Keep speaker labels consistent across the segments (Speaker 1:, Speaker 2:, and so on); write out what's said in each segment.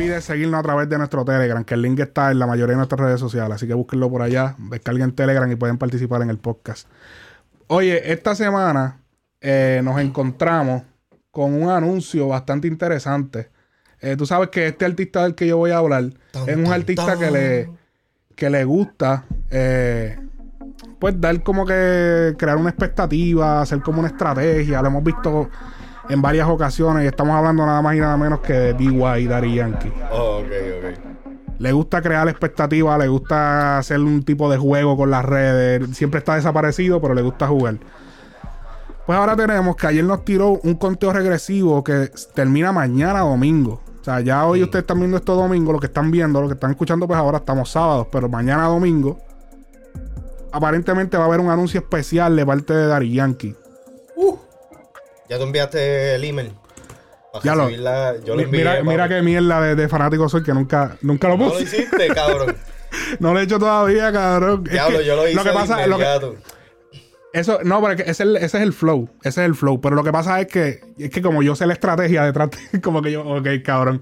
Speaker 1: olvides seguirnos a través de nuestro Telegram, que el link está en la mayoría de nuestras redes sociales. Así que búsquenlo por allá, descarguen Telegram y pueden participar en el podcast. Oye, esta semana eh, nos encontramos con un anuncio bastante interesante. Eh, tú sabes que este artista del que yo voy a hablar es un artista que le, que le gusta eh, pues dar como que crear una expectativa, hacer como una estrategia. Lo hemos visto en varias ocasiones y estamos hablando nada más y nada menos que de DY y Daddy Yankee.
Speaker 2: Oh, ok, ok.
Speaker 1: Le gusta crear expectativas, le gusta hacer un tipo de juego con las redes. Siempre está desaparecido, pero le gusta jugar. Pues ahora tenemos que ayer nos tiró un conteo regresivo que termina mañana domingo. O sea, ya hoy ustedes están viendo esto domingo, lo que están viendo, lo que están escuchando, pues ahora estamos sábados, pero mañana domingo. Aparentemente va a haber un anuncio especial de parte de Dari Yankee.
Speaker 2: ¿Ya tú enviaste el email?
Speaker 1: Ya lo-?
Speaker 2: Yo lo envié.
Speaker 1: mira, mira qué mierda de, de fanático soy que nunca, nunca lo
Speaker 2: No lo
Speaker 1: puse.
Speaker 2: hiciste, cabrón.
Speaker 1: No lo he hecho todavía, cabrón. Es
Speaker 2: Diablo,
Speaker 1: que
Speaker 2: yo lo hice
Speaker 1: Lo que pasa, lo que-
Speaker 2: inmediato.
Speaker 1: Eso, no, pero es que ese, es el- ese es el flow. Ese es el flow. Pero lo que pasa es que, es que como yo sé la estrategia detrás, de- como que yo, ok, cabrón.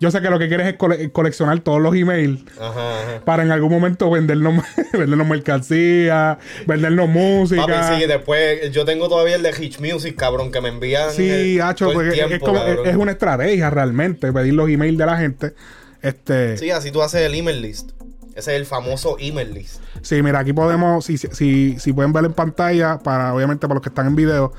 Speaker 1: Yo sé que lo que quieres es cole- coleccionar todos los emails
Speaker 2: Ajá, ajá.
Speaker 1: para en algún momento vendernos, vendernos mercancía, vendernos música.
Speaker 2: Papi, sí, después yo tengo todavía el de Hitch Music, cabrón, que me envían.
Speaker 1: Sí,
Speaker 2: eh,
Speaker 1: hacho,
Speaker 2: todo el
Speaker 1: porque es- como- es una estrategia realmente, pedir los emails de la gente. Este,
Speaker 2: Sí, así tú haces el email list. Ese es el famoso email list.
Speaker 1: Sí, mira, aquí podemos, si, si, si pueden ver en pantalla, para obviamente para los que están en video,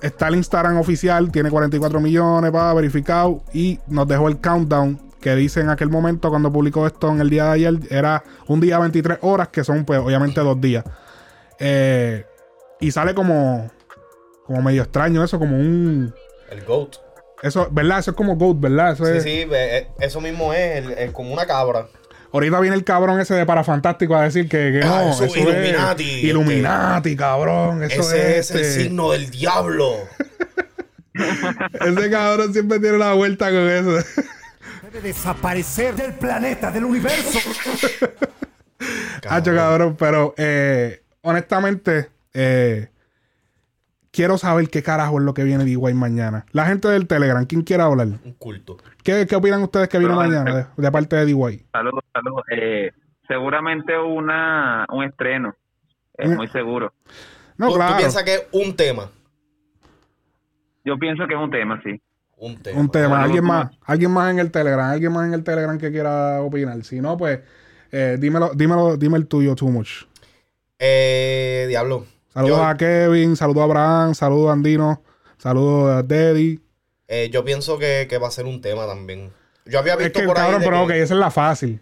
Speaker 1: está el Instagram oficial, tiene 44 millones para verificado y nos dejó el countdown que dice en aquel momento cuando publicó esto en el día de ayer, era un día 23 horas, que son pues obviamente dos días. Eh, y sale como, como medio extraño eso, como un...
Speaker 2: El GOAT.
Speaker 1: Eso, ¿verdad? Eso es como GOAT, ¿verdad? Eso
Speaker 2: Sí,
Speaker 1: es,
Speaker 2: sí, eh, eso mismo es, el- el- como una cabra.
Speaker 1: Ahorita viene el cabrón ese de Parafantástico a decir que, que
Speaker 2: Ah,
Speaker 1: no,
Speaker 2: eso
Speaker 1: eso
Speaker 2: es Illuminati,
Speaker 1: es Illuminati, cabrón. Eso
Speaker 2: Ese
Speaker 1: es,
Speaker 2: es el
Speaker 1: este-
Speaker 2: signo del diablo.
Speaker 1: Ese cabrón siempre tiene una vuelta con eso.
Speaker 3: Debe desaparecer del planeta, del universo.
Speaker 1: Hacho, cabrón, pero eh, honestamente, eh, quiero saber qué carajo es lo que viene de Iguay mañana. La gente del Telegram, ¿quién quiere hablar?
Speaker 2: Un culto.
Speaker 1: ¿Qué, qué opinan ustedes que viene
Speaker 4: No,
Speaker 1: mañana de, de parte de DY?
Speaker 4: Saludos, saludos. Eh, seguramente una, un estreno. Es
Speaker 1: Mm.
Speaker 4: muy seguro.
Speaker 1: No,
Speaker 2: ¿Tú, tú
Speaker 1: claro.
Speaker 2: piensas que es un tema?
Speaker 4: Yo pienso que es un tema, sí.
Speaker 2: Un tema.
Speaker 1: Un tema. ¿Alguien más? ¿Alguien más en el Telegram? ¿Alguien más en el Telegram que quiera opinar? Si no, pues eh, dímelo, dímelo, dime el tuyo, too much.
Speaker 2: Eh, diablo.
Speaker 1: Saludos
Speaker 2: Yo-
Speaker 1: a Kevin, saludos a Abraham, saludos a Andino, saludos a Deddy.
Speaker 2: Eh, yo pienso que, que va a ser un tema también. Yo había
Speaker 1: Es
Speaker 2: visto
Speaker 1: que,
Speaker 2: por ahí.
Speaker 1: cabrón, pero
Speaker 2: que-
Speaker 1: ok, esa es la fácil.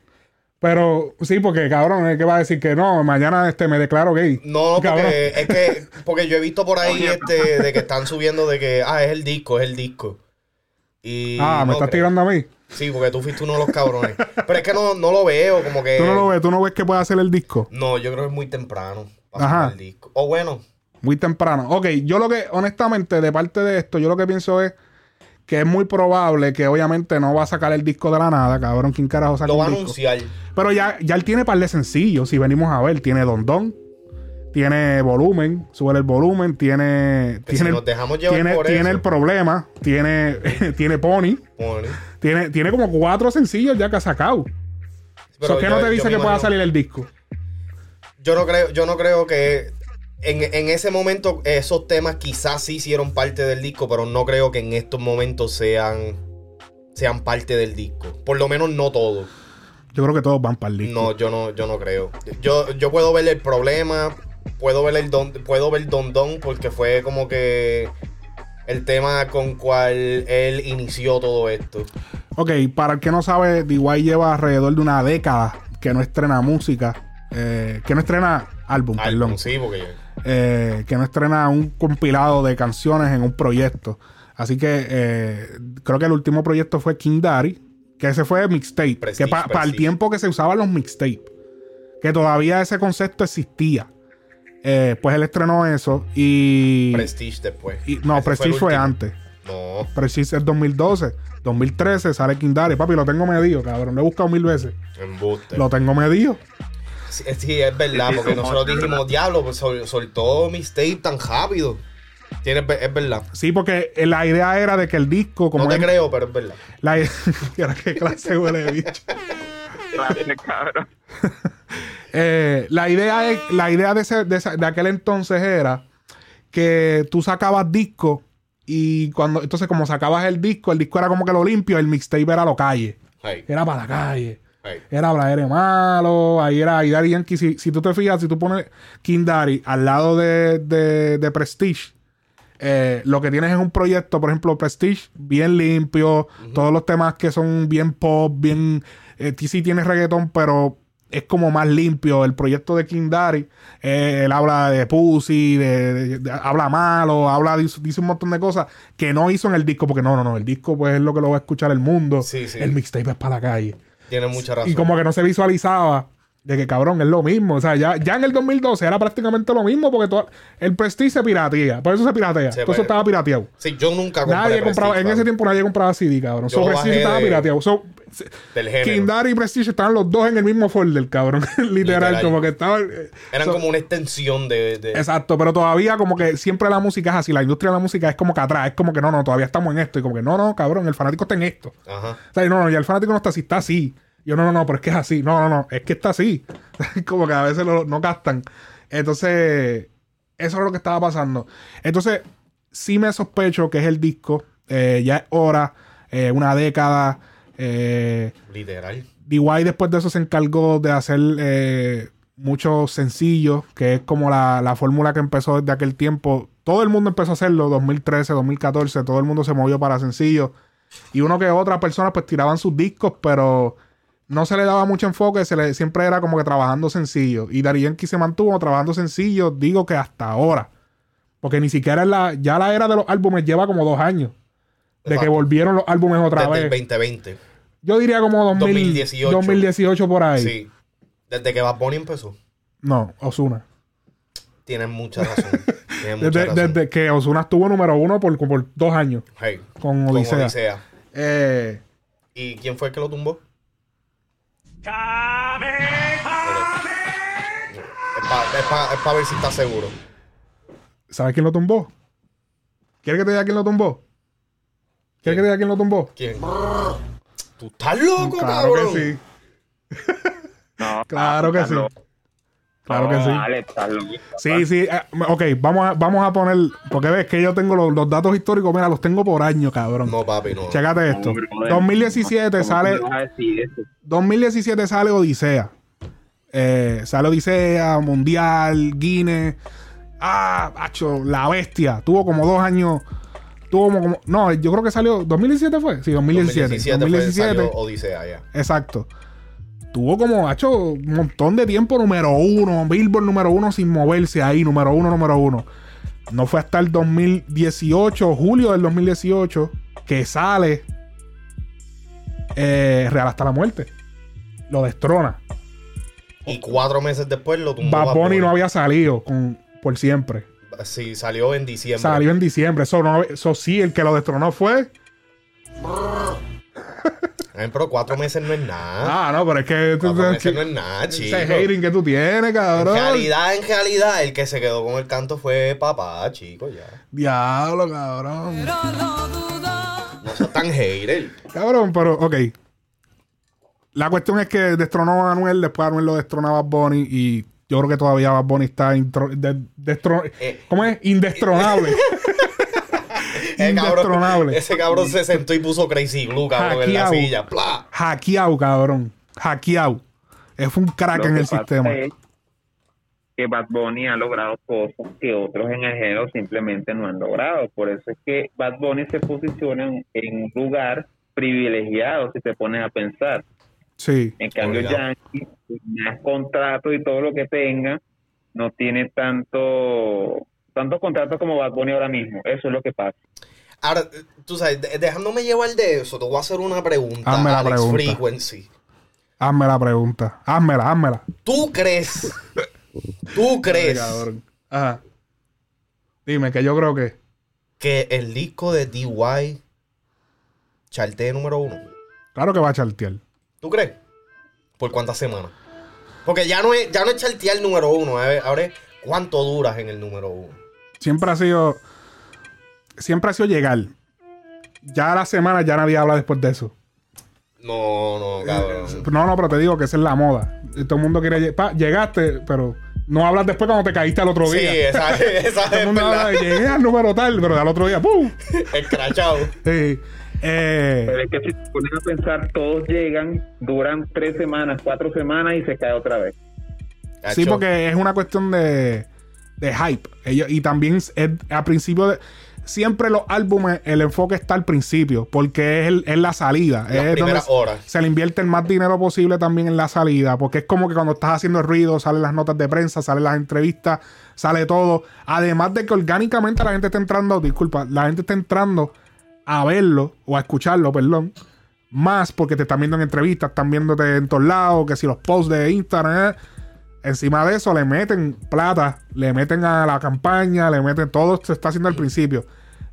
Speaker 1: Pero sí, porque cabrón, es que va a decir que no, mañana este me declaro gay.
Speaker 2: No, porque
Speaker 1: Cabrón.
Speaker 2: es que porque yo he visto por ahí este de que están subiendo de que ah, es el disco, es el disco. Y
Speaker 1: Ah, me estás
Speaker 2: creo.
Speaker 1: tirando a mí.
Speaker 2: Sí, porque tú fuiste uno de los cabrones. Pero es que no, no lo veo, como que
Speaker 1: Tú no lo ves, tú no ves que puede hacer el disco.
Speaker 2: No, yo creo que es muy temprano para
Speaker 1: Ajá.
Speaker 2: el disco. O bueno,
Speaker 1: Muy temprano. Ok, yo lo que, honestamente, de parte de esto, yo lo que pienso es que es muy probable que obviamente no va a sacar el disco de la nada, cabrón. ¿Quién carajo saca
Speaker 2: lo va a anunciar.
Speaker 1: Pero ya, ya él tiene par de sencillos, si venimos a ver. Tiene Don Don, tiene volumen, sube el volumen, tiene.
Speaker 2: Que si nos dejamos llevar
Speaker 1: tiene,
Speaker 2: por
Speaker 1: tiene
Speaker 2: eso.
Speaker 1: el problema, tiene, tiene Pony,
Speaker 2: Bueno,
Speaker 1: tiene, tiene como cuatro sencillos ya que ha sacado.
Speaker 2: pero
Speaker 1: So, ¿Qué
Speaker 2: yo-
Speaker 1: no te dice que pueda salir el disco?
Speaker 2: Yo no creo, yo no creo que en, en ese momento esos temas quizás sí hicieron parte del disco, pero no creo que en estos momentos sean sean parte del disco. Por lo menos no todos.
Speaker 1: Yo creo que todos van para el disco.
Speaker 2: No, yo no, yo no creo. Yo, yo puedo ver el problema, puedo ver el don, puedo ver Don Don porque fue como que el tema con cual él inició todo esto.
Speaker 1: Ok, para el que no sabe, DY lleva alrededor de una década que no estrena música, eh, que no estrena álbum,
Speaker 2: Álbum,
Speaker 1: perdón.
Speaker 2: sí, porque
Speaker 1: eh, que no estrena un compilado de canciones en un proyecto. Así que eh, creo que el último proyecto fue King Daddy, que ese fue mixtape.
Speaker 2: Prestige,
Speaker 1: que para el tiempo que se usaban los mixtape, que todavía ese concepto existía. Eh, pues él estrenó eso y.
Speaker 2: Prestige después.
Speaker 1: y- no,
Speaker 2: Ese
Speaker 1: Prestige fue, antes.
Speaker 2: No,
Speaker 1: Prestige es 2012. 2013 sale King Daddy. Papi, lo tengo medido, cabrón. Lo he buscado mil veces.
Speaker 2: embuste.
Speaker 1: Lo tengo medido.
Speaker 2: Sí, sí, es verdad, porque nosotros dijimos, diablo, pues sol- soltó mixtape tan rápido. Ve- es verdad.
Speaker 1: Sí, porque eh, la idea era de que el disco, como
Speaker 2: no te
Speaker 1: es-
Speaker 2: creo, pero es verdad.
Speaker 1: la Mira qué clase huele de bicho. Eh, la idea es, la idea de, ese- de, esa- de aquel entonces era que tú sacabas disco y cuando entonces como sacabas el disco, el disco era como que lo limpio, el mixtape era lo calle,
Speaker 2: Hey,
Speaker 1: era para la calle. Era Blair Malo, ahí era ahí Daddy Yankee. Si, si tú te fijas, si tú pones King Daddy al lado de, de, de Prestige, eh, lo que tienes es un proyecto, por ejemplo, Prestige, bien limpio, todos los temas que son bien pop, bien... Eh, sí tienes reggaetón, pero es como más limpio. El proyecto de King Daddy, eh, él habla de pussy, de, de- de- habla malo, habla, dice, dice un montón de cosas que no hizo en el disco, porque no, no, no, el disco pues es lo que lo va a escuchar el mundo.
Speaker 2: Sí, sí.
Speaker 1: El mixtape es para la calle.
Speaker 2: Tienes mucha razón.
Speaker 1: Y como que no se visualizaba de que cabrón es lo mismo. O sea, ya, ya en el 2012 era prácticamente lo mismo porque todo, el Prestige se piratea. Por eso se piratea.
Speaker 2: Se
Speaker 1: Todo eso estaba pirateado.
Speaker 2: Sí, yo nunca compré
Speaker 1: Nadie compraba, en ese tiempo nadie compraba CD, cabrón.
Speaker 2: Yo
Speaker 1: So, Prestige estaba
Speaker 2: de-
Speaker 1: pirateado. So,
Speaker 2: del género.
Speaker 1: Y Prestige estaban los dos en el mismo folder, cabrón. Literal,
Speaker 2: Literal.
Speaker 1: como que estaban. eh,
Speaker 2: Eran
Speaker 1: so-
Speaker 2: como una extensión de... de-
Speaker 1: Exacto, pero todavía como que siempre la música es así, la industria de la música es como que atrás, es como que no, no, todavía estamos en esto, y como que no, no, cabrón, el fanático está en esto.
Speaker 2: Ajá.
Speaker 1: O sea, no, no, ya el fanático no está así, está así. Yo, no, no, no, pero es que es así. No, no, no, es que está así. Como que a veces lo- no gastan. Entonces, eso es lo que estaba pasando. Entonces, sí me sospecho que es el disco. Eh, ya es hora, eh, una década. Eh,
Speaker 2: Literal.
Speaker 1: DY después de eso se encargó de hacer eh, muchos sencillos, que es como la, la fórmula que empezó desde aquel tiempo. Todo el mundo empezó a hacerlo, 2013, 2014, todo el mundo se movió para sencillos. Y uno que otras personas pues tiraban sus discos, pero no se le daba mucho enfoque, se le, siempre era como que trabajando sencillo. Y Daddy Yankee se mantuvo trabajando sencillo, digo que hasta ahora. Porque ni siquiera en la, ya la era de los álbumes lleva como dos años. De que volvieron los álbumes otra
Speaker 2: Desde el
Speaker 1: vez.
Speaker 2: 2020.
Speaker 1: Yo diría como 2000
Speaker 2: 2018.
Speaker 1: 2018 por ahí.
Speaker 2: Sí. Desde que Bad Bunny empezó.
Speaker 1: No, Osuna.
Speaker 2: Tienes mucha razón. Tienes mucha
Speaker 1: Desde,
Speaker 2: razón.
Speaker 1: desde que Osuna estuvo número uno por, por dos años
Speaker 2: Hey,
Speaker 1: con
Speaker 2: con
Speaker 1: Odisea.
Speaker 2: Odisea.
Speaker 1: Eh,
Speaker 2: ¿Y quién fue el que lo tumbó? Es para ver si estás seguro.
Speaker 1: ¿Sabes quién lo tumbó? ¿Quieres que te diga quién lo tumbó? ¿Quieres que te diga quién lo tumbó?
Speaker 2: ¿Quién? ¿Tú estás loco,
Speaker 1: Claro
Speaker 2: cabrón?
Speaker 1: que sí.
Speaker 4: No,
Speaker 1: Claro que sí.
Speaker 4: loco.
Speaker 1: Claro que
Speaker 4: No,
Speaker 1: sí.
Speaker 4: Vale, estás loco.
Speaker 1: Sí, sí. eh, ok, vamos a, vamos a poner. Porque ves que yo tengo los, los datos históricos, mira, los tengo por año, cabrón.
Speaker 2: No, papi, no.
Speaker 1: Chécate esto.
Speaker 4: No, brother.
Speaker 1: 2017
Speaker 4: ¿Cómo
Speaker 1: sale.
Speaker 4: tú me vas a decir eso?
Speaker 1: 2017 sale Odisea. Eh, sale Odisea, Mundial, Guinness. Ah, macho, la bestia. Tuvo como dos años. Tuvo como, como- No, yo creo que salió. ¿2017 fue? Sí, 2017.
Speaker 2: 2017,
Speaker 1: 2017.
Speaker 2: fue, salió Odisea, ya.
Speaker 1: Exacto. Tuvo como, hecho un montón de tiempo número uno. Billboard número uno sin moverse ahí. Número uno, número uno. No fue hasta el 2018, julio del 2018, que sale eh, Real hasta la muerte. Lo destrona.
Speaker 2: Y cuatro meses después lo tumbó.
Speaker 1: Bad Bunny no había salido con, por siempre.
Speaker 2: Sí, salió en diciembre.
Speaker 1: Salió en diciembre. Eso, no, eso sí, el que lo destronó fue.
Speaker 2: Pero cuatro meses no es nada.
Speaker 1: Ah, no, pero es que.
Speaker 2: cuatro meses no es nada, chico.
Speaker 1: ese hating que tú tienes,
Speaker 2: En
Speaker 1: cabrón.
Speaker 2: realidad, en realidad, el que se quedó con el canto fue papá, chico, ya.
Speaker 1: Diablo, cabrón.
Speaker 2: No seas tan hater.
Speaker 1: Cabrón, pero, ok. La cuestión es que destronó a Anuel, después Anuel lo destronó a Bunny y yo creo que todavía Bad Bunny está intro- de- destro-
Speaker 2: Eh.
Speaker 1: ¿Cómo es? Indestronable.
Speaker 2: Eh,
Speaker 1: Indestronable.
Speaker 2: ese cabrón se sentó y puso Crazy Glue, cabrón, en la
Speaker 1: Hackeado.
Speaker 2: silla. ¡Pla!
Speaker 1: Hackeado, cabrón. Hackeado. Es un crack en el sistema.
Speaker 4: es que Bad Bunny ha logrado cosas que otros en el género simplemente no han logrado. Por eso es que Bad Bunny se posiciona en, en un lugar privilegiado, si te pones a pensar.
Speaker 1: Sí.
Speaker 4: En cambio,
Speaker 2: Obligado.
Speaker 4: Yankee, más contrato y todo lo que tenga, no tiene tanto tantos contratos como Bad Bunny ahora mismo. Eso es lo que pasa.
Speaker 2: Ahora, tú sabes, de- dejándome llevar de eso, te voy a hacer una pregunta.
Speaker 1: Hazme la
Speaker 2: Alex
Speaker 1: pregunta.
Speaker 2: Frequency.
Speaker 1: Hazme la pregunta. Házmela, házmela.
Speaker 2: ¿Tú crees? ¿Tú crees.
Speaker 1: Ajá. Dime, que yo creo que.
Speaker 2: que el disco de DY chartee número uno?
Speaker 1: Claro que va a chartear.
Speaker 2: ¿Tú crees? ¿Por cuántas semanas? Porque ya no es, ya no es chartear el número uno. a ver, Ahora es cuánto duras en el número uno.
Speaker 1: Siempre ha sido. siempre ha sido llegar. Ya a la semana ya nadie habla después de eso.
Speaker 2: No, no, cabrón.
Speaker 1: No, no, pero te digo que esa es la moda. Todo el mundo quiere pa, llegaste, pero no hablas después cuando te caíste al otro
Speaker 2: Sí,
Speaker 1: día.
Speaker 2: esa, esa
Speaker 1: Todo el
Speaker 2: es
Speaker 1: habla de llegué al número tal, pero al otro día, ¡pum!
Speaker 2: Escrachado.
Speaker 1: Sí. Eh,
Speaker 4: Pero es que si te pones a pensar, todos llegan, duran tres semanas, cuatro semanas y se cae otra vez.
Speaker 1: Sí, porque es una cuestión de, de hype. Ellos, y también es, al principio de. Siempre los álbumes, el enfoque está al principio, porque es, el- es la salida.
Speaker 2: Las
Speaker 1: es
Speaker 2: horas.
Speaker 1: Se le invierte el más dinero posible también en la salida, porque es como que cuando estás haciendo el ruido, salen las notas de prensa, salen las entrevistas, sale todo. Además de que orgánicamente la gente está entrando, disculpa, la gente está entrando a verlo o a escucharlo, perdón, más porque te están viendo en entrevistas, están viéndote en todos lados, que si los posts de Instagram, eh. Encima de eso le meten plata, le meten a la campaña, le meten todo, se está haciendo al principio.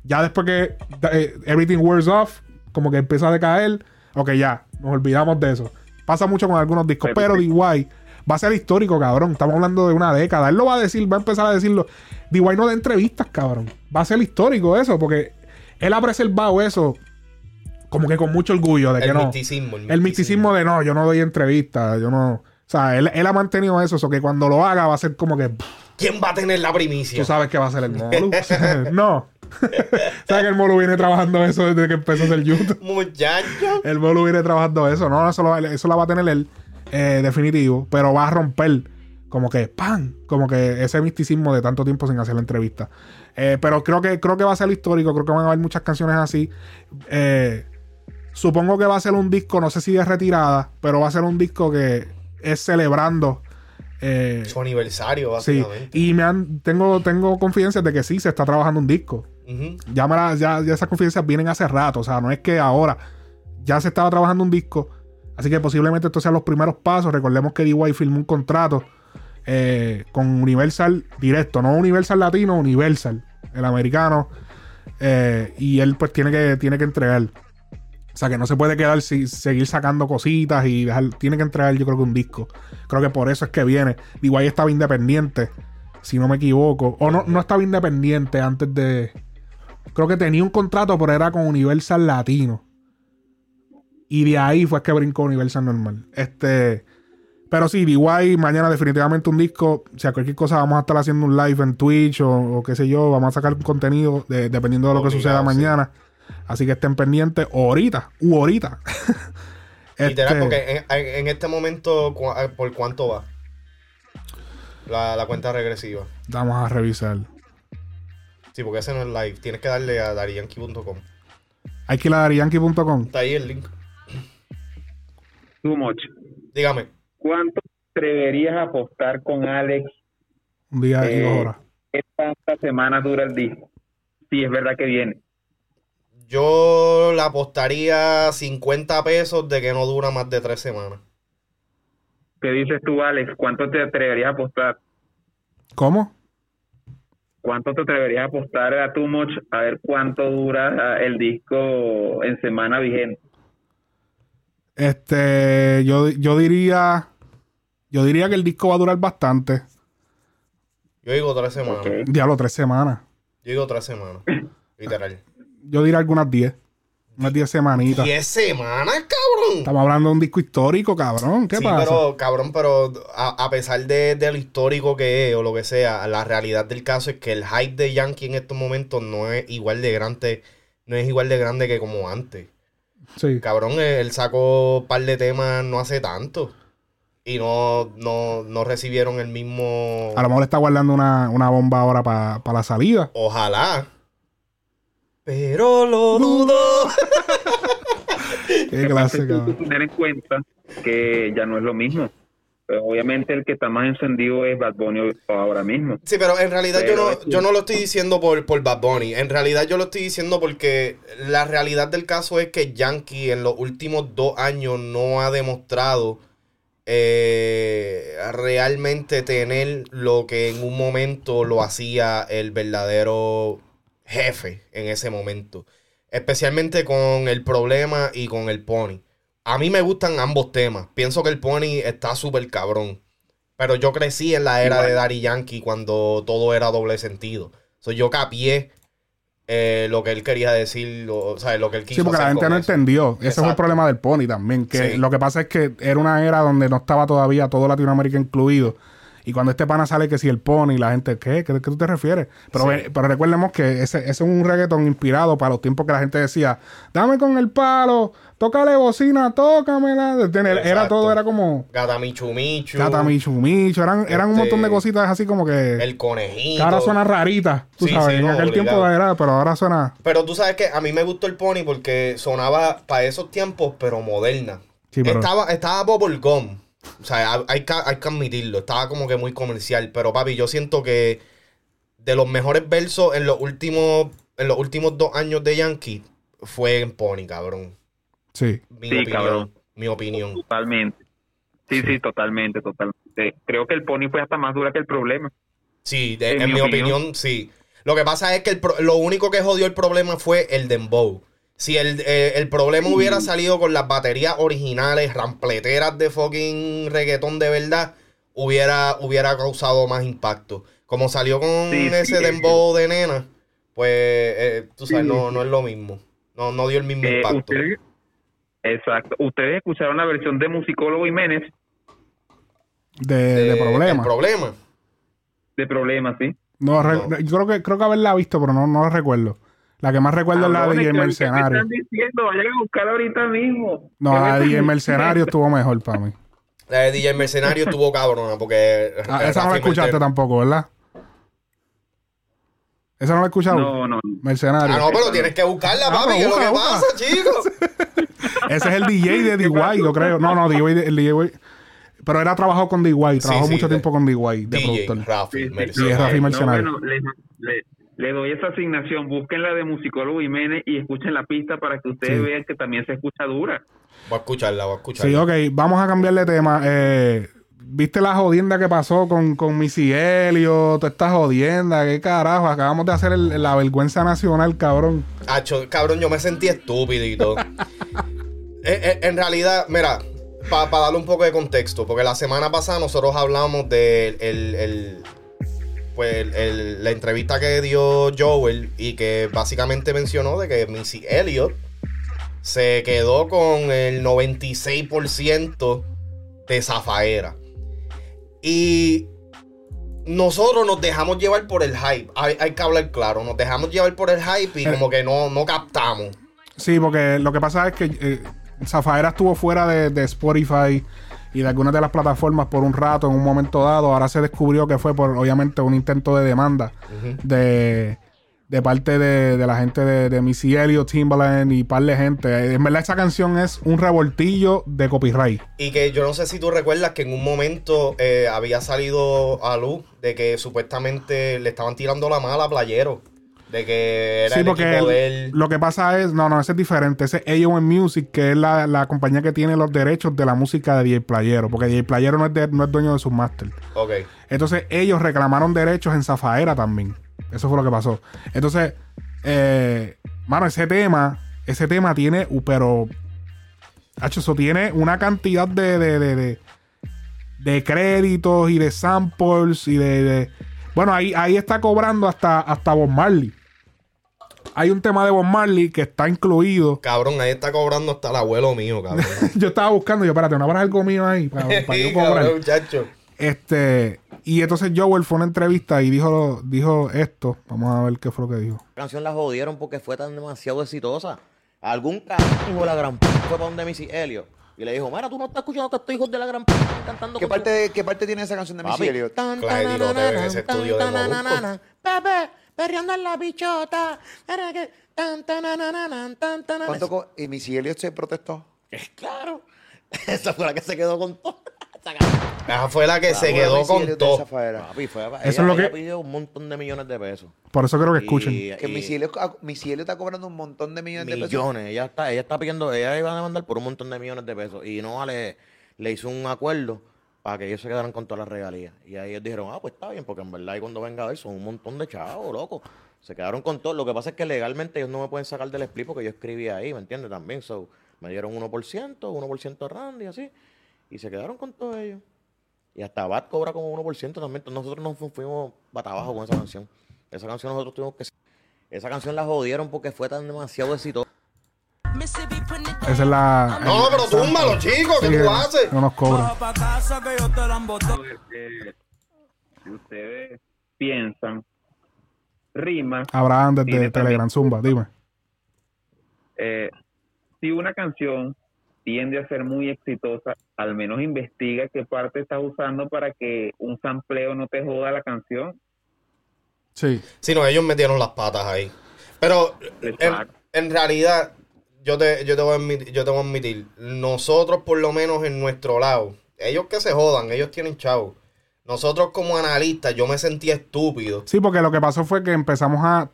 Speaker 1: Ya después que eh, everything wears off, como que empieza a decaer, ok, ya, nos olvidamos de eso. Pasa mucho con algunos discos, pero DY va a ser histórico, cabrón. Estamos hablando de una década. Él lo va a decir, va a empezar a decirlo. DY no da entrevistas, cabrón. Va a ser histórico eso, porque él ha preservado eso como que con mucho orgullo de que
Speaker 2: El
Speaker 1: no.
Speaker 2: misticismo. El
Speaker 1: El misticismo de no, yo no doy entrevistas, yo no. O sea, él, él ha mantenido eso, eso que cuando lo haga va a ser como que
Speaker 2: ¿Quién va a tener la primicia?
Speaker 1: tú sabes que va a ser el Molu. no. sabes que el Molu viene trabajando eso desde que empezó a hacer YouTube.
Speaker 2: Muchacho.
Speaker 1: El Molu viene trabajando eso. No, eso, lo, eso la va a tener él, eh, definitivo. Pero va a romper como que ¡pam! Como que ese misticismo de tanto tiempo sin hacer la entrevista. Eh, pero creo que, creo que va a ser histórico. Creo que van a haber muchas canciones así. Eh, supongo que va a ser un disco, no sé si de retirada, pero va a ser un disco que es celebrando. eh,
Speaker 2: Su aniversario,
Speaker 1: sí,
Speaker 2: básicamente.
Speaker 1: y me han, tengo, tengo confianza de que sí se está trabajando un disco.
Speaker 2: Ujú.
Speaker 1: Ya, me la- ya, ya esas confidencias vienen hace rato. O sea, no es que ahora ya se estaba trabajando un disco. Así que posiblemente estos sean los primeros pasos. Recordemos que DY firmó un contrato eh, con Universal directo, no Universal Latino, Universal, el americano. Eh, y él pues tiene que, tiene que entregar. O sea, que no se puede quedar si, seguir sacando cositas y dejar. Tiene que entregar, yo creo que un disco. Creo que por eso es que viene. DY estaba independiente, si no me equivoco. O no, no estaba independiente antes de. Creo que tenía un contrato, pero era con Universal Latino. Y de ahí fue que brincó Universal normal. Este. Pero sí, DY, mañana definitivamente un disco. O sea, cualquier cosa, vamos a estar haciendo un live en Twitch o, o qué sé yo. Vamos a sacar contenido de- dependiendo de lo que
Speaker 2: Obligado,
Speaker 1: suceda
Speaker 2: sí.
Speaker 1: Así que estén pendientes. Ahorita. U ahorita.
Speaker 2: Literal,
Speaker 1: Este,
Speaker 2: porque en, este momento, ¿por cuánto va? La, la cuenta regresiva.
Speaker 1: Vamos a revisar.
Speaker 2: Sí, porque ese no es live. Tienes que darle a darianki.com.
Speaker 1: Hay que ir a darianki.com.
Speaker 2: Está ahí el link.
Speaker 4: Too much.
Speaker 2: Dígame.
Speaker 4: ¿Cuánto te atreverías a apostar con Alex
Speaker 1: Un día y
Speaker 4: Eh,
Speaker 1: dos horas.
Speaker 4: qué tantas semanas dura el disco? Si es verdad que viene.
Speaker 2: Yo le apostaría 50 pesos de que no dura más de tres semanas.
Speaker 4: ¿Qué dices tú, Alex? ¿Cuánto te atreverías a apostar?
Speaker 1: ¿Cómo?
Speaker 4: ¿Cuánto te atreverías a apostar a Too Much a ver cuánto dura ah, el disco en semana vigente?
Speaker 1: Este, yo, yo diría, yo diría que el disco va a durar bastante.
Speaker 2: Yo digo tres semanas.
Speaker 1: Diablo, tres semanas.
Speaker 2: Yo digo tres semanas. Literal.
Speaker 1: Yo diría algunas diez. Unas diez semanitas.
Speaker 2: ¿Diez semanas, cabrón?
Speaker 1: Estamos hablando de un disco histórico, cabrón. ¿Qué
Speaker 2: sí,
Speaker 1: pasa?
Speaker 2: pero, cabrón, pero a, a pesar de, de lo histórico que es o lo que sea, la realidad del caso es que el hype de Yankee en estos momentos no es igual de grande, no es igual de grande que como antes.
Speaker 1: Sí.
Speaker 2: Cabrón, él sacó un par de temas no hace tanto. Y no, no, no recibieron el mismo.
Speaker 1: A lo mejor está guardando una, una bomba ahora para la salida.
Speaker 2: Ojalá. Pero lo dudo.
Speaker 1: Qué clase,
Speaker 4: que tener en cuenta que ya no es lo mismo. Pero obviamente el que está más encendido es Bad Bunny ahora mismo.
Speaker 2: Sí, pero en realidad yo no, yo no lo estoy diciendo por, por Bad Bunny. En realidad yo lo estoy diciendo porque la realidad del caso es que Yankee en los últimos dos años no ha demostrado eh, realmente tener lo que en un momento lo hacía el verdadero jefe en ese momento. Especialmente con el problema y con el pony. A mí me gustan ambos temas. Pienso que el pony está súper cabrón. Pero yo crecí en la era
Speaker 4: Igual.
Speaker 2: de Daddy Yankee cuando todo era doble sentido. So, yo capié eh, lo que él quería decir, lo- o sea, lo que él quiso
Speaker 1: Sí, porque la gente no
Speaker 2: eso.
Speaker 1: entendió. Ese fue el problema del Pony también. Que
Speaker 2: Sí.
Speaker 1: lo que pasa es que era una era donde no estaba todavía todo Latinoamérica incluido. Y cuando este pana sale que si el Pony, la gente, ¿qué? ¿Qué, qué tú te refieres? Pero,
Speaker 2: Sí.
Speaker 1: pero recuerdemos que ese, ese es un reggaetón inspirado para los tiempos que la gente decía, dame con el palo, tócale bocina, tócamela. Era
Speaker 2: Exacto.
Speaker 1: todo, era como
Speaker 2: Gata Michu Michu.
Speaker 1: Cata Michu Michu. Eran, eran un
Speaker 2: Este,
Speaker 1: montón de cositas así como que,
Speaker 2: El conejito.
Speaker 1: ahora suena rarita. Tú
Speaker 2: Sí,
Speaker 1: sabes,
Speaker 2: sí,
Speaker 1: en aquel tiempo era, pero ahora suena.
Speaker 2: Pero tú sabes que a mí me gustó el Pony porque sonaba para esos tiempos, pero moderna.
Speaker 1: Sí, pero-
Speaker 2: Estaba, estaba Bubblegum. O sea, hay- hay que, hay que admitirlo. Estaba como que muy comercial. Pero papi, yo siento que de los mejores versos en los últimos, en los últimos dos años de Yankee fue en Pony, cabrón.
Speaker 1: Sí.
Speaker 2: Mi
Speaker 4: Sí,
Speaker 2: opinión.
Speaker 4: cabrón.
Speaker 2: Mi opinión.
Speaker 4: Totalmente. Sí, sí, totalmente, totalmente. Creo que el Pony fue hasta más dura que el problema.
Speaker 2: Sí, de-
Speaker 4: En
Speaker 2: en,
Speaker 4: mi
Speaker 2: mi
Speaker 4: opinión.
Speaker 2: opinión, sí. Lo que pasa es que el pro- lo único que jodió el problema fue el dembow. Si el, eh, el problema hubiera salido con las baterías originales, rampleteras de fucking reggaetón de verdad, hubiera, hubiera causado más impacto. Como salió con
Speaker 4: Sí, sí,
Speaker 2: ese
Speaker 4: eh,
Speaker 2: dembow de nena, pues eh, tú sabes,
Speaker 4: Sí.
Speaker 2: no, no es lo mismo. No, no dio el mismo
Speaker 4: Eh,
Speaker 2: impacto.
Speaker 4: ustedes, exacto. Ustedes escucharon la versión de Musicólogo Jiménez
Speaker 1: De, de problemas.
Speaker 2: problema.
Speaker 4: de Problemas, ¿sí?
Speaker 1: No, re-
Speaker 2: No.
Speaker 1: yo creo que creo que haberla visto, pero no, no la recuerdo. La que más recuerdo es la de DJ
Speaker 4: ¿qué- qué
Speaker 1: Mercenario.
Speaker 4: están diciendo? Vayan a buscarla ahorita mismo.
Speaker 1: No,
Speaker 4: ¿Qué me
Speaker 1: la de DJ Mercenario estuvo mejor para mí.
Speaker 2: La de DJ Mercenario estuvo cabrona porque...
Speaker 1: Ah, esa no la escuchaste
Speaker 2: Mercenario-
Speaker 1: tampoco, ¿verdad? Esa no la he escuchado.
Speaker 4: No, no.
Speaker 1: Mercenario.
Speaker 2: Ah, no, pero tienes que buscarla,
Speaker 1: Ah,
Speaker 2: papi. ¿Qué es lo que
Speaker 1: busca,
Speaker 2: pasa, chicos?
Speaker 1: Ese es el DJ de DY, yo creo. No, no, DY, el DJ. Pero él ha trabajado con DY, trabajó
Speaker 2: sí,
Speaker 1: mucho
Speaker 2: de-
Speaker 1: tiempo con DY, de
Speaker 2: DJ
Speaker 1: productor.
Speaker 2: Rafi
Speaker 4: Sí, sí,
Speaker 2: Mercenario.
Speaker 1: Sí, es Rafi
Speaker 4: No,
Speaker 1: Mercenario.
Speaker 4: bueno, le, le- le doy esa asignación. Busquen la de Musicólogo Jiménez y escuchen la pista para que ustedes
Speaker 1: Sí.
Speaker 4: vean que también se escucha dura.
Speaker 2: Voy a escucharla, voy a escucharla.
Speaker 1: Sí, ok, vamos a cambiar de tema. Eh, ¿Viste la jodienda que pasó con, con Missy Elliott? Toda esta jodienda, qué carajo. Acabamos de hacer el- la vergüenza nacional, cabrón.
Speaker 2: Acho, cabrón, yo me sentí estúpido y todo. Eh, eh, en realidad, mira, para darle un poco de contexto, porque la semana pasada nosotros hablamos de el, el- pues, el- el- la entrevista que dio Joel y que básicamente mencionó de que Missy Elliott se quedó con el 96% de Zafaera. Y nosotros nos dejamos llevar por el hype. Hay, hay que hablar claro. Nos dejamos llevar por el hype y
Speaker 1: Eh.
Speaker 2: como que no, no captamos.
Speaker 1: Sí, porque lo que pasa es que eh, Zafaera estuvo fuera de, de Spotify y de algunas de las plataformas por un rato, en un momento dado. Ahora se descubrió que fue por, obviamente, un intento de demanda de, de parte de, de la gente de, de Missy Elliott, Timbaland y par de gente. En verdad, esa canción es un revoltillo de copyright.
Speaker 2: Y que yo no sé si tú recuerdas que en un momento eh, había salido a luz de que supuestamente le estaban tirando la mala a Playero. De que era
Speaker 1: Sí,
Speaker 2: el
Speaker 1: porque
Speaker 2: equipo
Speaker 1: el-
Speaker 2: de él.
Speaker 1: lo que pasa es, no, no, ese es diferente. Ese es AOM Music, que es la, la compañía que tiene los derechos de la música de DJ Playero, porque DJ Playero no es, de- no es dueño de sus máster.
Speaker 2: Ok.
Speaker 1: Entonces ellos reclamaron derechos en Zafaera también. Eso fue lo que pasó. Entonces, eh, mano, ese tema, ese tema tiene, pero, hacho, eso tiene una cantidad de, de, de, de- de créditos y de samples y de, de- bueno, ahí, ahí está cobrando hasta, hasta Bob Marley. Hay un tema de Bob Marley que está incluido.
Speaker 2: Cabrón, ahí está cobrando hasta el abuelo mío, cabrón.
Speaker 1: yo estaba buscando, yo, espérate, ¿no habrá algo mío ahí? Para, para yo cobrar.
Speaker 2: cabrón, muchacho.
Speaker 1: Este, y entonces Joel fue a una entrevista y dijo, dijo esto. Vamos a ver qué fue lo que dijo.
Speaker 5: La canción la jodieron porque fue tan demasiado exitosa. Algún carajo de la gran p fue para donde Missy Elliot y le dijo, mira, tú no estás escuchando a estos hijos de la gran p cantando
Speaker 6: ¿Qué parte, ¿Qué parte tiene esa canción de Missy. Elliott?
Speaker 5: Tan,
Speaker 2: Claro,
Speaker 5: tan, tan, tan, perreando en la bichota. Era que tan, tan, tan, tan,
Speaker 6: ¿Cuánto co- ¿Y Missy Elliott se protestó?
Speaker 5: Claro. Esa fue la que se quedó con todo. Esa.
Speaker 2: Esa fue la que se quedó
Speaker 6: Missy
Speaker 2: con
Speaker 6: Elliott de
Speaker 2: todo.
Speaker 6: Zafaera.
Speaker 5: Papi, fue, ella,
Speaker 1: es lo que-
Speaker 5: pidió un montón de millones de pesos.
Speaker 1: Por eso quiero que escuchen.
Speaker 5: Y-
Speaker 6: Que
Speaker 5: y-
Speaker 6: Missy Elliott, ah, Missy Elliott está cobrando un montón de millones de pesos.
Speaker 5: millones. Ella está, ella está pidiendo, ella iba a demandar por un montón de millones de pesos. Y Noah le, le hizo un acuerdo para que ellos se quedaran con todas las regalías. Y ahí ellos dijeron, ah, pues está bien, porque en verdad y cuando venga a ver son un montón de chavos, loco. Se quedaron con todo. Lo que pasa es que legalmente ellos no me pueden sacar del split porque yo escribí ahí, ¿me entiendes? También. So, me dieron 1%, 1% Randy, así. Y se quedaron con todo ellos. Y hasta Bat cobra como 1% también. Nosotros nos fu- fuimos bata abajo con esa canción. Esa canción nosotros tuvimos que Esa canción la jodieron porque fue tan demasiado exitosa.
Speaker 1: Esa es la.
Speaker 2: No, pero túmbalo, chicos, ¿qué
Speaker 1: Sí,
Speaker 2: tú haces?
Speaker 1: No nos cobran.
Speaker 4: Si ustedes piensan, rima,
Speaker 1: Abraham desde Telegram Zumba, dime.
Speaker 4: eh, si una canción tiende a ser muy exitosa, al menos investiga qué parte estás usando para que un sampleo no te joda la canción.
Speaker 1: Sí.
Speaker 2: Si no, ellos metieron las patas ahí. Pero en realidad, yo te, yo, te voy a admitir, yo te voy a admitir, nosotros por lo menos en nuestro lado, ellos que se jodan, ellos tienen chavo. Nosotros como analistas, yo me sentía estúpido.
Speaker 1: Sí, porque lo que pasó fue que empezamos a.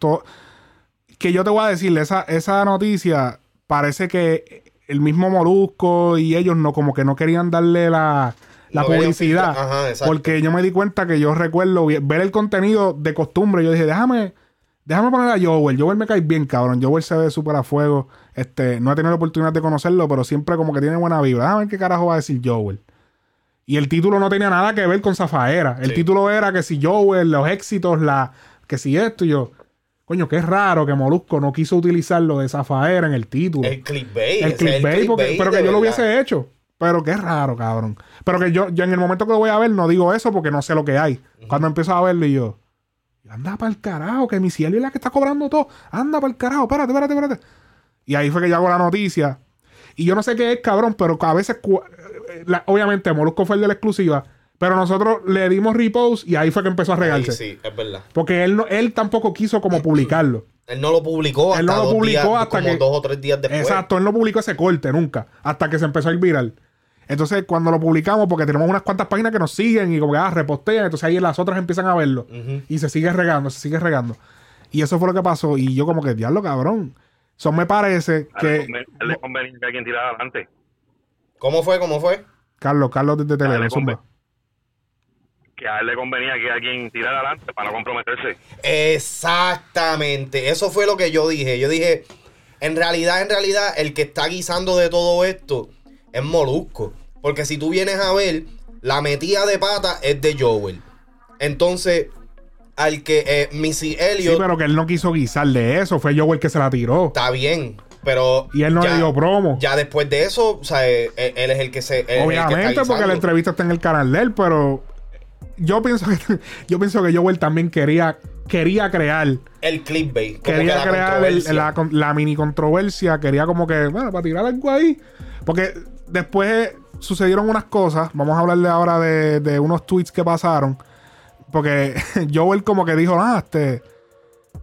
Speaker 1: que yo te voy a decir, esa, esa noticia parece que el mismo Molusco y ellos no, como que no querían darle la, la
Speaker 2: No
Speaker 1: publicidad.
Speaker 2: ajá,
Speaker 1: porque yo me di cuenta que yo recuerdo ver el contenido de costumbre. Yo dije, déjame, déjame poner a Joel. Joel me cae bien, cabrón. Joel se ve súper a fuego. Este, no he tenido la oportunidad de conocerlo, pero siempre como que tiene buena vibra. Déjame ver qué carajo va a decir Joel. Y el título no tenía nada que ver con Zafaera. El
Speaker 2: Sí.
Speaker 1: título era que si Joel, los éxitos, la que si esto y yo. Coño, qué raro que Molusco no quiso utilizar lo de Zafaera en el título.
Speaker 2: El clickbait.
Speaker 1: El clickbait, porque-
Speaker 2: clickbait
Speaker 1: pero que yo lo hubiese hecho. Pero qué raro, cabrón. Pero que yo, yo en el momento que lo voy a ver no digo eso porque no sé lo que hay. Cuando empiezo a verlo y yo, anda para el carajo, que mi cielo es la que está cobrando todo. Anda para el carajo, espérate, espérate, espérate. Y ahí fue que yo hago la noticia. Y yo no sé qué es, cabrón, pero a veces, eh, la- obviamente, Molusco fue el de la exclusiva, pero nosotros le dimos repost y ahí fue que empezó a regarse.
Speaker 2: sí, es verdad.
Speaker 1: Porque él, no, él tampoco quiso como publicarlo.
Speaker 2: Él no lo publicó hasta
Speaker 1: Él no lo
Speaker 2: dos
Speaker 1: publicó
Speaker 2: días,
Speaker 1: hasta
Speaker 2: como
Speaker 1: que-
Speaker 2: dos o tres días después.
Speaker 1: Exacto, él no publicó ese corte nunca, hasta que se empezó a ir viral. Entonces, cuando lo publicamos, porque tenemos unas cuantas páginas que nos siguen y como que ah, repostean, entonces ahí las otras empiezan a verlo. Y se sigue regando, se sigue regando. Y eso fue lo que pasó. Y yo como que, diablo, cabrón. Eso me parece
Speaker 7: A él le
Speaker 1: que...
Speaker 7: conven- a él le convenía que alguien tirara adelante.
Speaker 2: ¿Cómo fue? ¿Cómo fue?
Speaker 1: Carlos, Carlos desde
Speaker 7: Dale, compa. Que a él le convenía que alguien tirara adelante para no comprometerse.
Speaker 2: Exactamente. Eso fue lo que yo dije. Yo dije, en realidad, en realidad, el que está guisando de todo esto es Molusco. Porque si tú vienes a ver, la metida de pata es de Joel. Entonces, al que eh, Missy
Speaker 1: Sí,
Speaker 2: Elliott
Speaker 1: pero que él no quiso guisar de eso. Fue yo el que se la tiró.
Speaker 2: está bien. Pero
Speaker 1: Y él no le dio promo.
Speaker 2: Ya después de eso, o sea, eh, eh, él es el que se. él es el que está
Speaker 1: Obviamente, porque la entrevista está en el canal de él, pero yo pienso que yo pienso que Joel también quería quería crear
Speaker 2: El clickbait.
Speaker 1: quería
Speaker 2: que la
Speaker 1: crear el- la mini controversia, quería como que, bueno, para tirar algo ahí. Porque después sucedieron unas cosas, vamos a hablarle ahora de, de unos tweets que pasaron. Porque Joel como que dijo, ah, este,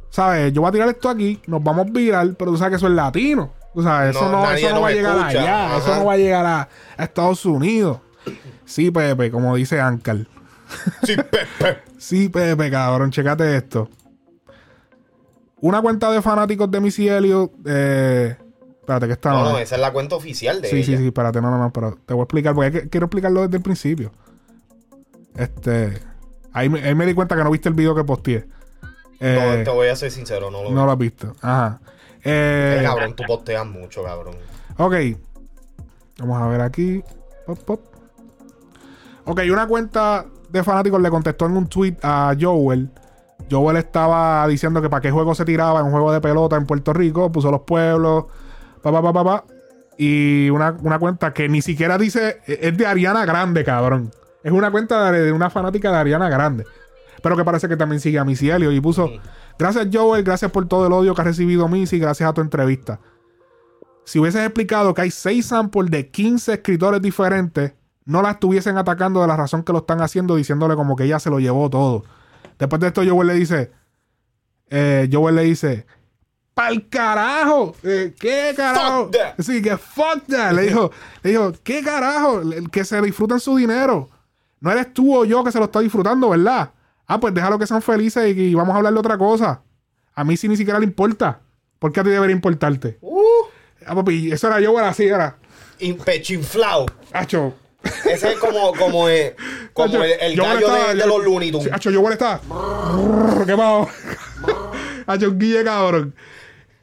Speaker 1: ¿sabes? Yo voy a tirar esto aquí, nos vamos viral, pero tú sabes que eso es latino. Tú sabes, eso
Speaker 2: No,
Speaker 1: eso no va a llegar
Speaker 2: escucha.
Speaker 1: allá, eso no va a llegar a, a Estados Unidos. Sí, Pepe, como dice Ankar.
Speaker 2: Sí, Pepe.
Speaker 1: Sí, Pepe, cabrón, checate esto. Una cuenta de fanáticos de Missy Elliott. Eh, espérate, que está.
Speaker 2: No,
Speaker 1: no
Speaker 2: no,
Speaker 1: es.
Speaker 2: esa es la cuenta oficial de
Speaker 1: sí,
Speaker 2: ella.
Speaker 1: sí, sí, espérate, no, no, no, pero te voy a explicar, porque quiero explicarlo desde el principio. Este. Ahí me, ahí me di cuenta que no viste el video que posteé. Eh,
Speaker 2: No, te voy a ser sincero, no lo
Speaker 1: no lo has visto. Ajá. Eh,
Speaker 2: Eh, cabrón, tú posteas mucho, cabrón.
Speaker 1: Ok. Vamos a ver aquí. Pop, pop. Ok, una cuenta de fanáticos le contestó en un tweet a Joel. Joel estaba diciendo que para qué juego se tiraba en un juego de pelota en Puerto Rico. Puso los pueblos. Pa, pa, pa, pa. Y una, una cuenta que ni siquiera dice. Es de Ariana Grande, cabrón. Es una cuenta de, de una fanática de Ariana Grande. Pero que parece que también sigue a Missy Elliott. Y puso. Gracias, Joel. Gracias por todo el odio que ha recibido Missy. Gracias a tu entrevista. Si hubieses explicado que hay 6 samples de 15 escritores diferentes, no la estuviesen atacando de la razón que lo están haciendo, diciéndole como que ella se lo llevó todo. Después de esto, Joel le dice, eh, Joel le dice, ¡Pa'l carajo! Eh, ¿Qué carajo?
Speaker 2: Fuck that.
Speaker 1: Sí, que fuck that. Le dijo, le dijo, ¿qué carajo? El Que se disfruten su dinero. No eres tú o yo que se lo está disfrutando, ¿verdad? Ah, pues déjalo que sean felices y, y vamos a hablar de otra cosa. A mí sí ni siquiera le importa. ¿Por qué a ti debería importarte?
Speaker 2: Uh,
Speaker 1: Ah, papi, eso era así, era.
Speaker 2: in- pecho inflado.
Speaker 1: Hacho.
Speaker 2: Ese es como, como, eh, como el, el
Speaker 1: Joel
Speaker 2: gallo
Speaker 1: estaba-
Speaker 2: de, de los Looney Tunes.
Speaker 1: Hacho, Joel está. ¿Qué pasó? Hacho, un guille cabrón.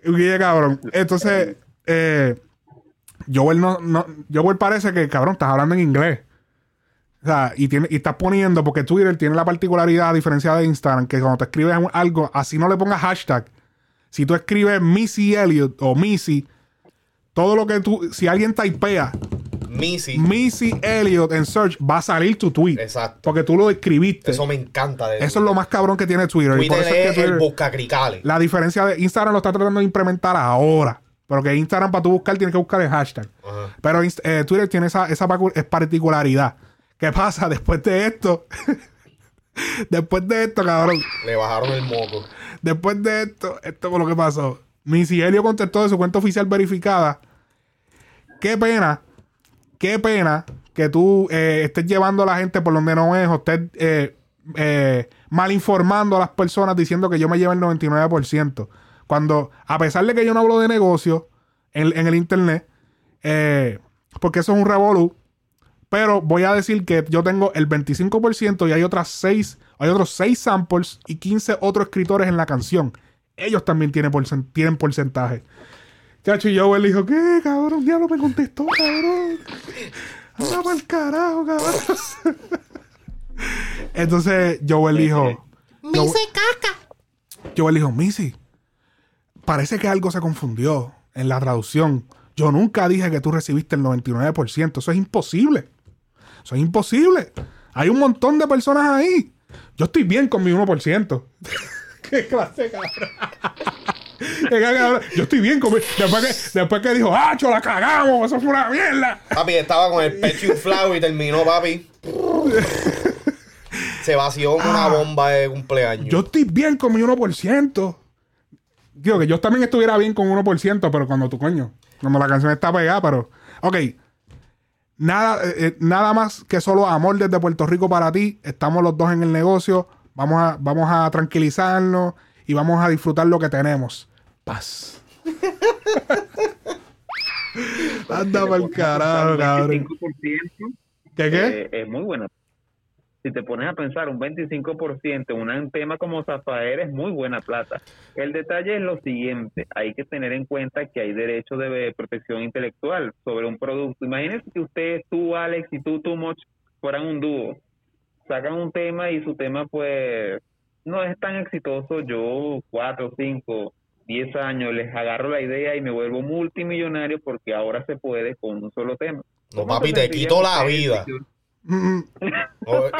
Speaker 1: Guille cabrón. Entonces, eh, Joel no, no. Parece que, cabrón, estás hablando en inglés. O sea, y, tiene, y estás poniendo, porque Twitter tiene la particularidad, a diferencia de Instagram, que cuando te escribes algo, así no le pongas hashtag. Si tú escribes Missy Elliott o Missy, todo lo que tú, si alguien typea
Speaker 2: Missy.
Speaker 1: Missy Elliott en search, va a salir tu tweet.
Speaker 2: Exacto.
Speaker 1: Porque tú lo escribiste.
Speaker 2: Eso
Speaker 1: Eso,
Speaker 2: me encanta de
Speaker 1: es lo más cabrón que tiene Twitter. y por
Speaker 2: Twitter
Speaker 1: eso es que
Speaker 2: es
Speaker 1: Twitter-
Speaker 2: el buscacricales.
Speaker 1: la diferencia de Instagram lo está tratando de implementar ahora. Porque Instagram para tú buscar tienes que buscar el hashtag.
Speaker 2: Ajá.
Speaker 1: Pero eh, Twitter tiene esa, esa particularidad. ¿Qué pasa después de esto? después de esto, cabrón.
Speaker 2: Le bajaron el moco.
Speaker 1: Después de esto, esto fue lo que pasó. Missy Elliott contestó de su cuenta oficial verificada. Qué pena, qué pena que tú eh, estés llevando a la gente por donde no es o estés eh, eh, mal informando a las personas diciendo que yo me llevo el 99%. Cuando, a pesar de que yo no hablo de negocio en, el internet, eh, porque eso es un revolú, pero voy a decir que yo tengo el 25% y hay otras 6, hay otros 6 samples y 15 otros escritores en la canción. Ellos también tienen, porcen- tienen porcentaje. Chacho, y Joel dijo, ¿qué, cabrón? Ya no me contestó, cabrón. Anda para el carajo, cabrón. Entonces, Joel dijo... Missy caca. Joel dijo, Missy, parece que algo se confundió en la traducción. Yo nunca dije que tú recibiste el 99%. Eso es imposible. Eso es imposible. Hay un montón de personas ahí. Yo estoy bien con mi 1%. ¿Qué clase, cabrón? Yo estoy bien con mi... Después que, después que dijo, ¡Acho, la cagamos! ¡Eso fue una mierda!
Speaker 2: Papi estaba con el pecho inflado y terminó, papi. Se vació una bomba de cumpleaños.
Speaker 1: Ah. Yo estoy bien con mi 1%. Digo que yo también estuviera bien con 1%, pero cuando tu coño, cuando la canción está pegada, pero. Ok. Nada, eh, eh, nada más que solo amor desde Puerto Rico para ti. Estamos los dos en el negocio. Vamos a, vamos a tranquilizarnos y vamos a disfrutar lo que tenemos. Paz. Anda pa'l carajo, cabrón.
Speaker 4: 25%,
Speaker 1: ¿Qué qué?
Speaker 4: eh, es muy buena. Si te pones a pensar, un 25% en un tema como Zafaera es muy buena plata. El detalle es lo siguiente, hay que tener en cuenta que hay derecho de protección intelectual sobre un producto. Imagínense que usted, tú, Alex, y tú, Too Much, fueran un dúo. Sacan un tema y su tema, pues, no es tan exitoso. Yo, cuatro, cinco, diez años, les agarro la idea y me vuelvo multimillonario porque ahora se puede con un solo tema.
Speaker 2: No,
Speaker 4: ¿Cómo
Speaker 2: papi, te quito la vida.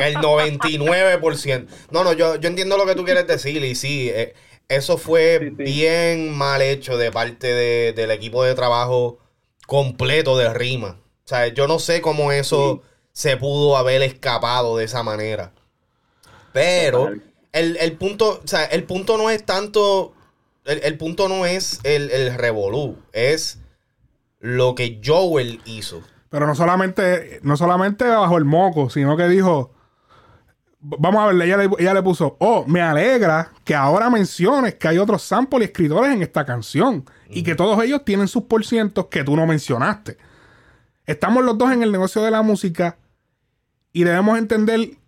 Speaker 2: El 99%. No, no, yo, yo entiendo lo que tú quieres decir y sí, eh, eso fue
Speaker 4: Sí, sí.
Speaker 2: bien mal hecho de parte de- del equipo de trabajo completo de Rima. O sea, yo no sé cómo eso se pudo haber escapado de esa manera. Pero el, el punto, o sea, el punto no es tanto, el, el punto no es el, el revolú, es lo que Joel hizo.
Speaker 1: Pero no solamente, no solamente bajo el moco, sino que dijo, vamos a ver, ella le, ella le puso, oh, me alegra que ahora menciones que hay otros samples y escritores en esta canción y que todos ellos tienen sus porcientos que tú no mencionaste. Estamos los dos en el negocio de la música y debemos entender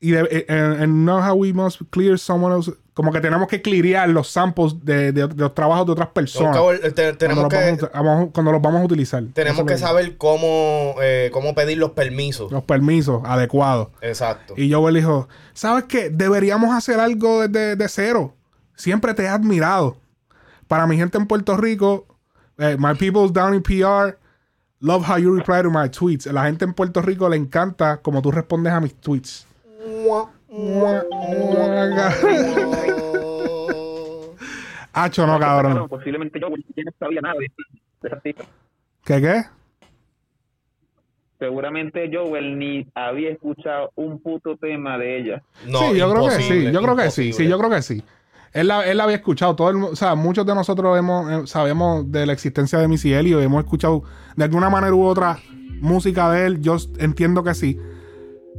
Speaker 1: y de, and know how we must clear someone else, como que tenemos que clearear los samples de, de- de los trabajos de otras personas cuando, los
Speaker 2: que,
Speaker 1: vamos, a- vamos- cuando los vamos a utilizar.
Speaker 2: tenemos que saber cómo, eh, cómo pedir los permisos.
Speaker 1: los permisos adecuados.
Speaker 2: Exacto.
Speaker 1: Y Joel dijo, ¿sabes qué? Deberíamos hacer algo desde de cero. Siempre te he admirado. Para mi gente en Puerto Rico, eh, my people down in PR, love how you reply to my tweets. La gente en Puerto Rico le encanta como tú respondes a mis tweets. Hacho, no, cabrón.
Speaker 4: Posiblemente yo ya no sabía nada de.
Speaker 1: ¿Qué qué?
Speaker 4: Seguramente Joel ni había escuchado un puto tema de ella.
Speaker 2: No,
Speaker 1: sí, yo creo que sí. Yo creo que sí. Sí, yo creo que sí. Él la, él la había escuchado. Todo el, o sea, muchos de nosotros hemos, eh, sabemos de la existencia de Missy Elliott. Hemos escuchado de alguna manera u otra música de él. Yo entiendo que sí.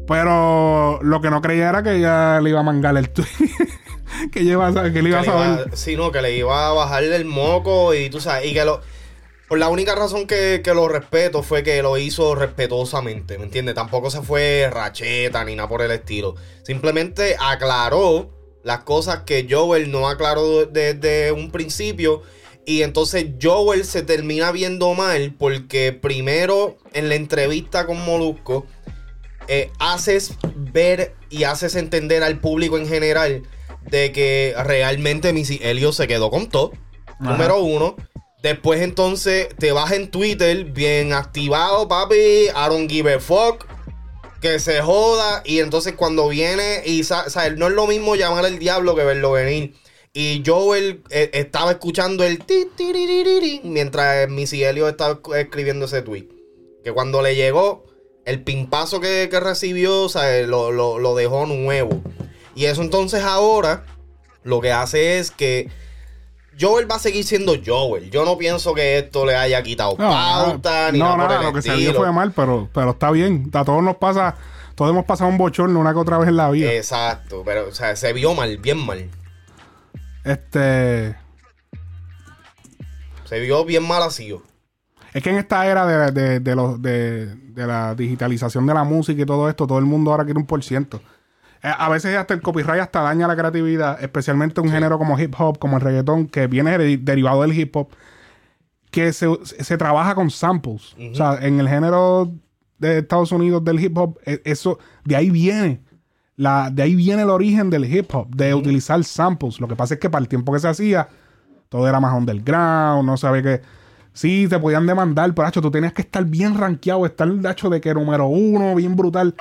Speaker 1: Pero lo que no creía era que ella le iba a mangar el tweet. que, ella iba a sa- que le iba a
Speaker 2: le iba-
Speaker 1: saber.
Speaker 2: sí, no, que le iba a bajar el moco y tú sabes, y que lo... Por la única razón que, que lo respeto fue que lo hizo respetuosamente, ¿me entiendes? Tampoco se fue racheta ni nada por el estilo. Simplemente aclaró las cosas que Joel no aclaró desde un principio. Y entonces Joel se termina viendo mal porque primero en la entrevista con Molusco eh, haces ver y haces entender al público en general de que realmente Missy Elliott se quedó con todo.
Speaker 1: Ajá.
Speaker 2: Número uno. Después entonces te vas en Twitter bien activado, papi. I don't give a fuck. Que se joda. Y entonces cuando viene y sa- o sea, no es lo mismo llamar al diablo que verlo venir. Y Joel eh, estaba escuchando el ti, ti, ri, ri, ri, mientras Missy Elliott estaba esc- escribiendo ese tweet. Que cuando le llegó, el pimpazo que, que recibió, o sea, lo, lo- lo dejó nuevo. Y eso entonces ahora lo que hace es que Joel va a seguir siendo Joel. Yo no pienso que esto le haya quitado
Speaker 1: No,
Speaker 2: pauta ni
Speaker 1: no,
Speaker 2: nada por
Speaker 1: nada,
Speaker 2: el
Speaker 1: lo que se vio fue mal, pero, pero está bien. A todos nos pasa, todos hemos pasado un bochorno una que otra vez en la vida.
Speaker 2: Exacto, pero o sea, se vio mal, bien mal.
Speaker 1: Este.
Speaker 2: Se vio bien mal así.
Speaker 1: Es que en esta era de, de, de los- de- de la digitalización de la música y todo esto, todo el mundo ahora quiere un por ciento. Eh, A veces hasta el copyright hasta daña la creatividad, especialmente un género como hip hop, como el reggaetón, que viene de- derivado del hip hop, que se, se trabaja con samples. O sea, en el género de Estados Unidos del hip hop, e- eso, de ahí viene. La, de ahí viene el origen del hip hop, de utilizar samples. Lo que pasa es que para el tiempo que se hacía, todo era más underground, no sabe que. Sí, te podían demandar, pero hacho, tú tenías que estar bien rankeado, estar hecho de que número uno, bien brutal.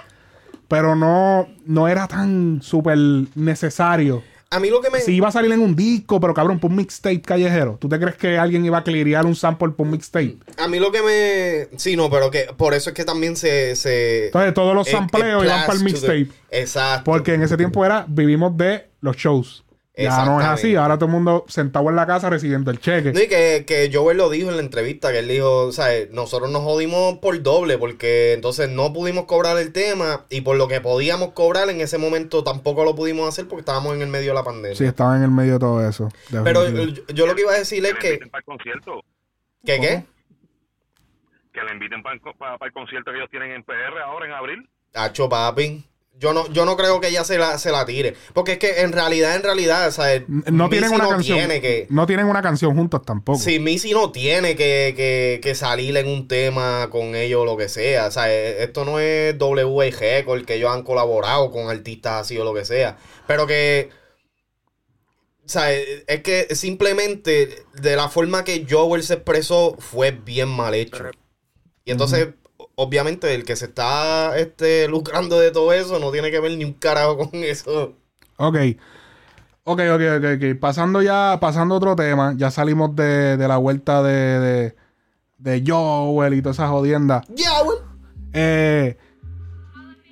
Speaker 1: Pero no, no era tan súper necesario.
Speaker 2: A mí lo que me.
Speaker 1: Si iba a salir en un disco, pero cabrón, por un mixtape callejero. ¿Tú te crees que alguien iba a clirear un sample por un mixtape?
Speaker 2: A mí lo que me. Sí, no, pero que por eso es que también se. se
Speaker 1: Entonces, todos los sampleos iban para el
Speaker 2: the-
Speaker 1: mixtape.
Speaker 2: Exacto.
Speaker 1: Porque en ese tiempo era, vivimos de los shows. Ya no es así. Ahora todo el mundo sentado en la casa recibiendo el cheque.
Speaker 2: No, y que, que Joel lo dijo en la entrevista, que él dijo, o sea, nosotros nos jodimos por doble, porque entonces no pudimos cobrar el tema, y por lo que podíamos cobrar en ese momento tampoco lo pudimos hacer porque estábamos en el medio de la pandemia.
Speaker 1: Sí, estaba en el medio de todo eso.
Speaker 2: Pero yo, yo lo que iba a decir es
Speaker 7: Que le
Speaker 2: que...
Speaker 7: inviten para el concierto.
Speaker 2: ¿Que qué?
Speaker 7: Que le inviten para, el co- para- para el concierto que ellos tienen en PR ahora en abril.
Speaker 2: Hacho, papi. Yo no, yo no creo que ella se la, se la tire. Porque es que en realidad, en realidad, o sea,
Speaker 1: no tienen una
Speaker 2: no
Speaker 1: canción.
Speaker 2: tiene que...
Speaker 1: No tienen una canción juntos tampoco.
Speaker 2: Sí, Missy no tiene que, que, que salir en un tema con ellos o lo que sea. O sea, eh, esto no es WA Record que ellos han colaborado con artistas así o lo que sea. Pero que. O sea, eh, es que simplemente de la forma que Joel se expresó fue bien mal hecho. Y entonces, obviamente, el que se está este, lucrando de todo eso no tiene que ver ni un carajo con eso.
Speaker 1: Ok. Ok, ok, ok, ok. Pasando ya, pasando a otro tema. Ya salimos de, de la vuelta de, de, de Joel y toda esa jodienda.
Speaker 2: Joel.
Speaker 1: Eh,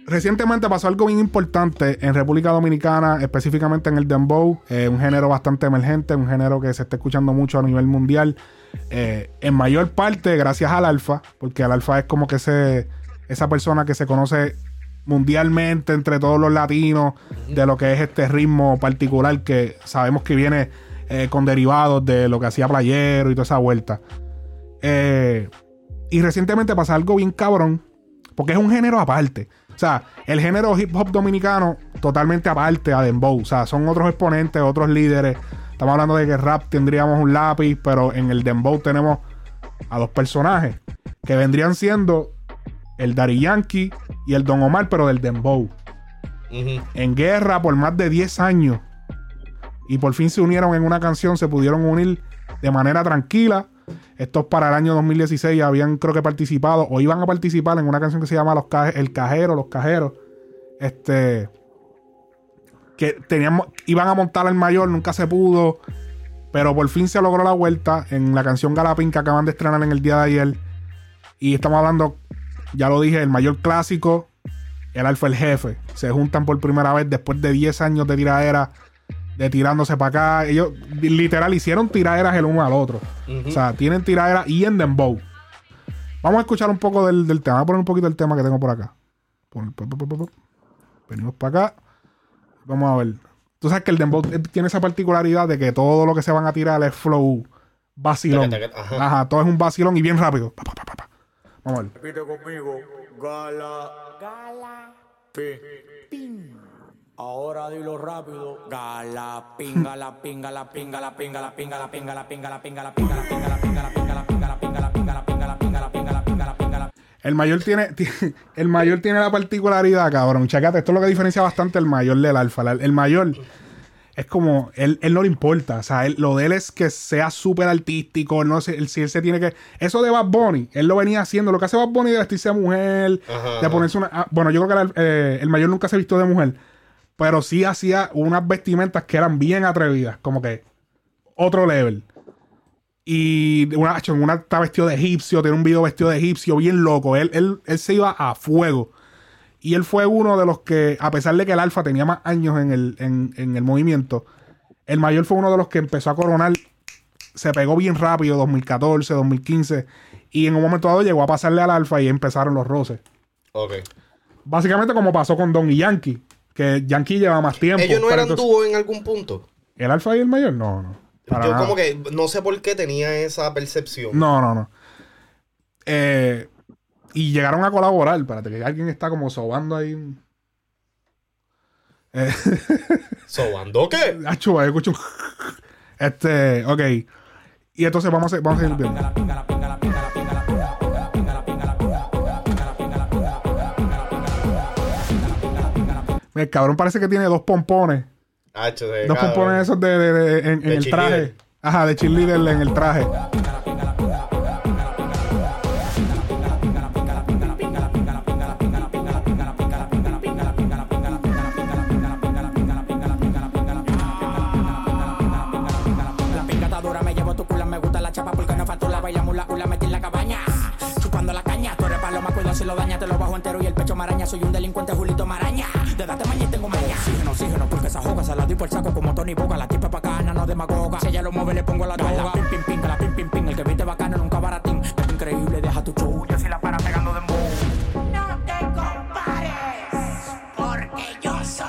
Speaker 1: recientemente pasó algo bien importante en República Dominicana, específicamente en el Dembow, eh, un género bastante emergente, un género que se está escuchando mucho a nivel mundial, eh, en mayor parte gracias al Alfa, porque el Alfa es como que ese, esa persona que se conoce mundialmente entre todos los latinos de lo que es este ritmo particular que sabemos que viene eh, con derivados de lo que hacía Playero y toda esa vuelta. Eh, y recientemente pasó algo bien cabrón, porque es un género aparte. O sea, el género hip hop dominicano totalmente aparte a Dembow. O sea, son otros exponentes, otros líderes. Estamos hablando de que rap tendríamos un lápiz, pero en el Dembow tenemos a dos personajes que vendrían siendo el Dari Yankee y el Don Omar, pero del Dembow. En guerra por más de 10 años. Y por fin se unieron en una canción, se pudieron unir de manera tranquila. Estos para el año 2016 habían creo que participado o iban a participar en una canción que se llama Los Caje- El Cajero, Los Cajeros. Este que teníamos iban a montar al mayor, nunca se pudo, pero por fin se logró la vuelta en la canción Galapín que acaban de estrenar en el día de ayer. Y estamos hablando, ya lo dije, el mayor clásico, el Alfa el Jefe. Se juntan por primera vez después de 10 años de tiradera, de tirándose para acá. Ellos literal hicieron tiraderas el uno al otro. O sea, tienen tiraderas y en Dembow. Vamos a escuchar un poco del, del tema. Voy a poner un poquito el tema que tengo por acá. Venimos para acá. Vamos a ver. Tú sabes que el Dembow tiene esa particularidad de que todo lo que se van a tirar es flow vacilón.
Speaker 2: Ajá.
Speaker 1: Ajá, todo es un vacilón y bien rápido. Pa, pa, pa, pa, pa. Vamos a ver.
Speaker 8: Repite conmigo. Gala. Gala. Pin. Ahora dilo rápido. Gala, pinga, la pinga, la pinga, la pinga, la pinga, la pinga, la pinga, la pinga, la pinga, la pinga, la pinga, la pinga,
Speaker 1: El mayor tiene, el mayor tiene la particularidad, cabrón. Chacate, esto es lo que diferencia bastante el mayor del alfa. El mayor es como, él, él no le importa. O sea, él- lo de él es que sea súper artístico. No sé, él, si él se tiene que. Eso de Bad Bunny, él lo venía haciendo. Lo que hace Bad Bunny de vestirse de mujer,
Speaker 2: Ajá,
Speaker 1: de ponerse una. ah, bueno, yo creo que el, eh, el mayor nunca se vistió de mujer. Pero sí hacía unas vestimentas que eran bien atrevidas. Como que otro level. Y una, una está vestido de egipcio, tiene un video vestido de egipcio, bien loco. Él, él, él se iba a fuego. Y él fue uno de los que, a pesar de que el Alfa tenía más años en el, en, en el movimiento, el mayor fue uno de los que empezó a coronar. Se pegó bien rápido, 2014, 2015. Y en un momento dado llegó a pasarle al Alfa y empezaron los roces.
Speaker 2: Ok.
Speaker 1: Básicamente como pasó con Don y Yankee. Que Yankee lleva más tiempo.
Speaker 2: ¿Ellos no eran
Speaker 1: entonces-
Speaker 2: dúo en algún punto?
Speaker 1: ¿El Alfa y el mayor? No, no. Para
Speaker 2: Yo
Speaker 1: nada.
Speaker 2: como que no sé por qué tenía esa percepción.
Speaker 1: No, no, no. Eh, y llegaron a colaborar. Espérate, que alguien está como sobando ahí. Eh,
Speaker 2: ¿Sobando qué?
Speaker 1: acho, ahí escucho Este, ok. Y entonces vamos a, vamos a seguir viendo. El cabrón parece que tiene dos pompones.
Speaker 2: Hacho, de
Speaker 1: Dos
Speaker 2: cabrón.
Speaker 1: pompones esos de, de- de- en, en el traje. Ajá, de cheerleader en el traje.
Speaker 8: Si lo daña, te lo bajo entero y el pecho maraña. Soy un delincuente, Julito Maraña. De date maña y tengo maña. Oxígeno, oxígeno, porque esa joga se la di por el saco como Tony Boga. La tipa bacana, no demagoga. Si ella lo mueve, le pongo la toga. Pim, pim, pim, la pim, pim, pim. El que viste bacano nunca baratín. Es increíble, deja tu show. Yo si la para pegando de No te compares, porque yo soy.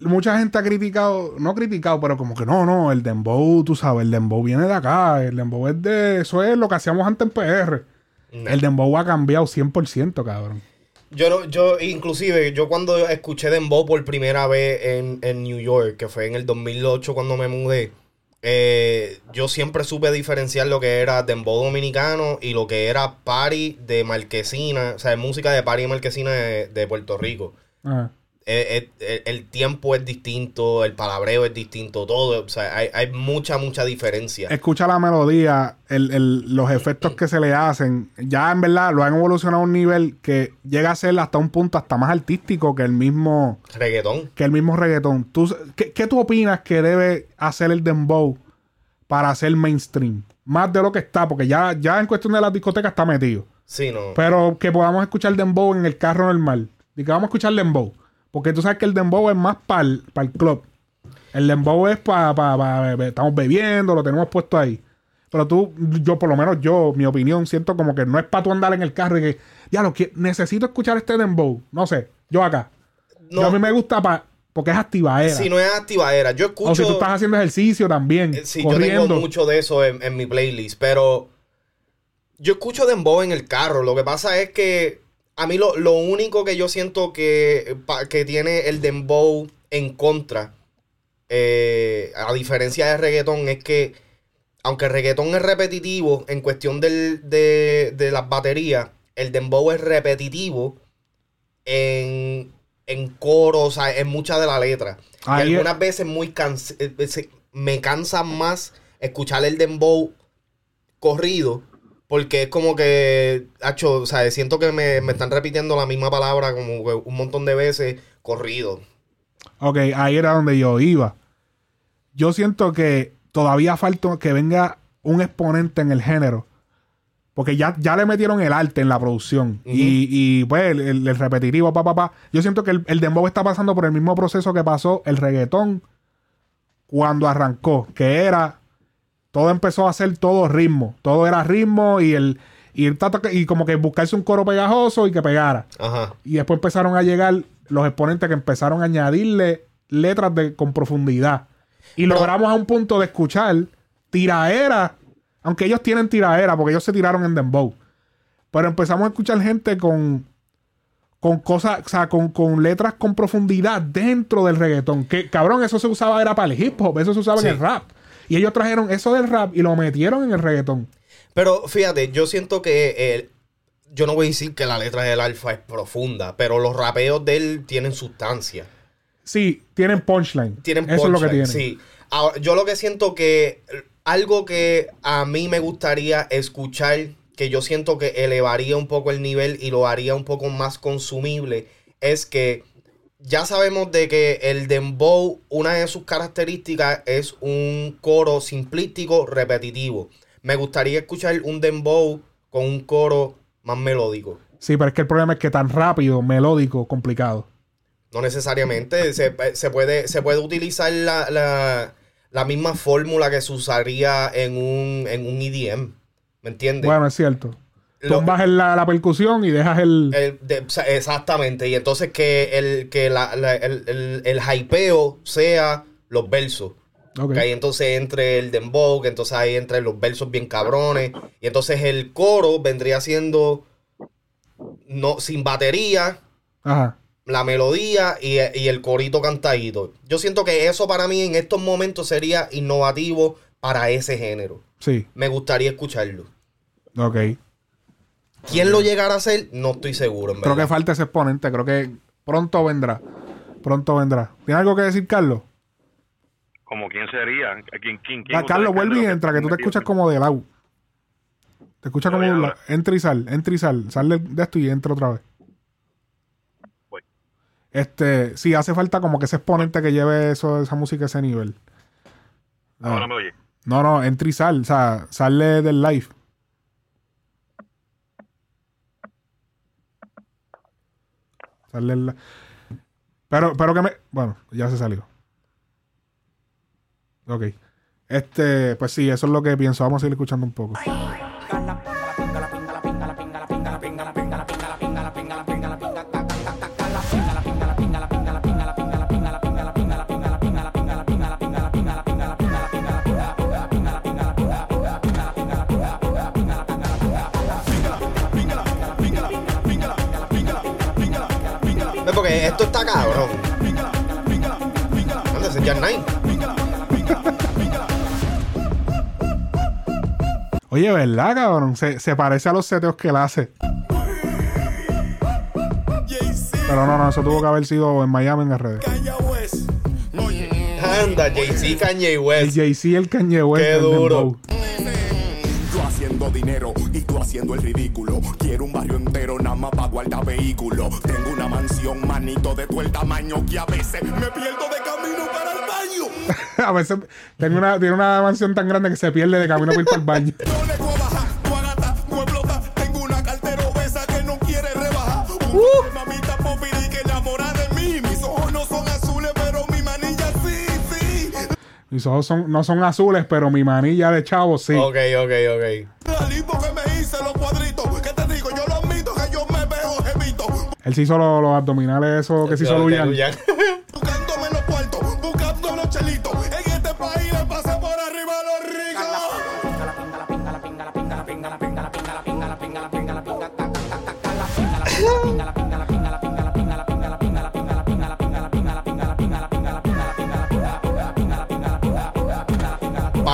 Speaker 1: mucha gente ha criticado, no criticado, pero como que no, no, el dembow, tú sabes, el dembow viene de acá, el dembow es de, eso es lo que hacíamos antes en PR.
Speaker 2: No.
Speaker 1: El dembow ha cambiado 100%, cabrón.
Speaker 2: Yo, no- yo, inclusive, yo cuando escuché Dembow por primera vez en, en New York, que fue en el 2008 cuando me mudé, eh, yo siempre supe diferenciar lo que era Dembow dominicano y lo que era party de Marquesina, o sea, música de party de Marquesina de, de Puerto Rico. El, el tiempo es distinto, el palabreo es distinto, todo. O sea, hay, hay mucha, mucha diferencia.
Speaker 1: Escucha la melodía, el- el- los efectos que se le hacen, ya en verdad lo han evolucionado a un nivel que llega a ser hasta un punto hasta más artístico que el mismo
Speaker 2: Reggaetón.
Speaker 1: que el mismo reggaetón. ¿Tú, qué, qué tú opinas que debe hacer el dembow para hacer mainstream? Más de lo que está, porque ya, ya en cuestión de las discotecas está metido.
Speaker 2: Sí, no.
Speaker 1: Pero que podamos escuchar dembow en el carro normal. Y que vamos a escuchar dembow. Porque tú sabes que el dembow es más para el, club. El dembow es para... estamos bebiendo, lo tenemos puesto ahí. Pero tú, yo por lo menos yo, mi opinión, siento como que no es para tú andar en el carro y que, ya lo que necesito escuchar este dembow. No sé, yo acá.
Speaker 2: No.
Speaker 1: Yo a mí me gusta pa, porque es activadera.
Speaker 2: Si no es activadera, yo escucho.
Speaker 1: o si tú estás haciendo ejercicio también,
Speaker 2: Eh, Sí, yo
Speaker 1: corriendo.
Speaker 2: tengo mucho de eso en, en mi playlist, pero yo escucho Dembow en el carro. Lo que pasa es que a mí lo, lo único que yo siento que, que tiene el Dembow en contra, eh, a diferencia de reggaetón, es que aunque el reggaetón es repetitivo en cuestión del- de, de las baterías, el Dembow es repetitivo en, en coros, o sea, en mucha de la letra.
Speaker 1: Ahí
Speaker 2: y
Speaker 1: es-
Speaker 2: algunas veces muy cansa- eh, me cansa más escuchar el dembow corrido. Porque es como que, hacho, o sea, siento que me, me están repitiendo la misma palabra como que un montón de veces corrido.
Speaker 1: Ok, ahí era donde yo iba. Yo siento que todavía falta que venga un exponente en el género. Porque ya, ya le metieron el arte en la producción. y, y, pues el, el- el repetitivo, pa, pa, pa. Yo siento que el, el dembow está pasando por el mismo proceso que pasó el reggaetón cuando arrancó. Que era. Todo empezó a ser todo ritmo. Todo era ritmo y el. Y, el tata- y como que buscarse un coro pegajoso y que pegara.
Speaker 2: Ajá.
Speaker 1: Y después empezaron a llegar los exponentes que empezaron a añadirle letras de, con profundidad. Y logramos a un punto de escuchar tiraera, aunque ellos tienen tiraera, porque ellos se tiraron en Dembow. Pero empezamos a escuchar gente con, con cosas, o sea, con, con letras con profundidad dentro del reggaetón. Que cabrón, eso se usaba era para el hip hop, eso se usaba
Speaker 2: Sí.
Speaker 1: en el rap. Y ellos trajeron eso del rap y lo metieron en el reggaetón.
Speaker 2: Pero fíjate, yo siento que el- yo no voy a decir que la letra del alfa es profunda, pero los rapeos de él tienen sustancia.
Speaker 1: Sí, tienen punchline.
Speaker 2: tienen
Speaker 1: Eso es lo que tienen.
Speaker 2: Sí. Ahora, yo lo que siento que algo que a mí me gustaría escuchar, que yo siento que elevaría un poco el nivel y lo haría un poco más consumible, es que ya sabemos de que el dembow, una de sus características es un coro simplístico repetitivo. Me gustaría escuchar un dembow con un coro más melódico.
Speaker 1: Sí, pero es que el problema es que tan rápido, melódico, complicado.
Speaker 2: No necesariamente. Se, se puede, se puede utilizar la, la- la misma fórmula que se usaría en un, en un EDM. ¿Me entiendes?
Speaker 1: Bueno, es cierto. Tumbas el- la, la percusión y dejas el.
Speaker 2: De- exactamente. Y entonces que el, que la- la- el, el- el hypeo sea los versos. Que ahí entonces entre el dembow, que entonces ahí entre los versos bien cabrones. Y entonces el coro vendría siendo no, sin batería,
Speaker 1: Ajá.
Speaker 2: la melodía y, y el corito cantadito. Yo siento que eso para mí en estos momentos sería innovativo para ese género.
Speaker 1: Sí.
Speaker 2: Me gustaría escucharlo.
Speaker 1: Ok.
Speaker 2: ¿Quién lo llegará a hacer? No estoy seguro, en
Speaker 1: Creo
Speaker 2: verdad.
Speaker 1: que falta ese exponente. Creo que pronto vendrá. Pronto vendrá. ¿Tiene algo que decir, Carlos?
Speaker 7: Como quién sería, ¿A quién, quién, quién
Speaker 1: Ah, Carlos, vuelve y entra, que tú te escuchas como de lado. Te escuchas como
Speaker 7: voy
Speaker 1: un
Speaker 7: ahora.
Speaker 1: la- entra y sal, entra y sal, sal de, de esto y entra otra vez.
Speaker 7: Voy.
Speaker 1: Este, sí, hace falta como que ese exponente que lleve eso, esa música a ese nivel. No,
Speaker 7: Ahora me oye.
Speaker 1: no, no, entra y sal, o sea, sale del live. Sale. Pero, pero que me... Bueno, ya se salió. Ok. Este, pues sí, eso es lo que pienso. Vamos a seguir escuchando un poco.
Speaker 2: Porque esto está cabrón. Ese es Jack Nine.
Speaker 1: Oye, ¿verdad, cabrón? Se, se parece a los seteos que él hace. Pero no, no, eso tuvo que haber sido en Miami en RD.
Speaker 2: Anda, Jay-Z, Kanye West.
Speaker 1: Jay-Z, el Kanye West.
Speaker 2: Qué duro.
Speaker 3: Dinero y tú haciendo el ridículo. Quiero un barrio entero nada más para guardar vehículos. Tengo una mansión, manito, de todo el tamaño que a veces me pierdo de camino para el baño.
Speaker 1: a veces tiene una, tiene una mansión tan grande que se pierde de camino para ir para el baño.
Speaker 3: No le voy a bajar, tú agata, tú explota. Tengo una cartera obesa que no quiere rebajar. Un mamita popiri que enamora de mí. Mis ojos no son azules, pero mi manilla sí, sí.
Speaker 1: Mis ojos son, no son azules, pero mi manilla de chavo sí.
Speaker 2: Ok, ok, ok.
Speaker 3: La lipo que me hice los cuadritos. ¿Qué te digo? Yo lo admito que yo me veo jevito.
Speaker 1: Él se hizo los, los abdominales, esos que se hizo Luyan.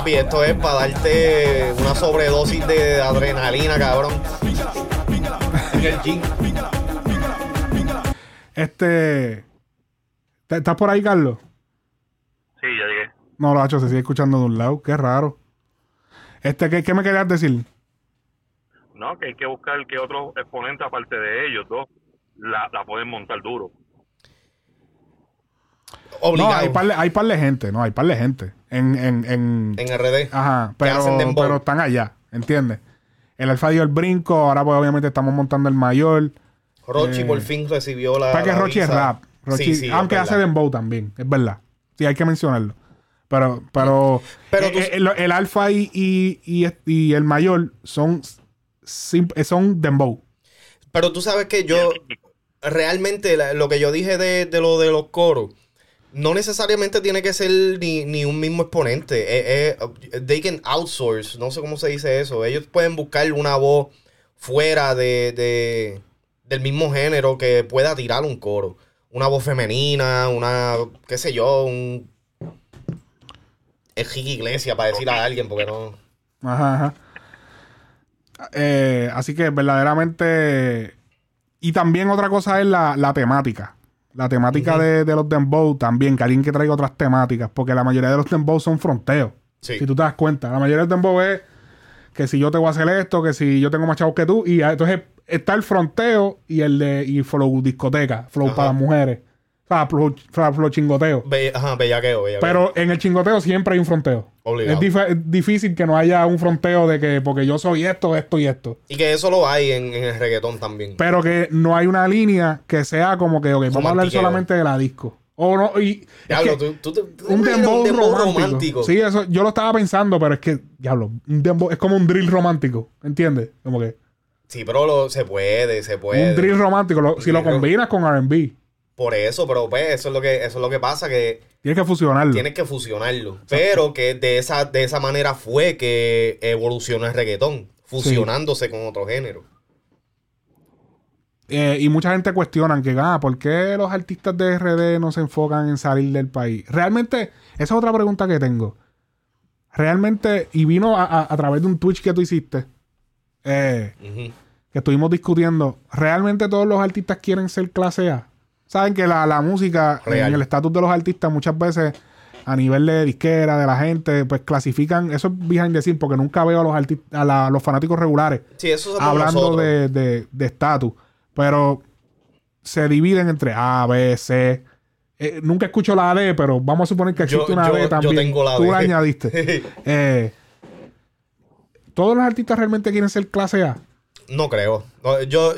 Speaker 2: Papi, esto es para darte una sobredosis de adrenalina, cabrón. En el gym.
Speaker 1: Este. ¿te- ¿Estás por ahí, Carlos?
Speaker 7: Sí, ya llegué.
Speaker 1: No, lo ha hecho, se sigue escuchando de un lado. Qué raro. Este, ¿qué, qué me querías decir?
Speaker 7: No, que hay que buscar que otros exponentes, aparte de ellos dos, la, la pueden montar duro.
Speaker 1: No,
Speaker 2: Obligado.
Speaker 1: hay par, de, hay par de gente, no, hay par de gente. En, en, en,
Speaker 2: En RD.
Speaker 1: Ajá, pero, pero están allá, ¿entiendes? El alfa dio el brinco, ahora pues obviamente estamos montando el mayor.
Speaker 2: Rochi
Speaker 1: Eh,
Speaker 2: por fin recibió la.
Speaker 1: Para que Rochi es rap. Rochi,
Speaker 2: Sí, sí,
Speaker 1: aunque
Speaker 2: es
Speaker 1: hace dembow también, es verdad. Sí, hay que mencionarlo. Pero, pero,
Speaker 2: Pero
Speaker 1: eh,
Speaker 2: tú-
Speaker 1: eh, el, el alfa y, y, y, y el mayor son, son dembow.
Speaker 2: Pero tú sabes que yo. Realmente la- lo que yo dije de, de lo de los coros. No necesariamente tiene que ser ni, ni un mismo exponente. Eh, eh, they can outsource. No sé cómo se dice eso. Ellos pueden buscar una voz fuera de, de- del mismo género que pueda tirar un coro. Una voz femenina, una, qué sé yo, un... Es Iglesia para decir a alguien, porque no...
Speaker 1: Ajá, ajá. Eh, así que verdaderamente. Y también otra cosa es la, la temática. La temática de, de los dembow también, que alguien que traiga otras temáticas, porque la mayoría de los dembow son fronteos.
Speaker 2: Sí.
Speaker 1: Si tú te das cuenta, la mayoría del dembow es que si yo te voy a hacer esto, que si yo tengo más chavos que tú, y ah, entonces está el fronteo y el de y flow discoteca, flow
Speaker 2: Ajá.
Speaker 1: para las mujeres, sea, flow, chingoteo.
Speaker 2: Be- ajá, bellaqueo, bellaqueo.
Speaker 1: Pero en el chingoteo siempre hay un fronteo.
Speaker 2: Obligado.
Speaker 1: Es, dif- es difícil que no haya un fronteo de que porque yo soy esto, esto y esto.
Speaker 2: Y que eso lo hay en, en el reggaetón también.
Speaker 1: Pero que no hay una línea que sea como que, ok, vamos a hablar solamente de la disco. O no, y. es
Speaker 2: Diablo,
Speaker 1: que
Speaker 2: tú, tú
Speaker 1: un dembow, romántico. Sí, eso, yo lo estaba pensando, pero es que, diablo, un dembow es como un drill romántico, ¿entiendes? Como que
Speaker 2: Sí, pero lo- se puede, se puede.
Speaker 1: un drill romántico, lo- si lo combinas con R&B,
Speaker 2: Por eso, pero pues eso es lo que, eso es lo que pasa, que
Speaker 1: tienes que fusionarlo.
Speaker 2: tienes que fusionarlo. Pero que de esa, de esa manera fue que evolucionó el reggaetón, fusionándose con otro género.
Speaker 1: Eh, y mucha gente cuestiona que, ah, ¿por qué los artistas de RD no se enfocan en salir del país? Realmente, esa es otra pregunta que tengo. Realmente, y vino a, a- a través de un Twitch que tú hiciste, eh, que estuvimos discutiendo, ¿realmente todos los artistas quieren ser clase A? Saben que la, la música,
Speaker 2: Real.
Speaker 1: en el estatus de los artistas, muchas veces a nivel de disquera, de la gente, pues clasifican, eso es behind the scene, porque nunca veo a los, a la- los fanáticos regulares
Speaker 2: Sí, eso
Speaker 1: hablando de de- de estatus, pero se dividen entre A, B, C. Eh, nunca escucho la D, pero vamos a suponer que existe
Speaker 2: Yo-
Speaker 1: una
Speaker 2: yo-
Speaker 1: D
Speaker 2: yo
Speaker 1: también.
Speaker 2: tengo la
Speaker 1: Tú
Speaker 2: D.
Speaker 1: la añadiste. Eh, ¿Todos los artistas realmente quieren ser clase A?
Speaker 2: No creo. No, yo,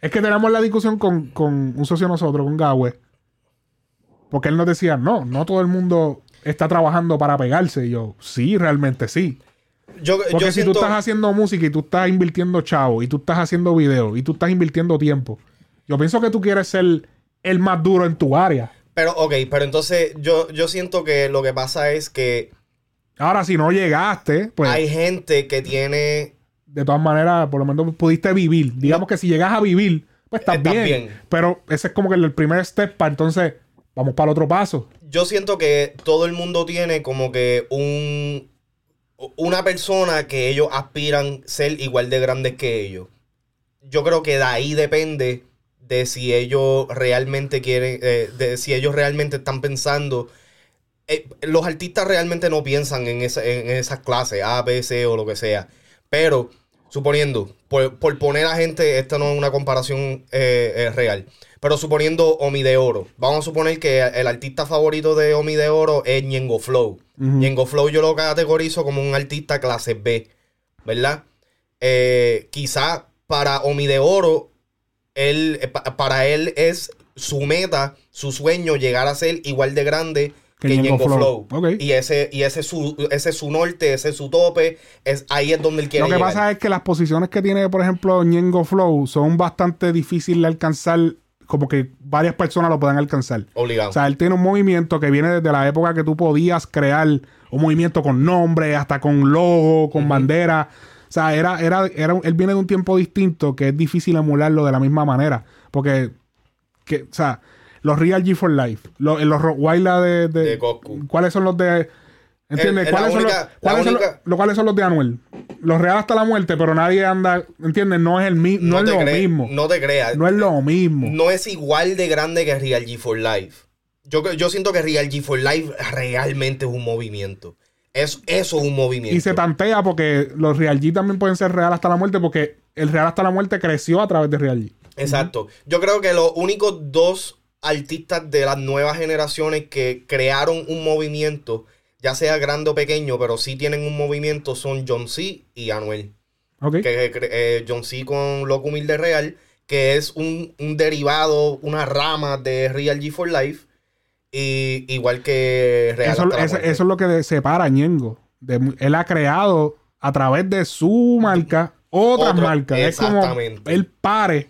Speaker 1: Es que tenemos la discusión con, con un socio de nosotros, con Gawe. Porque él nos decía, no, no todo el mundo está trabajando para pegarse. Y yo, sí, realmente sí.
Speaker 2: yo,
Speaker 1: Porque
Speaker 2: yo
Speaker 1: si
Speaker 2: siento,
Speaker 1: tú estás haciendo música y tú estás invirtiendo chavo y tú estás haciendo video y tú estás invirtiendo tiempo, yo pienso que tú quieres ser el más duro en tu área.
Speaker 2: Pero, ok, pero entonces yo, yo siento que lo que pasa es que
Speaker 1: Ahora, si no llegaste, pues
Speaker 2: hay gente que tiene
Speaker 1: de todas maneras, por lo menos pudiste vivir. Digamos que si llegas a vivir, pues estás
Speaker 2: Estás
Speaker 1: bien.
Speaker 2: bien.
Speaker 1: Pero ese es como que el primer step para entonces vamos para el otro paso.
Speaker 2: yo siento que todo el mundo tiene como que un una persona que ellos aspiran ser igual de grandes que ellos. Yo creo que de ahí depende de si ellos realmente quieren, eh, de si ellos realmente están pensando. eh, los artistas realmente no piensan en, esa, en esas clases, A, B, C o lo que sea. Pero, suponiendo, por, por poner a gente, esta no es una comparación eh, eh, real. Pero suponiendo Omi de Oro. Vamos a suponer que el artista favorito de Omi de Oro es Ñengo Flow.
Speaker 1: Ujú.
Speaker 2: Ñengo Flow yo lo categorizo como un artista clase B. ¿Verdad? Eh, quizá para Omi de Oro, él, eh, pa- para él es su meta, su sueño, llegar a ser igual de grande
Speaker 1: Que
Speaker 2: que,
Speaker 1: Flow.
Speaker 2: Flow.
Speaker 1: Ok.
Speaker 2: Y ese, y ese es su, ese es su norte, ese es su tope. Es, ahí es donde él quiere
Speaker 1: Lo que
Speaker 2: llegar.
Speaker 1: pasa es que las posiciones que tiene, por ejemplo, Ñengo Flow son bastante difíciles de alcanzar, como que varias personas lo puedan alcanzar.
Speaker 2: Obligado.
Speaker 1: O sea, él tiene un movimiento que viene desde la época que tú podías crear un movimiento con nombre, hasta con logo, con bandera. O sea, era, era, era, él viene de un tiempo distinto que es difícil emularlo de la misma manera. Porque, que, o sea, los Real G for Life, los, los Rottweiler de, de,
Speaker 2: De Goku.
Speaker 1: ¿Cuáles son los de. ¿Entiendes?
Speaker 2: El-
Speaker 1: ¿Cuáles, son
Speaker 2: única-
Speaker 1: los, cuáles, son los, cuáles son los de Anuel? Los Real hasta la muerte, pero nadie anda. ¿Entiendes? No es el mi- no, es lo mismo. No,
Speaker 2: No te creas.
Speaker 1: es lo mismo.
Speaker 2: no es igual de grande que Real G for Life. Yo, yo siento que Real G for Life realmente es un movimiento. Es, eso es un movimiento.
Speaker 1: Y se tantea porque los Real G también pueden ser Real hasta la muerte porque el Real hasta la muerte creció a través de Real G.
Speaker 2: Exacto. Yo creo que los únicos dos artistas de las nuevas generaciones que crearon un movimiento, ya sea grande o pequeño, pero sí tienen un movimiento, son John C. y Anuel. Que, que, eh, John C. con Loco Humilde Real, que es un, un derivado, una rama de Real G for Life. Y igual que Real
Speaker 1: Eso,
Speaker 2: la
Speaker 1: eso- es lo que separa a Ñengo. De- él ha creado a través de su marca otras
Speaker 2: Otro-
Speaker 1: marcas. Es como
Speaker 2: exactamente.
Speaker 1: él pare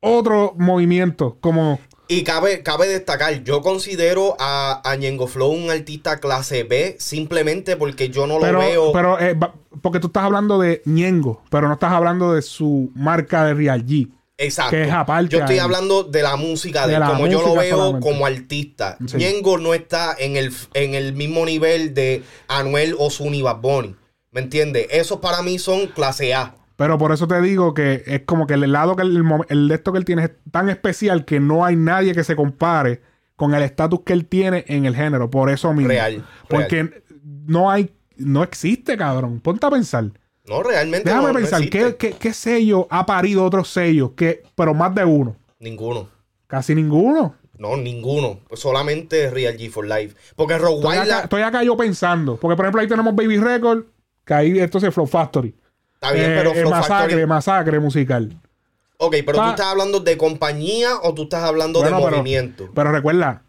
Speaker 1: otro movimiento. Como
Speaker 2: Y cabe, cabe destacar, yo considero a, a Ñengo Flow un artista clase B simplemente porque yo no
Speaker 1: pero,
Speaker 2: lo veo.
Speaker 1: pero eh, porque tú estás hablando de Ñengo, pero no estás hablando de su marca de Real G.
Speaker 2: Exacto.
Speaker 1: que es aparte
Speaker 2: Yo estoy hablando de la música de,
Speaker 1: De la
Speaker 2: como yo lo veo
Speaker 1: solamente.
Speaker 2: como artista.
Speaker 1: Sí.
Speaker 2: Ñengo no está en el, en el mismo nivel de Anuel Ozuna y Bad Bunny. ¿Me entiendes? Esos para mí son clase A.
Speaker 1: Pero por eso te digo que es como que el lado que el, el de esto que él tiene es tan especial que no hay nadie que se compare con el estatus que él tiene en el género. Por eso mismo.
Speaker 2: Real,
Speaker 1: Porque no hay, no existe, cabrón. Ponte a pensar.
Speaker 2: No, realmente
Speaker 1: Déjame
Speaker 2: no, no
Speaker 1: pensar, ¿qué,
Speaker 2: existe.
Speaker 1: qué, qué sello ha parido otros sellos? Que, pero más de uno.
Speaker 2: Ninguno.
Speaker 1: Casi ninguno.
Speaker 2: No, ninguno. Solamente Real G for Life. Porque Rock
Speaker 1: Estoy acá,
Speaker 2: Wildlife
Speaker 1: estoy acá yo pensando. Porque, por ejemplo, ahí tenemos Baby Record, que ahí esto es Flow Factory.
Speaker 2: Está bien,
Speaker 1: Eh,
Speaker 2: pero
Speaker 1: eh,
Speaker 2: Flow
Speaker 1: masacre,
Speaker 2: Factory-
Speaker 1: masacre musical.
Speaker 2: Ok, pero
Speaker 1: Pa-
Speaker 2: tú estás hablando de compañía o tú estás hablando
Speaker 1: Bueno,
Speaker 2: de
Speaker 1: pero-
Speaker 2: movimiento.
Speaker 1: Pero recuerda,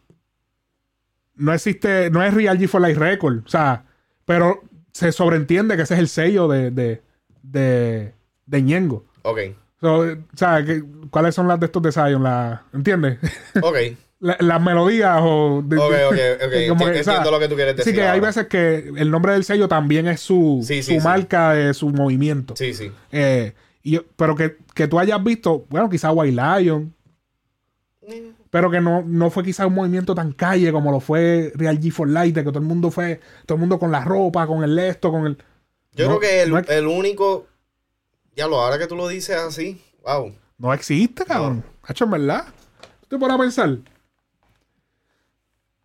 Speaker 1: no existe, no es Real G for Life Record. O sea, pero se sobreentiende que ese es el sello de, de, de, de Ñengo.
Speaker 2: Ok,
Speaker 1: So, o sea, ¿cuáles son las de estos de Zion? La, ¿Entiendes?
Speaker 2: ok.
Speaker 1: La- las melodías o... de-
Speaker 2: Ok, ok, ok.
Speaker 1: como que, o sea,
Speaker 2: entiendo lo que tú quieres decir.
Speaker 1: Sí, que hay veces que el nombre del sello también es su,
Speaker 2: Sí,
Speaker 1: su
Speaker 2: sí,
Speaker 1: marca de su movimiento.
Speaker 2: Sí, sí.
Speaker 1: Eh, y yo- pero que, que tú hayas visto, bueno, quizá White Lion, pero que no, no fue quizá un movimiento tan calle como lo fue Real G for Light, que todo el mundo fue, todo el mundo con la ropa, con el esto, con el.
Speaker 2: Yo
Speaker 1: No,
Speaker 2: creo que el,
Speaker 1: no es-
Speaker 2: el único. Ya lo, ahora que tú lo dices así. Wow.
Speaker 1: No existe, cabrón. Hacho, en verdad. ¿Tú pones a pensar?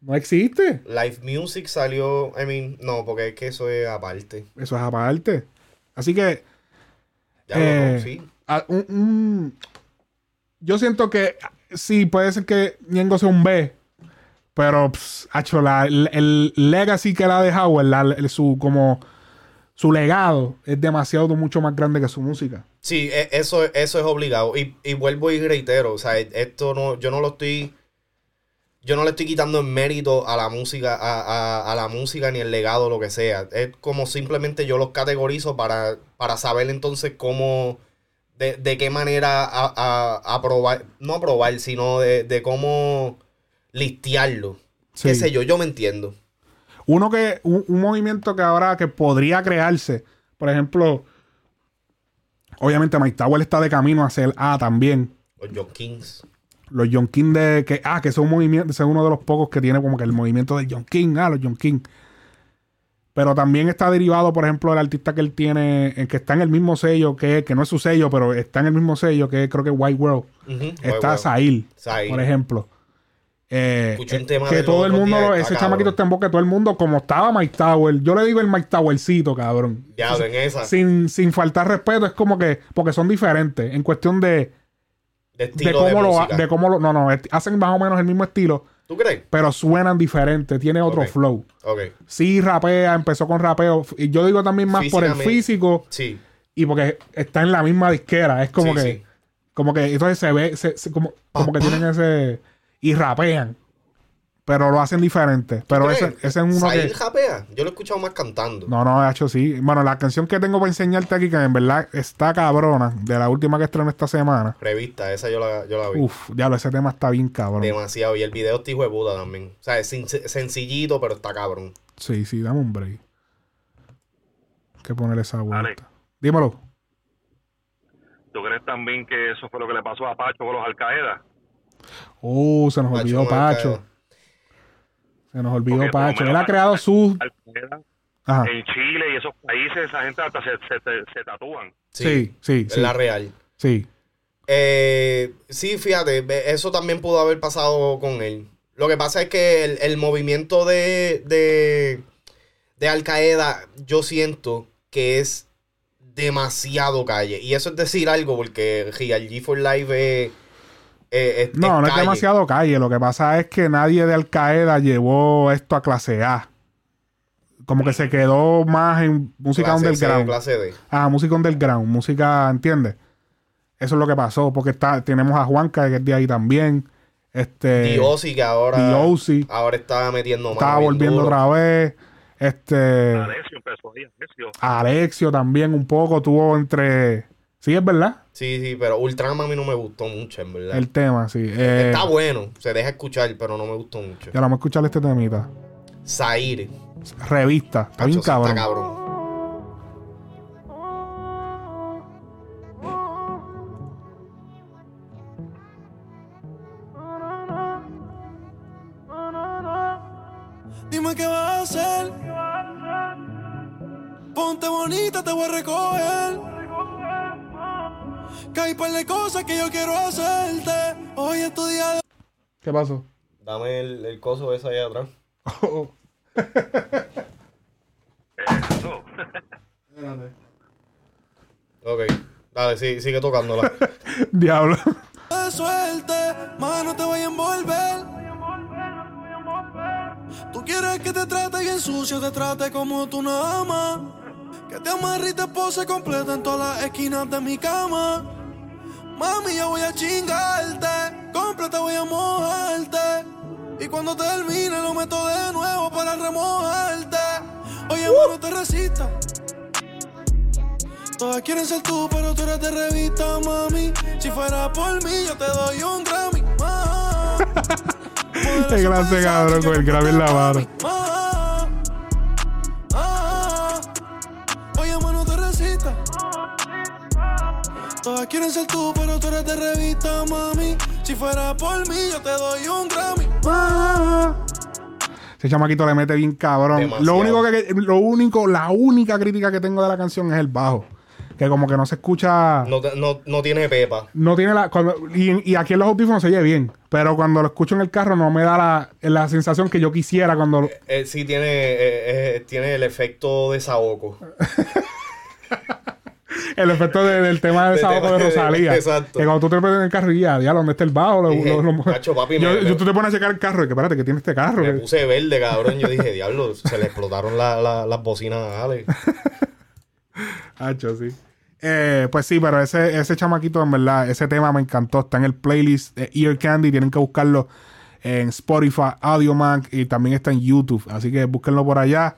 Speaker 1: No existe.
Speaker 2: Live Music salió. I mean, no, porque es que eso es aparte.
Speaker 1: Eso es aparte. Así que.
Speaker 2: Ya
Speaker 1: Eh,
Speaker 2: lo no, sí.
Speaker 1: a- un- un- yo siento que sí, puede ser que Ñengo sea un B, pero pss, hacho, la- el, el legacy que le ha dejado, el- la- el- su, como, su legado, es demasiado mucho más grande que su música.
Speaker 2: Sí, e- eso, eso es obligado. Y, y vuelvo y reitero, o sea, esto no, yo no lo estoy, yo no le estoy quitando el mérito a la música, a, a- a la música ni el legado, lo que sea. Es como simplemente yo los categorizo para, para saber entonces cómo, de, de qué manera a, a- aprobar, no aprobar, sino de, de cómo listearlo. Qué
Speaker 1: Sí.
Speaker 2: sé yo, yo me entiendo.
Speaker 1: Uno que, un, un movimiento que ahora que podría crearse, por ejemplo, obviamente Mike Tower está de camino a ser A también.
Speaker 2: Los John Kings.
Speaker 1: Los John King de que ah que es un movimiento es uno de los pocos que tiene como que el movimiento de John King ah los John King. Pero también está derivado por ejemplo el artista que él tiene en que está en el mismo sello que que no es su sello pero está en el mismo sello que creo que White World. Está. Sahil
Speaker 2: Sahil.
Speaker 1: por ejemplo. Eh,
Speaker 2: Escuché un
Speaker 1: eh,
Speaker 2: tema
Speaker 1: que todo el mundo
Speaker 2: días,
Speaker 1: lo-
Speaker 2: está
Speaker 1: ese chamaquito está en boca de todo el mundo como estaba Mike Tower. Yo le digo el Mike Towercito cabrón.
Speaker 2: Ya, en esa.
Speaker 1: sin, sin faltar respeto es como que porque son diferentes. En cuestión de
Speaker 2: de
Speaker 1: de
Speaker 2: estilo
Speaker 1: cómo
Speaker 2: de
Speaker 1: lo ha-
Speaker 2: música.
Speaker 1: de cómo lo no no hacen más o menos el mismo estilo
Speaker 2: ¿Tú crees?
Speaker 1: pero suenan diferente tiene otro flow
Speaker 2: Ok.
Speaker 1: sí rapea empezó con rapeo y yo digo también más por el físico
Speaker 2: Sí.
Speaker 1: y porque está en la misma disquera es como
Speaker 2: Sí,
Speaker 1: que
Speaker 2: sí.
Speaker 1: como que entonces se ve se- se- como, como que tienen ese y rapean pero lo hacen diferente pero ese, ese es uno que
Speaker 2: japea. Yo lo he escuchado más cantando.
Speaker 1: no, no, de hecho sí. Bueno, la canción que tengo para enseñarte aquí, que en verdad está cabrona, de la última que estrenó esta semana.
Speaker 2: Revista, esa yo la, yo la vi.
Speaker 1: Uf, diablo, ese tema está bien cabrón.
Speaker 2: Demasiado. Y el video está hijo de puta también. O sea, es sencillito, pero está cabrón.
Speaker 1: Sí, sí, dame un break. Hay que poner esa vuelta.
Speaker 7: Dale.
Speaker 1: Dímelo.
Speaker 7: ¿Tú crees también que eso fue lo que le pasó a Pacho con los Al-Qaeda?
Speaker 1: Uh, se nos
Speaker 2: Pacho
Speaker 1: olvidó. Pacho. Se nos olvidó Pacho. Él ha creado su. Ajá.
Speaker 7: en Chile y esos países, esa gente hasta se, se, se- se tatúan.
Speaker 1: Sí, sí,
Speaker 2: Es
Speaker 1: sí.
Speaker 2: la real.
Speaker 1: Sí.
Speaker 2: Eh, sí, fíjate, eso también pudo haber pasado con él. Lo que pasa es que el, el movimiento de, de, de Al Qaeda, yo siento que es demasiado calle. Y eso es decir algo, porque Real G for Life es. Es- es-
Speaker 1: No, no es
Speaker 2: calle.
Speaker 1: demasiado calle. Lo que pasa es que nadie de Al Qaeda llevó esto a clase A. Como que se quedó más en música
Speaker 2: Clase C,
Speaker 1: underground.
Speaker 2: clase D.
Speaker 1: Ah, música underground, música, ¿entiendes? Eso es lo que pasó, porque está, tenemos a Juanca, que es de ahí también. Este.
Speaker 2: Diosi, que ahora,
Speaker 1: Diosi.
Speaker 2: ahora está metiendo más.
Speaker 1: Estaba volviendo
Speaker 2: duro.
Speaker 1: otra vez. Este.
Speaker 7: Alessio empezó ahí, Alessio.
Speaker 1: Alexio también un poco tuvo entre. Sí, es verdad.
Speaker 2: Sí, sí, pero Ultraman a mí no me gustó mucho, en verdad.
Speaker 1: El tema, sí. Eh,
Speaker 2: Está bueno, se deja escuchar, pero no me gustó mucho.
Speaker 1: ya vamos a escuchar este temita.
Speaker 2: Zaire.
Speaker 1: Revista. Está bien cabrón.
Speaker 2: Está cabrón.
Speaker 9: Dime qué vas a hacer. Ponte bonita, te voy a recoger.
Speaker 8: Que hay par de cosas que yo quiero hacerte. Hoy es tu día de
Speaker 1: ¿Qué pasó?
Speaker 2: Dame el, el coso ese allá atrás.
Speaker 7: Eso.
Speaker 2: Ok. Dale, sí, sigue tocándola.
Speaker 1: Diablo.
Speaker 8: de suerte, más no te voy a envolver. Tú quieres que te trate bien sucio, te trate como tú no amas. Que te amarre y te pose completa en todas las esquinas de mi cama. Mami, yo voy a chingarte, completa voy a mojarte. Y cuando termine lo meto de nuevo para remojarte. Oye, no te resistas. Todas quieren ser tú, pero tú eres de revista, mami. Si fuera por mí, yo te doy un Grammy.
Speaker 1: Qué clase, cabrón, con el Grammy en la mano.
Speaker 8: Todas quieren ser tú, pero tú eres de revista, mami. Si fuera por mí, yo te doy un Grammy.
Speaker 1: Ese chamaquito le mete bien cabrón.
Speaker 2: Demasiado.
Speaker 1: Lo único que, lo único, la única crítica que tengo de la canción es el bajo. Que como que no se escucha.
Speaker 2: No, no, no tiene pepa.
Speaker 1: No tiene la. cuando- y, y aquí en los audífonos se oye bien. Pero cuando lo escucho en el carro no me da la, la sensación que yo quisiera cuando. lo-
Speaker 2: Eh, sí tiene, eh, eh, tiene el efecto de saoco.
Speaker 1: el efecto de- del tema de
Speaker 2: tema
Speaker 1: de
Speaker 2: de-
Speaker 1: Rosalía.
Speaker 2: exacto.
Speaker 1: Que cuando tú te metes en el carro y ya, diablo, ¿dónde está el bajo? Lo-
Speaker 2: Dije,
Speaker 1: lo- lo-
Speaker 2: "Macho, papi,
Speaker 1: yo,
Speaker 2: me-
Speaker 1: yo-
Speaker 2: me-
Speaker 1: tú te pones a checar el carro y que espérate, que tiene este carro.
Speaker 2: Me
Speaker 1: que-
Speaker 2: puse verde, cabrón. Yo dije, diablo, se le explotaron la- la- las bocinas a Alex.
Speaker 1: Hacho, sí. Eh, pues sí, pero ese, ese chamaquito, en verdad, ese tema me encantó. Está en el playlist de Ear Candy. Tienen que buscarlo en Spotify, Audiomack y también está en YouTube. Así que búsquenlo por allá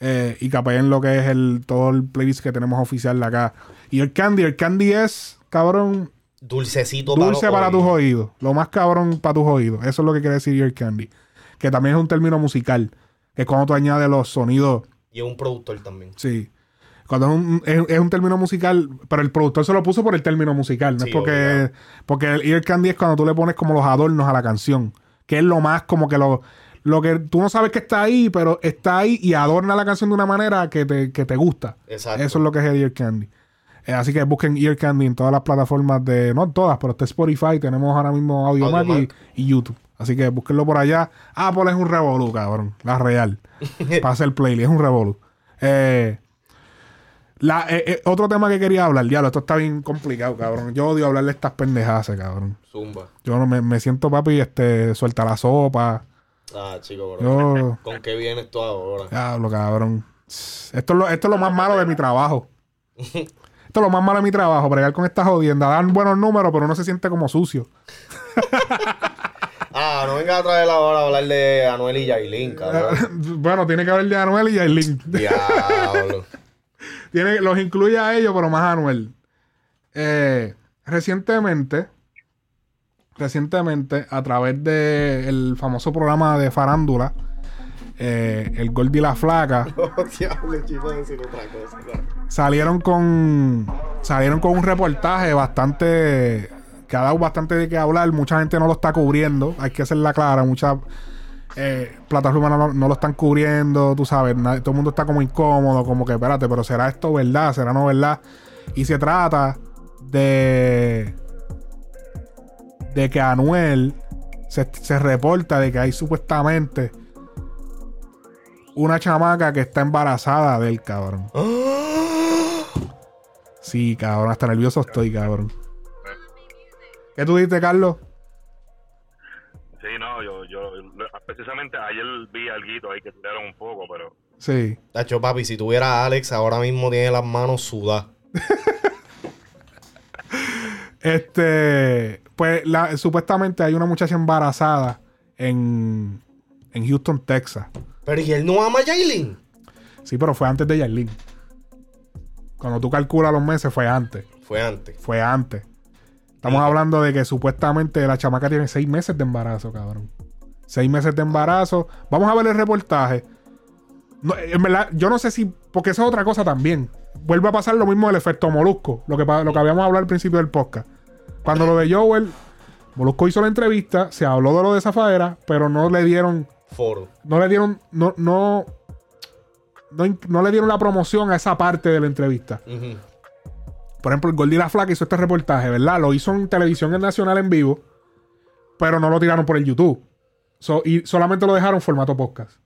Speaker 1: eh, y capeen lo que es el todo el playlist que tenemos oficial de acá. Ear Candy, Ear Candy es, cabrón,
Speaker 2: Dulcecito
Speaker 1: dulce para tus
Speaker 2: oídos.
Speaker 1: Lo más cabrón para tus oídos. Eso es lo que quiere decir Ear Candy. Que también es un término musical. Que es cuando tú añades los sonidos
Speaker 2: Y es un productor también.
Speaker 1: Sí. Cuando es un, es, es un término musical, pero el productor se lo puso por el término musical, no
Speaker 2: Sí,
Speaker 1: es porque.
Speaker 2: obligado.
Speaker 1: Porque el ear candy es cuando tú le pones como los adornos a la canción. Que es lo más como que lo. Lo que tú no sabes que está ahí, pero está ahí y adorna la canción de una manera que te, que te gusta.
Speaker 2: Exacto.
Speaker 1: Eso es lo que es el Ear Candy. Eh, así que busquen Ear Candy en todas las plataformas de. No todas, pero está Spotify. Tenemos ahora mismo Audiomack y, YouTube. Así que búsquenlo por allá. Apple es un revolú, cabrón. La real. Para hacer playlist. Es un revolú. Eh, la, eh, eh, otro tema que quería hablar, diablo, esto está bien complicado, cabrón. Yo odio hablar de estas pendejadas, cabrón.
Speaker 2: Zumba.
Speaker 1: Yo no me, me siento, papi, este, suelta la sopa.
Speaker 2: Ah, chico, bro. ¿Con qué vienes tú ahora?
Speaker 1: diablo, cabrón. Esto es, lo, esto es lo más malo de mi trabajo. Esto es lo más malo de mi trabajo, bregar con estas jodiendas. Dan buenos números, pero uno se siente como sucio.
Speaker 2: Ah, no vengas a traer ahora a hablar de Anuel y Yailin, cabrón.
Speaker 1: bueno, tiene que haber de Anuel y Yailin.
Speaker 2: Diablo.
Speaker 1: Tiene, los incluye a ellos, pero más a Anuel. Eh, recientemente, recientemente, a través del famoso programa de farándula, eh, el Gordi y la Flaca,
Speaker 2: Oh, diablo, chico, decir otra cosa. claro.
Speaker 1: salieron con salieron con un reportaje bastante que ha dado bastante de qué hablar mucha gente no lo está cubriendo hay que hacerla clara muchas eh, plataformas no, no lo están cubriendo tú sabes todo el mundo está como incómodo como que espérate pero será esto verdad será no verdad y se trata de de que Anuel se, se reporta de que hay supuestamente una chamaca que está embarazada del cabrón Sí, cabrón, hasta nervioso estoy, cabrón. ¿Qué tú dices, Carlos?
Speaker 7: Sí, no, yo, yo, precisamente ayer vi algo ahí que tiraron un poco, pero
Speaker 1: Sí.
Speaker 2: Tacho, papi, si tuviera a Alex, ahora mismo tiene las manos sudadas.
Speaker 1: Este, pues la- supuestamente hay una muchacha embarazada en, en Houston, Texas.
Speaker 2: Pero ¿y él no ama a Yailin?
Speaker 1: Sí, pero fue antes de Yailin. Cuando tú calculas los meses, fue antes.
Speaker 2: Fue antes.
Speaker 1: Fue antes. Estamos hablando de que supuestamente la chamaca tiene seis meses de embarazo, cabrón. Seis meses de embarazo. Vamos a ver el reportaje. No, en verdad, yo no sé si. Porque eso es otra cosa también. Vuelve a pasar lo mismo del efecto Molusco. Lo que, lo que habíamos hablado al principio del podcast. Cuando lo de Joel, Molusco hizo la entrevista, se habló de lo de Zafaera, pero no le dieron.
Speaker 2: Foro.
Speaker 1: No le dieron. No, no, no, no le dieron la promoción a esa parte de la entrevista. Por ejemplo, el Gordy la Flaca hizo este reportaje, ¿verdad? Lo hizo en televisión nacional en vivo, pero no lo tiraron por el YouTube. So- y solamente lo dejaron en formato podcast.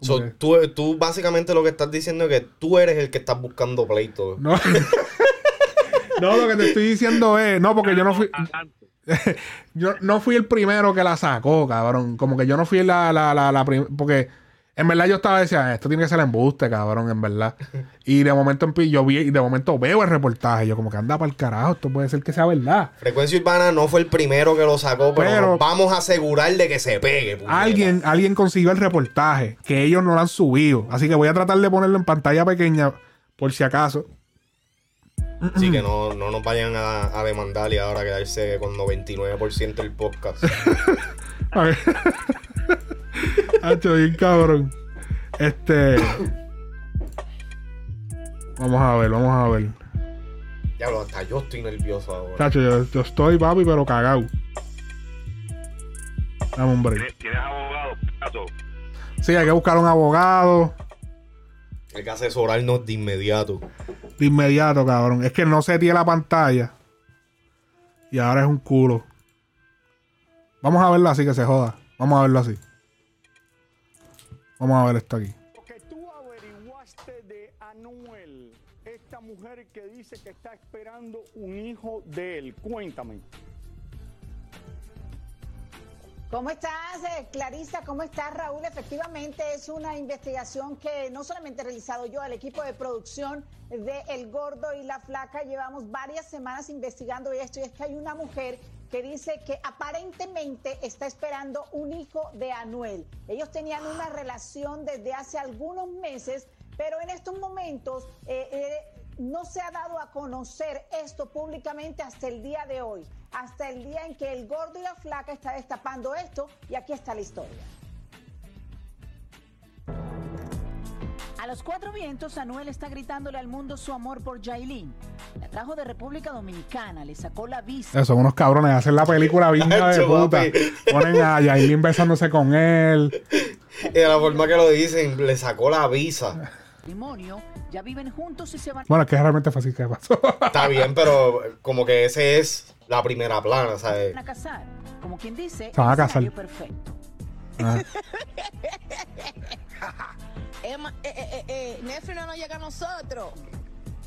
Speaker 2: So,
Speaker 1: que-
Speaker 2: tú, tú básicamente lo que estás diciendo es que tú eres el que estás buscando pleito.
Speaker 1: no. no, lo que te estoy diciendo es. No, porque yo no fui.
Speaker 7: Adelante.
Speaker 1: Yo no fui el primero que la sacó, cabrón. Como que yo no fui la, la, la, la Porque en verdad yo estaba diciendo, esto tiene que ser embuste, cabrón, en verdad. Y de momento yo vi, y de momento veo el reportaje. Yo como que anda para el carajo, esto puede ser que sea verdad.
Speaker 2: Frecuencia Urbana no fue el primero que lo sacó, pero, vamos a asegurar de que se pegue.
Speaker 1: Alguien, alguien consiguió el reportaje, que ellos no lo han subido. Así que voy a tratar de ponerlo en pantalla pequeña, por si acaso.
Speaker 2: Así que no, no nos vayan a, a demandar y ahora quedarse con 99% del podcast.
Speaker 1: Hacho, bien cabrón. Este. Vamos a ver, vamos a ver.
Speaker 2: Diablo, hasta yo estoy nervioso ahora.
Speaker 1: Chacho, yo, yo estoy papi, pero cagado. Dame un break.
Speaker 7: ¿Tienes- ¿Tienes abogado? Caso.
Speaker 1: Sí, hay que buscar un abogado
Speaker 2: Hay que asesorarnos de inmediato.
Speaker 1: de inmediato, cabrón. Es que no se tiene la pantalla. Y ahora es un culo. Vamos a verlo así que se joda. Vamos a verlo así. Vamos a ver esto aquí.
Speaker 9: Lo que tú averiguaste de Anuel, esta mujer que dice que está esperando un hijo de él. Cuéntame.
Speaker 10: ¿Cómo estás, eh, Clarisa? ¿Cómo estás, Raúl? Efectivamente, es una investigación que no solamente he realizado yo, el equipo de producción de El Gordo y la Flaca, llevamos varias semanas investigando esto y es que hay una mujer que dice que aparentemente está esperando un hijo de Anuel. Ellos tenían una relación desde hace algunos meses, pero en estos momentos eh, eh, no se ha dado a conocer esto públicamente hasta el día de hoy, hasta el día en que el gordo y la flaca está destapando esto y aquí está la historia.
Speaker 11: A los cuatro vientos, Anuel está gritándole al mundo su amor por Yailin. La trajo de República Dominicana, le sacó la visa.
Speaker 1: Eso, son unos cabrones. Hacen la película hija de puta. Ponen a Yailin besándose con él.
Speaker 2: Y de la forma que lo dicen, le sacó la visa.
Speaker 11: Matrimonio, ya viven juntos y se van
Speaker 1: Bueno, es que es realmente fácil que pasó.
Speaker 2: Está bien, pero como que ese es la primera plana, ¿sabes?
Speaker 11: a casar. Como quien dice,
Speaker 1: Se van a casar.
Speaker 11: perfecto.
Speaker 1: Ah.
Speaker 12: Emma, eh, eh, eh, eh, Netflix no nos llega a nosotros.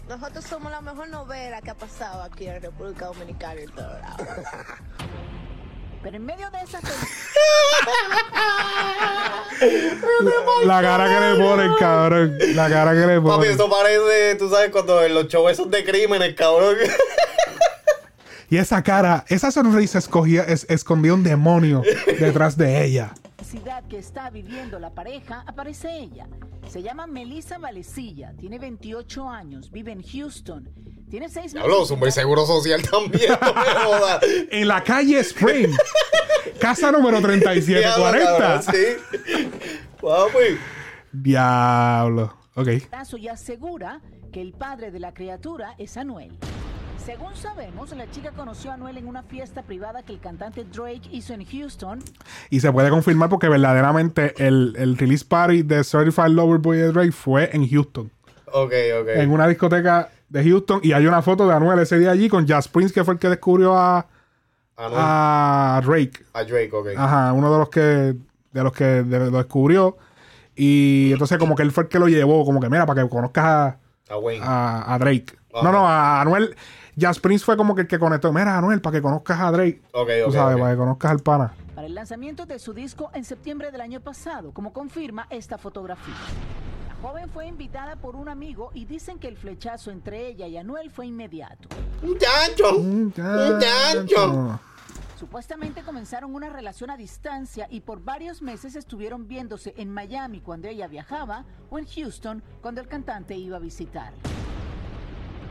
Speaker 12: Nosotros somos la mejor novela que ha pasado aquí en República Dominicana y en todo lado.
Speaker 11: Pero en medio de esa
Speaker 1: La cara que le ponen, cabrón. La cara que le
Speaker 2: Papi,
Speaker 1: ponen.
Speaker 2: esto parece, tú sabes, cuando en los shows esos de crímenes, cabrón.
Speaker 1: Y esa cara, esa sonrisa escogía, es- escondía un demonio detrás de ella.
Speaker 11: Necesidad que está viviendo la pareja, aparece ella. Se llama Melissa Valecilla, tiene 28 años, vive en Houston. Tiene seis
Speaker 2: Diablo,
Speaker 11: meses.
Speaker 2: súper seguro social también, no me jodas.
Speaker 1: En la calle Spring. Casa número 3740.
Speaker 2: Diablo, cabrón, Sí. Papi.
Speaker 1: Diablo. Ok.
Speaker 11: caso y asegura que el padre de la criatura es Anuel. Según sabemos, la chica conoció a Anuel en una fiesta privada que el cantante Drake hizo en Houston.
Speaker 1: Y se puede confirmar porque verdaderamente el, el release party de Certified Lover Boy de Drake fue en Houston.
Speaker 2: Ok, ok.
Speaker 1: En una discoteca de Houston. Y hay una foto de Anuel ese día allí con Jazz Prince, que fue el que descubrió a,
Speaker 2: Anuel.
Speaker 1: a Drake.
Speaker 2: A Drake, ok.
Speaker 1: Ajá, uno de los que de los que de- lo descubrió. Y entonces como que él fue el que lo llevó, como que mira, para que conozcas a,
Speaker 2: A Wayne.
Speaker 1: a, a Drake.
Speaker 2: Ajá.
Speaker 1: No, no, a Anuel. Jazz Prince fue como que el que conectó. Mira, Anuel, para que conozcas a Drake.
Speaker 2: Ok,
Speaker 1: Tú
Speaker 2: ok,
Speaker 1: sabes,
Speaker 2: ok.
Speaker 1: para que conozcas al pana.
Speaker 11: para el lanzamiento de su disco en septiembre del año pasado, como confirma esta fotografía. La joven fue invitada por un amigo y dicen que el flechazo entre ella y Anuel fue inmediato.
Speaker 2: ¡Muchacho!
Speaker 1: Muchacho.
Speaker 11: Supuestamente comenzaron una relación a distancia y por varios meses estuvieron viéndose en Miami cuando ella viajaba o en Houston cuando el cantante iba a visitarla.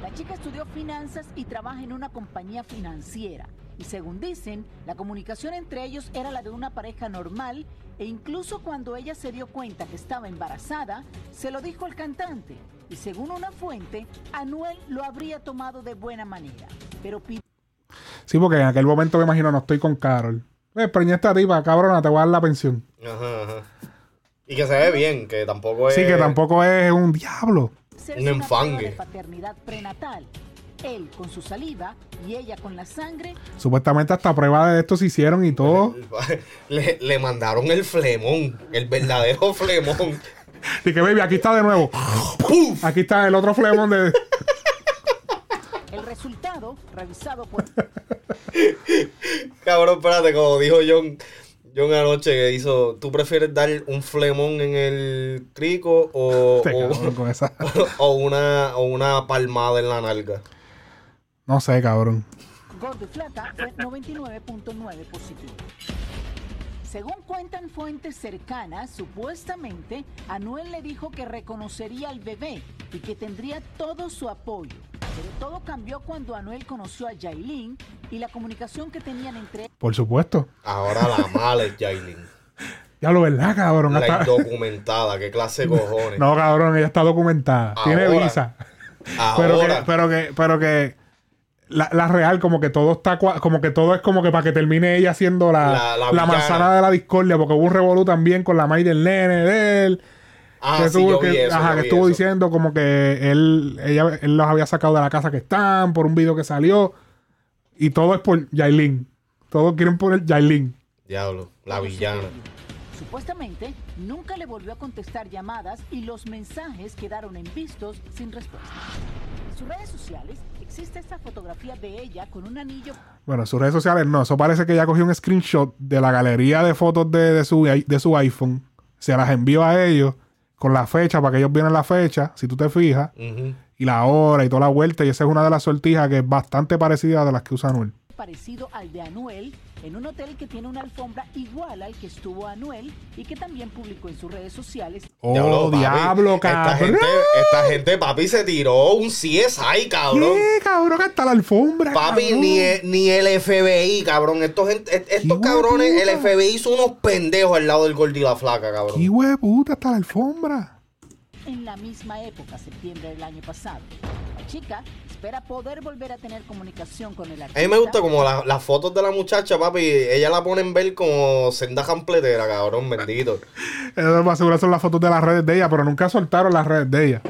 Speaker 11: La chica estudió finanzas y trabaja en una compañía financiera. Y según dicen, la comunicación entre ellos era la de una pareja normal e incluso cuando ella se dio cuenta que estaba embarazada, se lo dijo al cantante. Y según una fuente, Anuel lo habría tomado de buena manera. Pero
Speaker 1: Sí, porque en aquel momento me imagino no estoy con Carol. Eh, preñé esta tipa, cabrona, te voy a dar la pensión.
Speaker 2: Ajá, ajá. Y que se ve bien, que tampoco es.
Speaker 1: Sí, que tampoco es un diablo.
Speaker 2: Un enfangue.
Speaker 11: prueba de paternidad prenatal. Él con su saliva y ella con la sangre.
Speaker 1: Supuestamente hasta pruebas de esto se hicieron y todo.
Speaker 2: Le, le mandaron el flemón, el verdadero flemón.
Speaker 1: Y que, baby, aquí está de nuevo. Aquí está el otro flemón de...
Speaker 11: El resultado, revisado por
Speaker 2: Cabrón, espérate, como dijo John, John anoche que hizo, ¿tú prefieres dar un flemón en el crico o, o-
Speaker 1: cabrón con esa-
Speaker 2: o una, o una palmada en la nalga?
Speaker 1: No sé, cabrón.
Speaker 11: Gordo y Flaca fue 99.9 positivo. Según cuentan fuentes cercanas, supuestamente Anuel le dijo que reconocería al bebé y que tendría todo su apoyo. Pero todo cambió cuando Anuel conoció a Yailin y la comunicación que tenían entre
Speaker 1: Por supuesto.
Speaker 2: Ahora la mala es Jailin.
Speaker 1: Ya lo verdad, cabrón.
Speaker 2: La
Speaker 1: Hasta-
Speaker 2: indocumentada, qué clase de cojones.
Speaker 1: No, cabrón, ella está documentada. Tiene
Speaker 2: Ahora.
Speaker 1: visa. Pero que,
Speaker 2: Ahora.
Speaker 1: pero que, pero que la, la real, como que todo está cua- como que todo es como que para que termine ella siendo la,
Speaker 2: La- la
Speaker 1: manzana de la discordia, porque hubo un revolú también con la maíz del nene de él.
Speaker 2: Ah,
Speaker 1: que
Speaker 2: sí,
Speaker 1: estuvo,
Speaker 2: yo
Speaker 1: que,
Speaker 2: vi eso,
Speaker 1: ajá,
Speaker 2: yo
Speaker 1: que
Speaker 2: vi
Speaker 1: estuvo
Speaker 2: eso.
Speaker 1: diciendo como que él, ella, él los había sacado de la casa que están por un video que salió. Y todo es por Yailin. Todos quieren poner Yailin.
Speaker 2: Diablo, la villana.
Speaker 11: Supuestamente, nunca le volvió a contestar llamadas y los mensajes quedaron en vistos sin respuesta. En sus redes sociales existe esta fotografía de ella con un anillo
Speaker 1: Bueno, en sus redes sociales no. Eso parece que ella cogió un screenshot de la galería de fotos de, de su, de su iPhone. Se las envió a ellos con la fecha para que ellos vieran la fecha, si tú te fijas, y la hora y toda la vuelta. Y esa es una de las sortijas que es bastante parecida a de las que usa Anuel.
Speaker 11: parecido al de Anuel en un hotel que tiene una alfombra igual al que estuvo Anuel y que también publicó en sus redes sociales.
Speaker 1: Oh,
Speaker 2: papi.
Speaker 1: diablo,
Speaker 2: Esta
Speaker 1: cabrón.
Speaker 2: gente, esta gente, papi, se tiró un CSI, cabrón.
Speaker 1: ¿Qué, cabrón? Hasta la alfombra.
Speaker 2: Papi,
Speaker 1: cabrón.
Speaker 2: ni, e- ni el FBI, cabrón. Estos, estos cabrones, el FBI hizo unos pendejos al lado del gordo y la flaca, cabrón.
Speaker 1: ¡Qué hueputa! Hasta la alfombra.
Speaker 11: En la misma época, septiembre del año pasado. La chica espera poder volver a tener comunicación con el artista.
Speaker 2: A mí me gusta como la- las fotos de la muchacha, papi. Ella la ponen ver como senda jampletera, cabrón, bendito.
Speaker 1: Eso más seguro son las fotos de las redes de ella, pero nunca soltaron las redes de ella.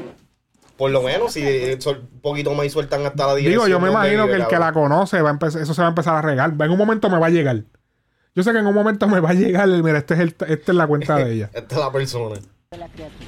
Speaker 2: Por lo menos, si eh, un poquito más y sueltan hasta la dirección.
Speaker 1: Digo, yo me imagino
Speaker 2: vive,
Speaker 1: que el que la conoce, va a empezar, eso se va a empezar a regar. En un momento me va a llegar. Yo sé que en un momento me va a llegar. el- Mira, este es el- esta es la cuenta de ella.
Speaker 2: Esta es la persona.
Speaker 11: de la criatura.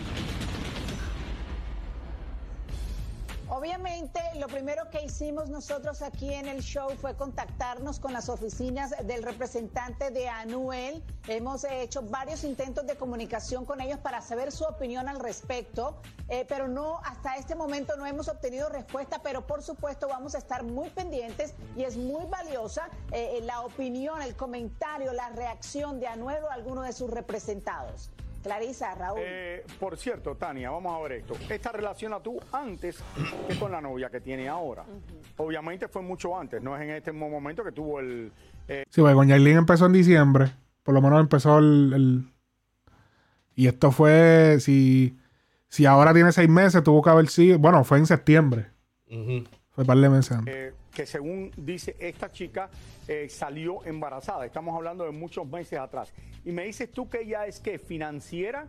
Speaker 10: Obviamente, lo primero que hicimos nosotros aquí en el show fue contactarnos con las oficinas del representante de Anuel. Hemos hecho varios intentos de comunicación con ellos para saber su opinión al respecto, eh, pero no, hasta este momento no hemos obtenido respuesta, pero por supuesto vamos a estar muy pendientes y es muy valiosa eh, la opinión, el comentario, la reacción de Anuel o alguno de sus representados. Clarisa, Raúl.
Speaker 9: Eh, por cierto, Tania, vamos a ver esto. Esta relación la tuvo antes que con la novia que tiene ahora. Obviamente fue mucho antes, no es en este momento que tuvo el... eh,
Speaker 1: Sí, porque con Yailin empezó en diciembre. Por lo menos empezó el. el- Y esto fue. Si, si ahora tiene seis meses, tuvo que haber sido. Bueno, fue en septiembre. Fue un par de meses antes.
Speaker 9: eh, que según dice esta chica, eh, salió embarazada. Estamos hablando de muchos meses atrás. Y me dices tú que ella es que financiera.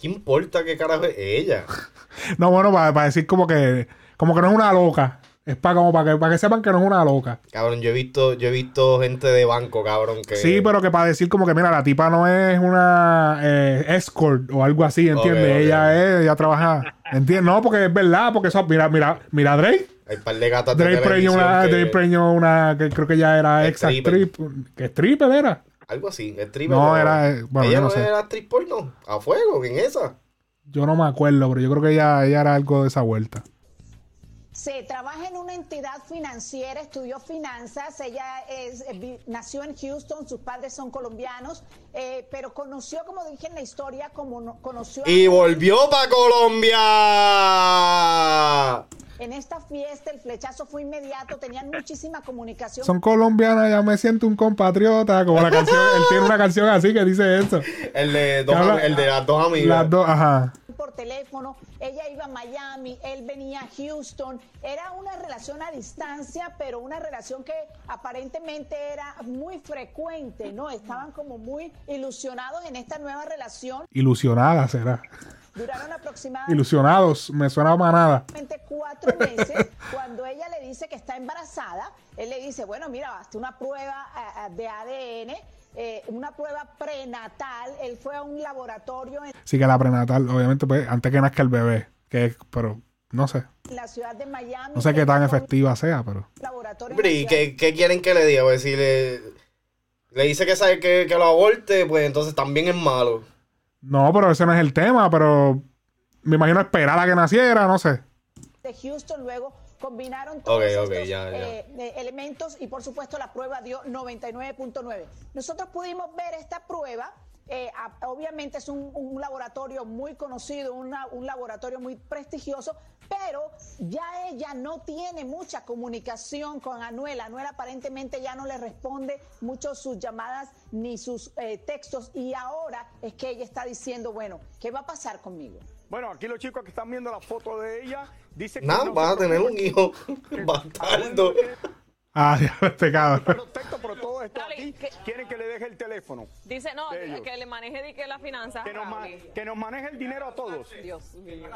Speaker 2: ¿Qué importa qué carajo es ella?
Speaker 1: No, bueno, para, decir como que. Como que no es una loca. Es para como para que, para que sepan que no es una loca.
Speaker 2: Cabrón, yo he visto, yo he visto gente de banco, cabrón, que.
Speaker 1: Sí, pero que para decir como que, mira, la tipa no es una eh, escort o algo así, ¿entiendes? Ella es, ella trabaja. ¿Entiendes? No, porque es verdad, porque eso, mira, mira, mira Drake.
Speaker 2: Hay un par de gatas de
Speaker 1: Drake preñó
Speaker 2: televisión
Speaker 1: una,
Speaker 2: que-
Speaker 1: Drake preñó una que creo que ya era ex actriz. Que stripper era.
Speaker 2: Algo así, stripper.
Speaker 1: No, era, eh, bueno,
Speaker 2: ella
Speaker 1: no sé.
Speaker 2: era actriz porno. A fuego, ¿quién es esa?
Speaker 1: Yo no me acuerdo, pero yo creo que ella, ella era algo de esa vuelta.
Speaker 10: Se trabaja en una entidad financiera, estudió finanzas, ella es, eh, vi- nació en Houston, sus padres son colombianos, eh, pero conoció, como dije en la historia, como no- conoció a-
Speaker 2: Y volvió para Colombia.
Speaker 10: en esta fiesta, el flechazo fue inmediato, tenían muchísima comunicación.
Speaker 1: Son colombianas, ya me siento un compatriota. Como la canción, él tiene una canción así que dice eso.
Speaker 2: El de, dos el de las dos amigas.
Speaker 1: Las dos, ajá.
Speaker 10: Teléfono, ella iba a Miami, él venía a Houston, era una relación a distancia, pero una relación que aparentemente era muy frecuente, ¿no? Estaban como muy ilusionados en esta nueva relación.
Speaker 1: Ilusionada será.
Speaker 10: Duraron aproximadamente
Speaker 1: Ilusionados, me suena a manada.
Speaker 10: cuatro meses. Cuando ella le dice que está embarazada, él le dice, bueno, mira, hazte una prueba eh, de ADN, eh, una prueba prenatal. Él fue a un laboratorio en
Speaker 1: Sí que la prenatal, obviamente, pues, antes que nazca el bebé. Que pero no sé.
Speaker 10: la ciudad de Miami.
Speaker 1: No sé qué tan efectiva sea, pero.
Speaker 10: laboratorio
Speaker 2: ¿y qué quieren que le diga? Pues si le, le dice que sabe que, que lo aborte, pues entonces también es malo.
Speaker 1: No, pero ese no es el tema, pero me imagino esperar a que naciera, no sé.
Speaker 10: de Houston luego combinaron todos
Speaker 2: Ok, ok,
Speaker 10: estos
Speaker 2: ya, ya.
Speaker 10: eh, eh, elementos y por supuesto la prueba dio 99.9. Nosotros pudimos ver esta prueba. eh, a- obviamente es un, un laboratorio muy conocido, una- un laboratorio muy prestigioso, pero ya ella no tiene mucha comunicación con Anuel. Anuel aparentemente ya no le responde mucho sus llamadas ni sus eh, textos y ahora es que ella está diciendo, bueno, ¿qué va a pasar conmigo?
Speaker 9: Bueno, aquí los chicos que están viendo la foto de ella dicen que
Speaker 2: Nada,
Speaker 9: no
Speaker 2: vas a tener un hijo bastardo.
Speaker 1: Ah, ya, este cabrón.
Speaker 9: Perfecto, pero todo esto aquí quieren que le deje el teléfono.
Speaker 13: Dice, no, que le maneje que la finanza.
Speaker 9: Que nos, ma- que nos maneje el dinero a todos.
Speaker 13: Dios mío.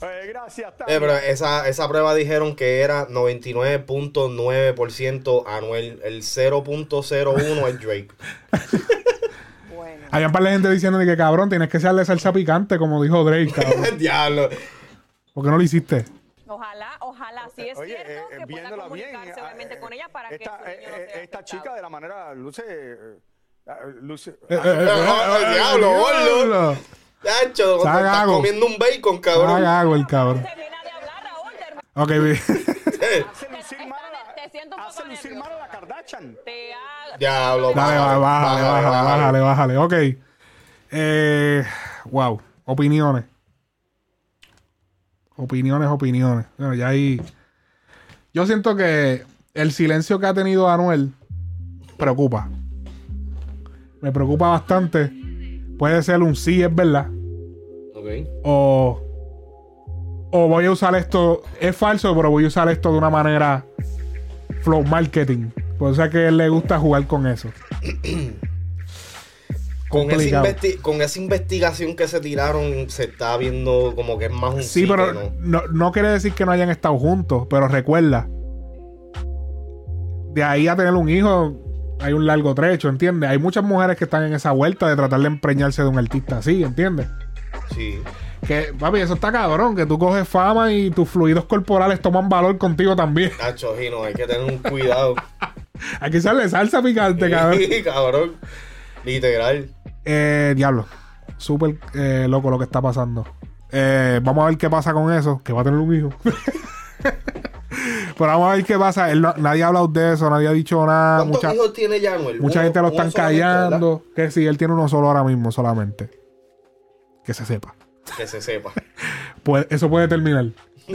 Speaker 9: Eh, gracias.
Speaker 2: Eh, pero esa, esa prueba dijeron que era 99.9% Anuel. El 0.01 es Drake.
Speaker 1: Había un par de gente diciendo de que cabrón, tienes que echarle salsa picante, como dijo Drake, cabrón.
Speaker 2: Diablo.
Speaker 1: ¿Por qué no lo hiciste?
Speaker 13: Ojalá, ojalá, si es
Speaker 9: Oye,
Speaker 13: cierto,
Speaker 9: eh,
Speaker 13: que pueda
Speaker 9: viéndola bien,
Speaker 13: comunicarse
Speaker 9: eh,
Speaker 13: obviamente
Speaker 9: eh,
Speaker 13: con ella para que
Speaker 9: esta,
Speaker 13: su niño no
Speaker 9: eh,
Speaker 13: sea
Speaker 9: esta chica de la manera luce eh, eh, luce
Speaker 1: Eh, eh, eh, eh,
Speaker 2: diablo,
Speaker 1: diablo.
Speaker 2: Chacho, estás comiendo un bacon, cabrón.
Speaker 1: gago el cabrón. Ok, vi-
Speaker 9: hace lucir mal a la,
Speaker 13: te siento un
Speaker 9: hace lucir mal a la Kardashian.
Speaker 2: Diablo,
Speaker 1: Dale,
Speaker 2: bájale,
Speaker 1: bájale, bájale, bájale, bájale. Ok. Eh, wow. Opiniones. Opiniones, opiniones. Bueno, ya ahí. Yo siento que el silencio que ha tenido Anuel preocupa. Me preocupa bastante. Puede ser un sí, es verdad.
Speaker 2: Ok.
Speaker 1: O. O voy a usar esto. Es falso, pero voy a usar esto de una manera. Flow marketing. Por eso es que a él le gusta jugar con eso.
Speaker 2: Con esa, con investigación que se tiraron, se está viendo como que es más un
Speaker 1: Sí, pero
Speaker 2: no.
Speaker 1: no. no quiere decir que no hayan estado juntos, pero recuerda, de ahí a tener un hijo hay un largo trecho, ¿entiendes? Hay muchas mujeres que están en esa vuelta de tratar de empreñarse de un artista así, ¿entiendes?
Speaker 2: Sí.
Speaker 1: Que, papi, eso está cabrón, que tú coges fama y tus fluidos corporales toman valor contigo también.
Speaker 2: Nacho, Gino, hay que tener un cuidado.
Speaker 1: Que echarle salsa picante, cabrón.
Speaker 2: Sí, cabrón. Literal.
Speaker 1: Eh, diablo. Súper eh, loco lo que está pasando. Eh, vamos a ver qué pasa con eso. Que va a tener un hijo. Pero vamos a ver qué pasa. Él no- nadie ha hablado de eso, nadie ha dicho nada.
Speaker 2: ¿Cuántos
Speaker 1: Mucha,
Speaker 2: hijos tiene ya Anuel?
Speaker 1: mucha
Speaker 2: Uno-
Speaker 1: gente lo están callando. Que sí, él tiene uno solo ahora mismo, solamente. Que se sepa.
Speaker 2: Que se sepa.
Speaker 1: Puede- eso puede terminar.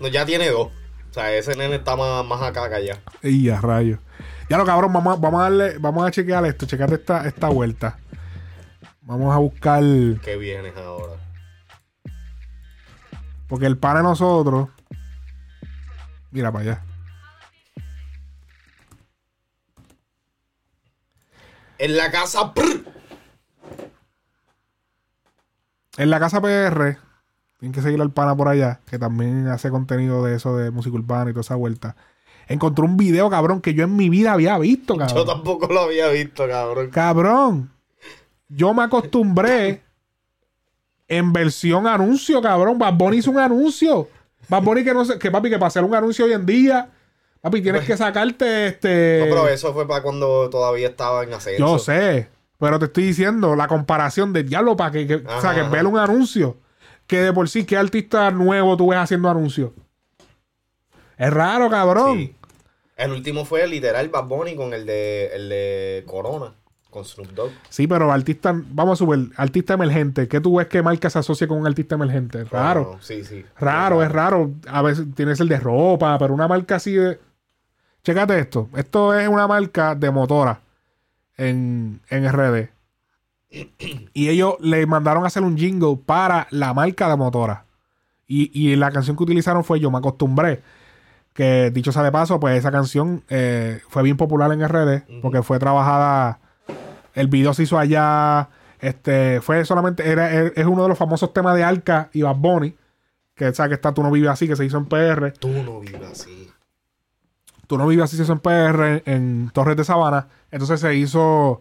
Speaker 2: No, ya tiene dos. O sea, ese nene está más, más acá que allá.
Speaker 1: Y a rayos. Ya lo cabrón, vamos a, vamos a darle, vamos a chequear esto, checate esta, esta vuelta. Vamos a buscar.
Speaker 2: Que vienes ahora.
Speaker 1: Porque el pan de nosotros. Mira para allá.
Speaker 2: En la casa.
Speaker 1: En la casa PR, tienen que seguir al pana por allá, que también hace contenido de eso de música urbana y toda esa vuelta. Encontró un video, cabrón, que yo en mi vida había visto,
Speaker 2: Yo
Speaker 1: cabrón.
Speaker 2: tampoco lo había visto, cabrón.
Speaker 1: Cabrón. Yo me acostumbré en versión anuncio, cabrón. Bad Bunny hizo un anuncio. Bad Bunny que no sé, que papi, que para hacer un anuncio hoy en día, papi, tienes que sacarte este.
Speaker 2: No, pero eso fue para cuando todavía estaba en ascenso.
Speaker 1: Yo sé, pero te estoy diciendo la comparación de diablo para que, que- o sea, que ver un anuncio que de por sí, ¿qué artista nuevo tú ves haciendo anuncios? Es raro, cabrón.
Speaker 2: Sí. El último fue literal Bad Bunny con el de, el de Corona, con Snoop Dogg.
Speaker 1: Sí, pero artista, vamos a subir, artista emergente. ¿Qué tú ves que marca se asocia con un artista emergente? Raro.
Speaker 2: Sí, sí.
Speaker 1: Raro, es raro. A veces tienes el de ropa, pero una marca así de. Chécate esto. Esto es una marca de motora en, en RD. Y ellos le mandaron a hacer un jingle para la marca de motora. Y, y la canción que utilizaron fue Yo me acostumbré. Que dicho sea de paso, pues esa canción eh, fue bien popular en RD porque fue trabajada. El video se hizo allá. Este, fue solamente, era, es es uno de los famosos temas de Arca y Bad Bunny, que sabes que está Tú no vives así, que se hizo en PR.
Speaker 2: Tú no vives así.
Speaker 1: Tú no vives así, se hizo en PR, en Torres de Sabana. Entonces se hizo,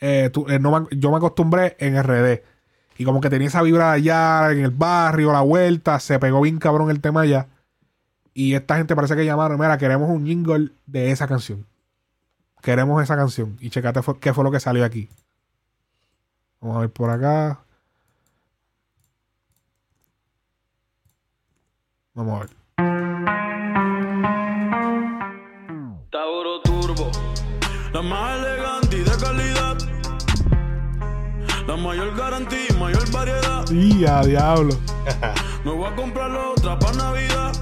Speaker 1: eh, tú- eh, no yo me acostumbré en RD. Y como que tenía esa vibra allá, en el barrio, la vuelta, se pegó bien cabrón el tema allá. Y esta gente parece que llamaron, mira, queremos un jingle de esa canción. Queremos esa canción. Y checate fue- qué fue lo que salió aquí. Vamos a ver por acá. Vamos a ver.
Speaker 8: Tauro Turbo, la más elegante y de calidad. La mayor garantía y mayor variedad.
Speaker 1: Y a diablo.
Speaker 8: Me voy a comprar otra para Navidad.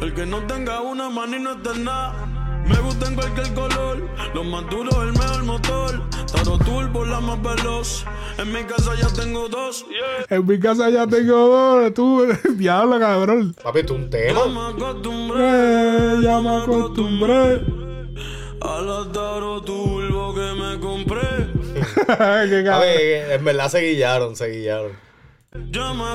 Speaker 8: El que no tenga una mano y no está en nada. Me gusta en cualquier color. Los más duros, el mejor motor. Tauro Turbo, la más veloz. En mi casa ya tengo dos. Yeah.
Speaker 1: En mi casa ya tengo dos. Tú, diablo, cabrón.
Speaker 2: Papi, tú un tema.
Speaker 8: Ya me acostumbré.
Speaker 1: Eh, ya me acostumbré.
Speaker 8: A la Tauro Turbo que me compré.
Speaker 2: A ver, en verdad se guillaron, se guillaron.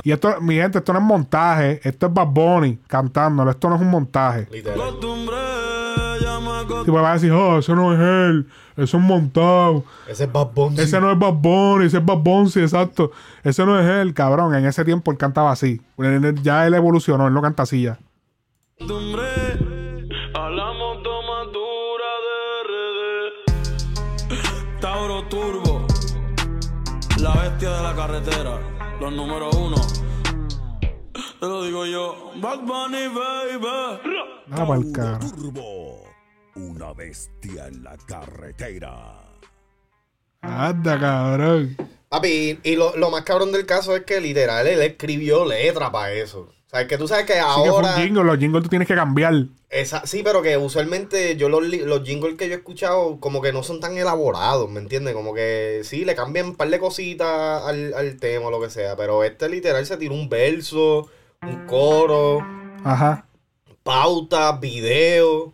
Speaker 1: Y esto, mi gente, esto no es montaje. Esto es Bad Bunny cantándolo. Esto no es un montaje.
Speaker 2: Literal.
Speaker 8: Ya me acostumbré.
Speaker 1: Si me vas a decir, oh, eso no es él. Eso es montado.
Speaker 2: Ese es Bad Bunny.
Speaker 1: Ese no es Bad Bunny. Ese es Bad Bunny, exacto. Ese no es él, cabrón. En ese tiempo él cantaba así. Ya él evolucionó. Él no canta así ya.
Speaker 8: Tauro Turbo, la bestia de la carretera, los número uno. Te lo digo yo, Bad Bunny, baby.
Speaker 1: Cara.
Speaker 3: Turbo, una bestia en la carretera.
Speaker 1: Anda, cabrón.
Speaker 2: Papi, y, y lo, lo más cabrón del caso es que literal él escribió letra para eso. O sea, que tú sabes que
Speaker 1: Sí que
Speaker 2: ahora.
Speaker 1: jingle. Los jingles tú tienes que cambiar.
Speaker 2: Esa- sí, pero que usualmente yo los, los jingles que yo he escuchado como que no son tan elaborados, ¿me entiendes? Como que sí, le cambian un par de cositas al, al tema o lo que sea, pero este literal se tiró un verso, un coro,
Speaker 1: Ajá.
Speaker 2: pauta, video.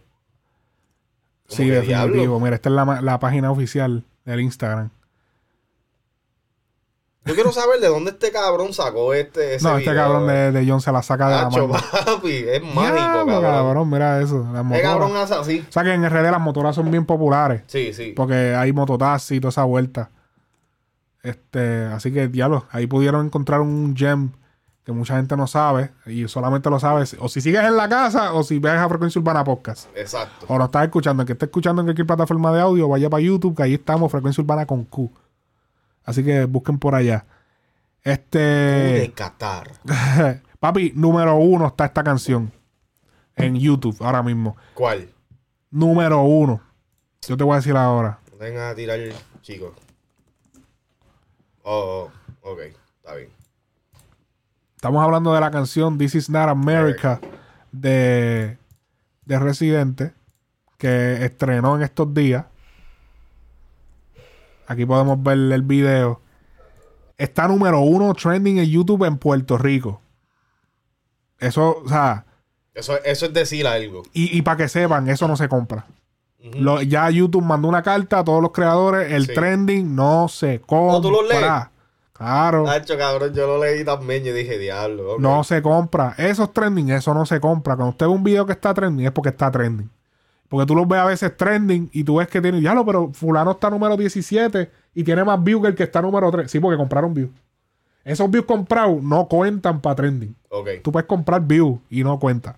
Speaker 1: Sí, definitivo.
Speaker 2: diablo.
Speaker 1: Mira, esta es la, la página oficial del Instagram.
Speaker 2: Yo quiero saber de dónde este cabrón sacó este ese
Speaker 1: no, este
Speaker 2: video,
Speaker 1: cabrón
Speaker 2: eh.
Speaker 1: de, de John se la saca de la mano.
Speaker 2: papi, es mágico,
Speaker 1: Diablo,
Speaker 2: cabrón.
Speaker 1: mira eso. Las motoras.
Speaker 2: cabrón hace así.
Speaker 1: O sea que en RD las motoras son bien populares.
Speaker 2: Sí, sí.
Speaker 1: Porque hay mototaxi y toda esa vuelta. Este, así que, diablo, ahí pudieron encontrar un gem que mucha gente no sabe. Y solamente lo sabes. O si sigues en la casa o si ves a Frecuencia Urbana Podcast.
Speaker 2: Exacto.
Speaker 1: O lo estás escuchando. El que esté escuchando en cualquier plataforma de audio, vaya para YouTube, que ahí estamos, Frecuencia Urbana con Q. Así que busquen por allá. Este.
Speaker 2: De Qatar.
Speaker 1: Papi, número uno está esta canción. En YouTube, ahora mismo.
Speaker 2: ¿Cuál?
Speaker 1: Número uno. Yo te voy a decir ahora.
Speaker 2: Venga a tirar, chicos. Oh, oh, ok, está bien.
Speaker 1: Estamos hablando de la canción This Is Not America de, de Residente, que estrenó en estos días. Aquí podemos ver el video. Está número uno trending en YouTube en Puerto Rico. Eso, o sea,
Speaker 2: Eso, eso es decir algo.
Speaker 1: y, para que sepan, eso no se compra. Lo- ya YouTube mandó una carta a todos los creadores. El
Speaker 2: Sí.
Speaker 1: trending no se compra.
Speaker 2: tú lo lees?
Speaker 1: Claro.
Speaker 2: Nacho, cabrón, yo lo leí también y dije, diablo.
Speaker 1: No se compra. Esos trending, eso no se compra. Cuando usted ve un video que está trending, es porque está trending. Porque tú los ves a veces trending y tú ves que tiene, ya lo, pero fulano está número 17 y tiene más views que el que está número 3. Sí, porque compraron views. Esos views comprados no cuentan para trending.
Speaker 2: Ok.
Speaker 1: Tú puedes comprar views y no cuenta.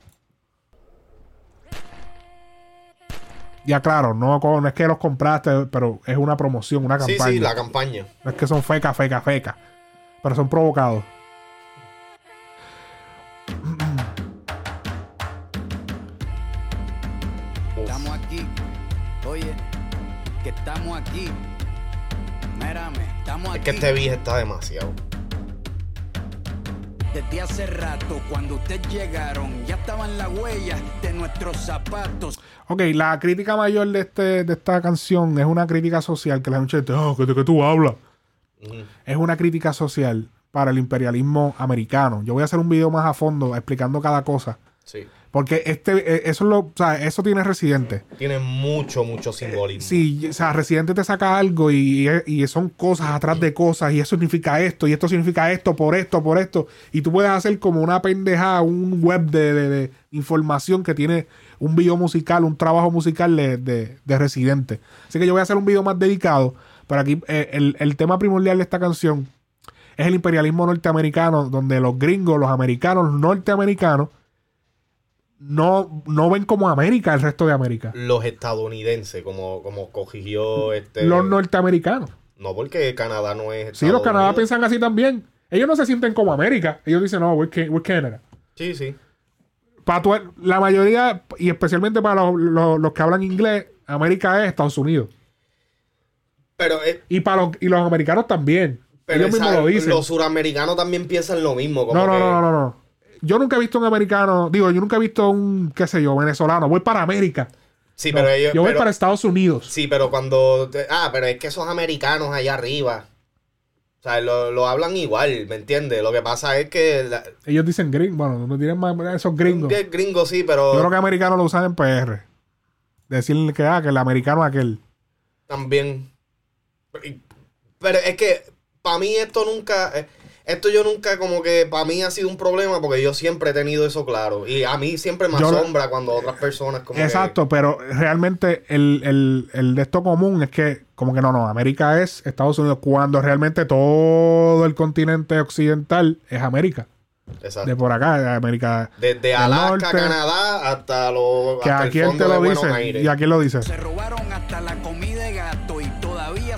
Speaker 1: Ya claro, no, es que los compraste, pero es una promoción, una
Speaker 2: Sí,
Speaker 1: campaña.
Speaker 2: sí, la campaña.
Speaker 1: No es que son feca, feca, feca. Pero son provocados.
Speaker 14: Que estamos aquí. Mírame, estamos aquí.
Speaker 2: Es que este viejo está demasiado.
Speaker 14: Desde hace rato, cuando ustedes llegaron, ya estaban las huellas de nuestros zapatos.
Speaker 1: Ok, la crítica mayor de, este, de esta canción es una crítica social que la gente dice, oh, ¿de qué tú hablas? Es una crítica social para el imperialismo americano. Yo voy a hacer un video más a fondo explicando cada cosa
Speaker 2: Sí.
Speaker 1: Porque este, eh, eso es lo, o sea, eso tiene Residente.
Speaker 2: Tiene mucho, mucho simbolismo.
Speaker 1: Sí, o sea, Residente te saca algo y, y son cosas atrás de cosas y eso significa esto y esto significa esto por esto, por esto. Y tú puedes hacer como una pendejada, un web de, de- de información que tiene un video musical, un trabajo musical de, de- de Residente. Así que yo voy a hacer un video más dedicado, pero aquí eh, el, el tema primordial de esta canción es el imperialismo norteamericano, donde los gringos, los americanos, los norteamericanos, no, no ven como América el resto de América.
Speaker 2: Los estadounidenses, como, como cogió este.
Speaker 1: Los norteamericanos.
Speaker 2: No, porque Canadá no es.
Speaker 1: Sí, los Canadá
Speaker 2: Unidos.
Speaker 1: piensan así también. Ellos no se sienten como América. Ellos dicen, no, we're, we're Canada.
Speaker 2: Sí, sí.
Speaker 1: Para tu- la mayoría, y especialmente para los, los- los que hablan inglés, América es Estados Unidos.
Speaker 2: Pero,
Speaker 1: Y para los, y los americanos también.
Speaker 2: pero
Speaker 1: Ellos mismos lo dicen.
Speaker 2: los suramericanos también piensan lo mismo. Como
Speaker 1: No, no,
Speaker 2: que-
Speaker 1: no, no, no, no. Yo nunca he visto un americano, digo, yo nunca he visto un, qué sé yo, venezolano. Voy para América.
Speaker 2: Sí,
Speaker 1: No,
Speaker 2: pero ellos.
Speaker 1: yo voy
Speaker 2: pero-
Speaker 1: para Estados Unidos.
Speaker 2: Sí, pero cuando. ah, pero es que esos americanos allá arriba. O sea, lo, lo hablan igual, ¿me entiendes? Lo que pasa es que. la-
Speaker 1: Ellos dicen gringos. Bueno, no tienen más esos gringos.
Speaker 2: que gringo sí, pero.
Speaker 1: Yo creo que americanos lo usan en PR. Decirle que, ah, que el americano es aquel.
Speaker 2: También. Pero es que para mí esto nunca. eh, Esto yo nunca como que para mí ha sido un problema porque yo siempre he tenido eso claro. Y a mí siempre me
Speaker 1: Yo-
Speaker 2: asombra cuando otras personas como que-
Speaker 1: Exacto, pero realmente el, el, el de esto común es que, como que no, no, América es Estados Unidos, cuando realmente todo el continente occidental es América.
Speaker 2: Exacto.
Speaker 1: De por acá, de América.
Speaker 2: Desde Alaska,
Speaker 1: norte,
Speaker 2: Canadá, hasta, lo,
Speaker 1: Que
Speaker 2: hasta
Speaker 1: a
Speaker 2: el fondo
Speaker 1: te lo dice. Y a quién lo dice.
Speaker 14: Se robaron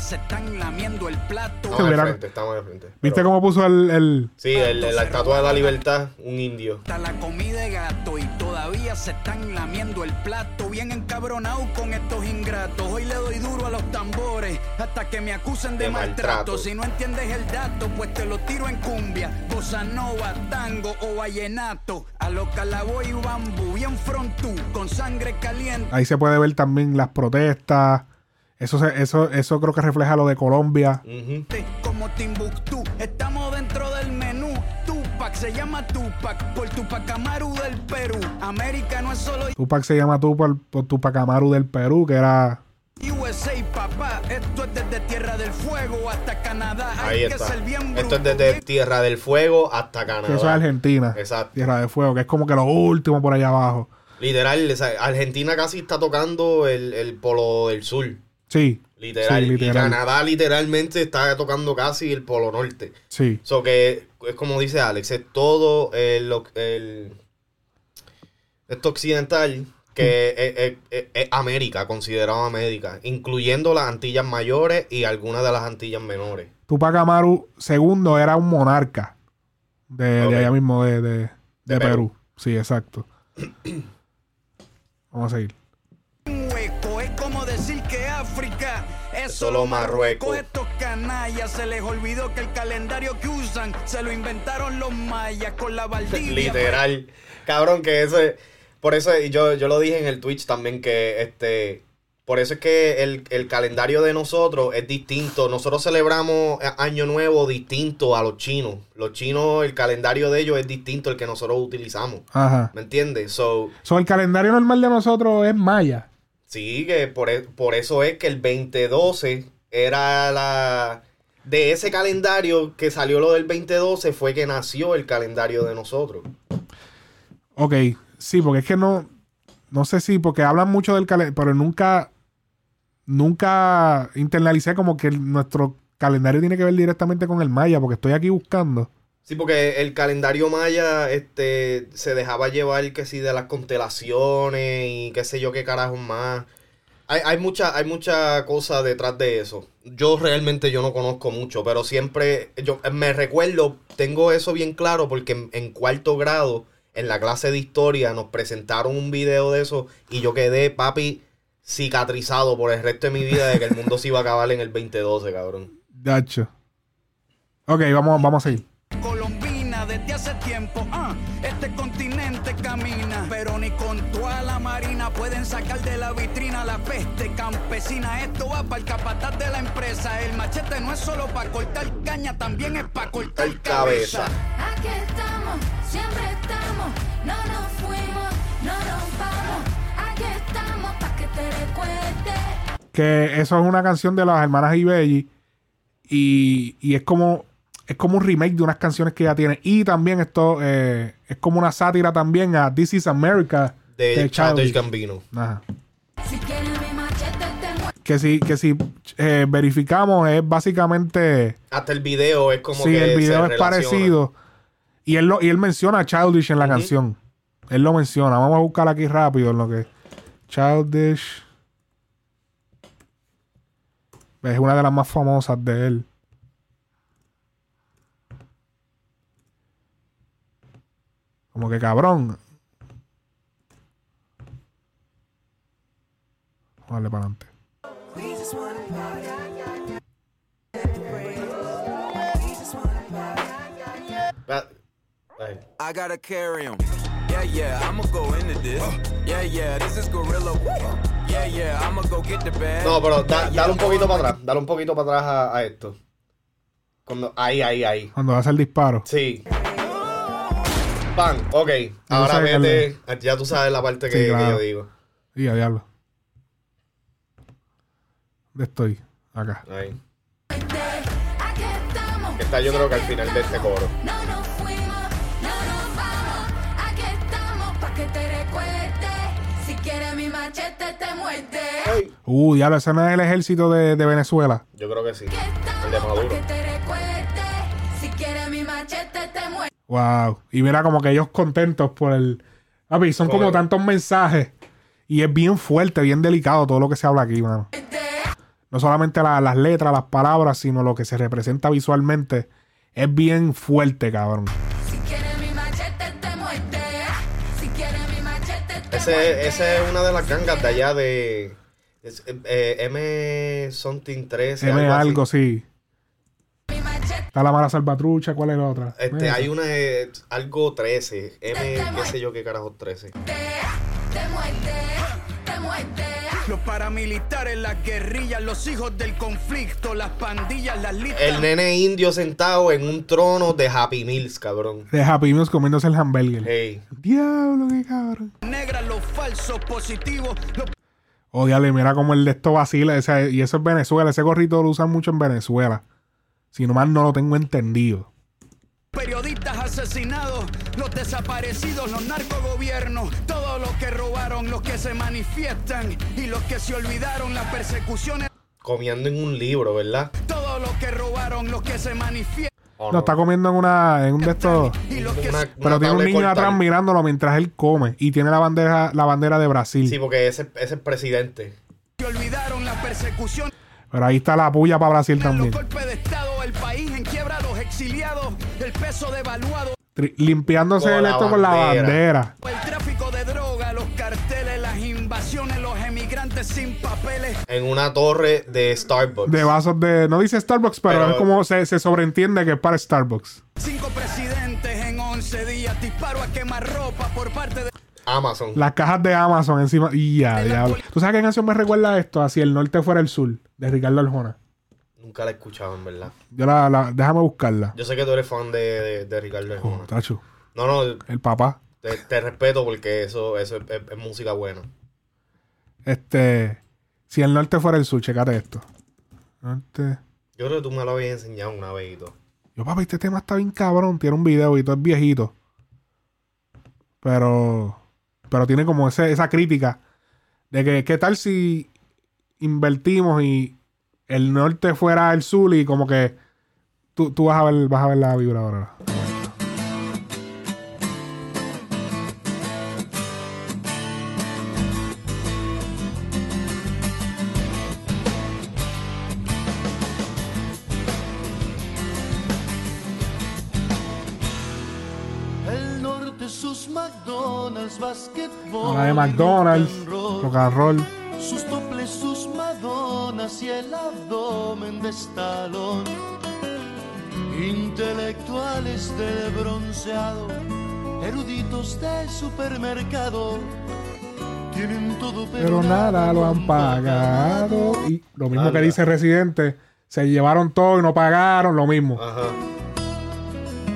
Speaker 14: se están lamiendo el plato.
Speaker 2: Estamos de
Speaker 1: Mira.
Speaker 2: frente, estamos de frente.
Speaker 1: ¿Viste cómo puso el, el-
Speaker 2: Sí, el, la estatua de la libertad, un indio.
Speaker 14: Hasta la comida de gato y todavía se están lamiendo el plato. Bien encabronado con estos ingratos. Hoy le doy duro a los tambores hasta que me acusen de,
Speaker 2: De
Speaker 14: maltrato.
Speaker 2: maltrato.
Speaker 14: Si no entiendes el dato, pues te lo tiro en cumbia, bossa nova, tango o vallenato. A lo calaboy y bambú, bien frontú, con sangre caliente.
Speaker 1: Ahí se puede ver también las protestas. Eso, se- eso, eso creo que refleja lo de Colombia.
Speaker 14: como Timbuktu. Estamos dentro del menú. Tupac se llama Tupac por Tupac Amaru del Perú. América no es solo
Speaker 1: Tupac se llama Tupac por Tupac Amaru del Perú, que era.
Speaker 14: USA, papá. Esto es desde Tierra del Fuego hasta Canadá. Hay
Speaker 2: Ahí
Speaker 14: que
Speaker 2: está.
Speaker 14: ser bien
Speaker 2: Esto es desde Tierra del Fuego hasta
Speaker 1: que
Speaker 2: Canadá.
Speaker 1: eso es Argentina.
Speaker 2: Exacto.
Speaker 1: Tierra de Fuego, que es como que lo último por allá abajo.
Speaker 2: Literal, o sea, Argentina casi está tocando el, el polo del sur.
Speaker 1: Sí.
Speaker 2: Literal.
Speaker 1: Sí,
Speaker 2: Y. Canadá literalmente está tocando casi el polo norte.
Speaker 1: Sí.
Speaker 2: So que es como dice Alex, es todo el, el- esto occidental que es, es- es- es América, considerado América, incluyendo las Antillas mayores y algunas de las Antillas menores.
Speaker 1: Tupac Amaru segundo era un monarca de, allá mismo, de, de- de
Speaker 2: De
Speaker 1: Perú.
Speaker 2: Perú.
Speaker 1: Sí, exacto. Vamos a seguir.
Speaker 14: Es
Speaker 2: solo Marruecos.
Speaker 14: Marruecos. Estos canallas se les olvidó que el calendario que usan se lo inventaron los mayas con la Valdivia.
Speaker 2: Literal. Cabrón, que eso es- Por eso y yo, yo lo dije en el Twitch también que este. Por eso es que el, el calendario de nosotros es distinto. Nosotros celebramos Año Nuevo distinto a los chinos. Los chinos, el calendario de ellos es distinto al que nosotros utilizamos.
Speaker 1: Ajá.
Speaker 2: ¿Me entiendes? So,
Speaker 1: So, el calendario normal de nosotros es maya.
Speaker 2: Sí, que por, e- por eso es que el 2012 era la. De ese calendario que salió lo del 2012 fue que nació el calendario de nosotros.
Speaker 1: Ok, sí, porque es que no. No sé si, porque hablan mucho del calendario, pero nunca. Nunca internalicé como que nuestro calendario tiene que ver directamente con el maya, porque estoy aquí buscando.
Speaker 2: Sí, porque el calendario maya este, se dejaba llevar que sí de las constelaciones y qué sé yo qué carajos más. Hay, hay mucha, hay mucha cosa detrás de eso. Yo realmente yo no conozco mucho, pero siempre, yo me recuerdo, tengo eso bien claro porque en, en cuarto grado, en la clase de historia, nos presentaron un video de eso y yo quedé, papi, cicatrizado por el resto de mi vida de que el mundo se iba a acabar en el 2012, cabrón.
Speaker 1: Dacho. Ok, vamos, vamos a seguir.
Speaker 14: Colombina desde hace tiempo. Ah, este continente camina, pero ni con toda la marina pueden sacar de la vitrina la peste campesina. Esto va para el capataz de la empresa. El machete no es solo para cortar caña, también es para cortar cabeza.
Speaker 15: Aquí estamos, siempre estamos, no nos fuimos, no nos vamos. Aquí estamos para que te recuerdes.
Speaker 1: Que eso es una canción de las hermanas Ibelli. Y, y es como es como un remake de unas canciones que ya tiene. Y también esto eh, es como una sátira también a This is America
Speaker 2: De
Speaker 1: Childish.
Speaker 2: Childish Gambino.
Speaker 1: Ajá. Que si, que si eh, verificamos es básicamente...
Speaker 2: Hasta el video es como
Speaker 1: sí,
Speaker 2: que
Speaker 1: el video
Speaker 2: se
Speaker 1: es
Speaker 2: relaciona.
Speaker 1: parecido. Y él, lo, y él menciona a Childish en la canción. Él lo menciona. Vamos a buscar aquí rápido en lo que... Childish... Es una de las más famosas de él. Como que cabrón. Vamos a darle para adelante.
Speaker 2: Ay.
Speaker 16: I gotta carry him. Yeah, yeah, I'ma go into this. Yeah, yeah, this is Gorilla. Yeah, yeah, I'ma go get the bag.
Speaker 2: No, pero da- dale un poquito para atrás. Dale un poquito para atrás a, a esto. Cuando, ahí, ahí, ahí.
Speaker 1: Cuando hace el disparo.
Speaker 2: Sí. Ok. Ahora vete. Ya tú sabes la parte que,
Speaker 1: Sí,
Speaker 2: que
Speaker 1: claro.
Speaker 2: yo digo.
Speaker 1: Y a diablo. ¿Dónde estoy? Acá.
Speaker 2: Ahí. Está yo creo que al final de este coro.
Speaker 15: no nos fuimos, no nos vamos. Aquí estamos para que te recuerdes. Si quieres mi machete te muerde.
Speaker 1: Uh, diablo, ese no es el ejército de, de Venezuela.
Speaker 2: Yo creo que sí. El de Maduro.
Speaker 1: Wow. Y mira como que ellos contentos por el... Papi, son como tantos mensajes. Y es bien fuerte, bien delicado todo lo que se habla aquí, mano. No solamente la- las letras, las palabras, sino lo que se representa visualmente. Es bien fuerte, cabrón.
Speaker 15: Si quieres mi machete te muerde. Si quieres mi machete te
Speaker 2: Ese, ese es una de las gangas de allá de. es, eh, eh, M something 13.
Speaker 1: M
Speaker 2: algo así.
Speaker 1: algo, sí. Está la mala salvatrucha, ¿cuál es la otra?
Speaker 2: Este,
Speaker 1: Mira.
Speaker 2: hay una eh, algo 13. M, qué sé yo qué carajo 13.
Speaker 15: te muerde. Te muerde.
Speaker 14: Los paramilitares, las guerrillas, los hijos del conflicto, las pandillas, las listas.
Speaker 2: El nene indio sentado en un trono de Happy Meals, cabrón.
Speaker 1: De Happy Meals comiéndose el hamburger.
Speaker 2: Hey.
Speaker 1: Diablo, qué cabrón.
Speaker 14: negras, los falsos positivos, los
Speaker 1: Oh, diablo, y mira cómo el de esto vacila. ese- y eso es Venezuela. Ese gorrito lo usan mucho en Venezuela. Si nomás no lo tengo entendido.
Speaker 14: periodistas asesinados, los desaparecidos, los narcogobiernos, todos los que robaron, los que se manifiestan y los que se olvidaron, las persecuciones,
Speaker 2: Comiendo en un libro, ¿verdad?
Speaker 14: todos los que robaron, los que se manifiestan.
Speaker 2: ¿O
Speaker 1: No, está comiendo en una en un de estos.
Speaker 2: Una-
Speaker 1: Pero tiene un niño atrás mirándolo mientras él come. Y tiene la bandera, la bandera de Brasil.
Speaker 2: Sí, porque ese, es el presidente.
Speaker 14: Se olvidaron las persecuciones,
Speaker 1: Pero ahí está la puya para Brasil también.
Speaker 14: Peso devaluado,
Speaker 1: Tri- limpiándose
Speaker 2: Con
Speaker 1: el
Speaker 2: la
Speaker 1: esto con la
Speaker 2: bandera.
Speaker 14: el tráfico de droga, los carteles, las invasiones, los emigrantes sin papeles.
Speaker 2: En una torre de Starbucks.
Speaker 1: De vasos de. No dice Starbucks, pero,
Speaker 2: Pero-
Speaker 1: es como se, se sobreentiende que es para Starbucks.
Speaker 14: Cinco presidentes en 11 días, disparo a quemar ropa por parte de...
Speaker 2: Amazon.
Speaker 1: Las cajas de Amazon encima. Y ya, diablo. ¿Tú sabes qué canción me recuerda a esto? Así el norte fuera el sur, de Ricardo Arjona.
Speaker 2: Nunca la he escuchado, en verdad.
Speaker 1: Yo la, la- déjame buscarla.
Speaker 2: Yo sé que tú eres fan de, de, de Ricardo
Speaker 1: Oh,
Speaker 2: Arjona.
Speaker 1: tacho.
Speaker 2: No, no,
Speaker 1: El papá.
Speaker 2: te, te respeto porque eso, eso es, es- es música buena.
Speaker 1: Este. Si el norte fuera el sur, checate esto. Norte.
Speaker 2: Yo creo que tú me lo habías enseñado una vez y todo.
Speaker 1: Yo, papi, este tema está bien cabrón. Tiene un video y todo es viejito. Pero. Pero tiene como ese, esa crítica de que, ¿qué tal si invertimos y el norte fuera el sur y como que tú, tú vas a ver, vas a ver la vibradora.
Speaker 17: El norte sus McDonald's, basketball,
Speaker 1: La de McDonald's,
Speaker 17: rock and roll, de estalón. Intelectuales de bronceado, eruditos de supermercado, tienen todo
Speaker 1: Pero nada lo han pagado. Y lo mismo que dice Residente, se llevaron todo y no pagaron, lo mismo.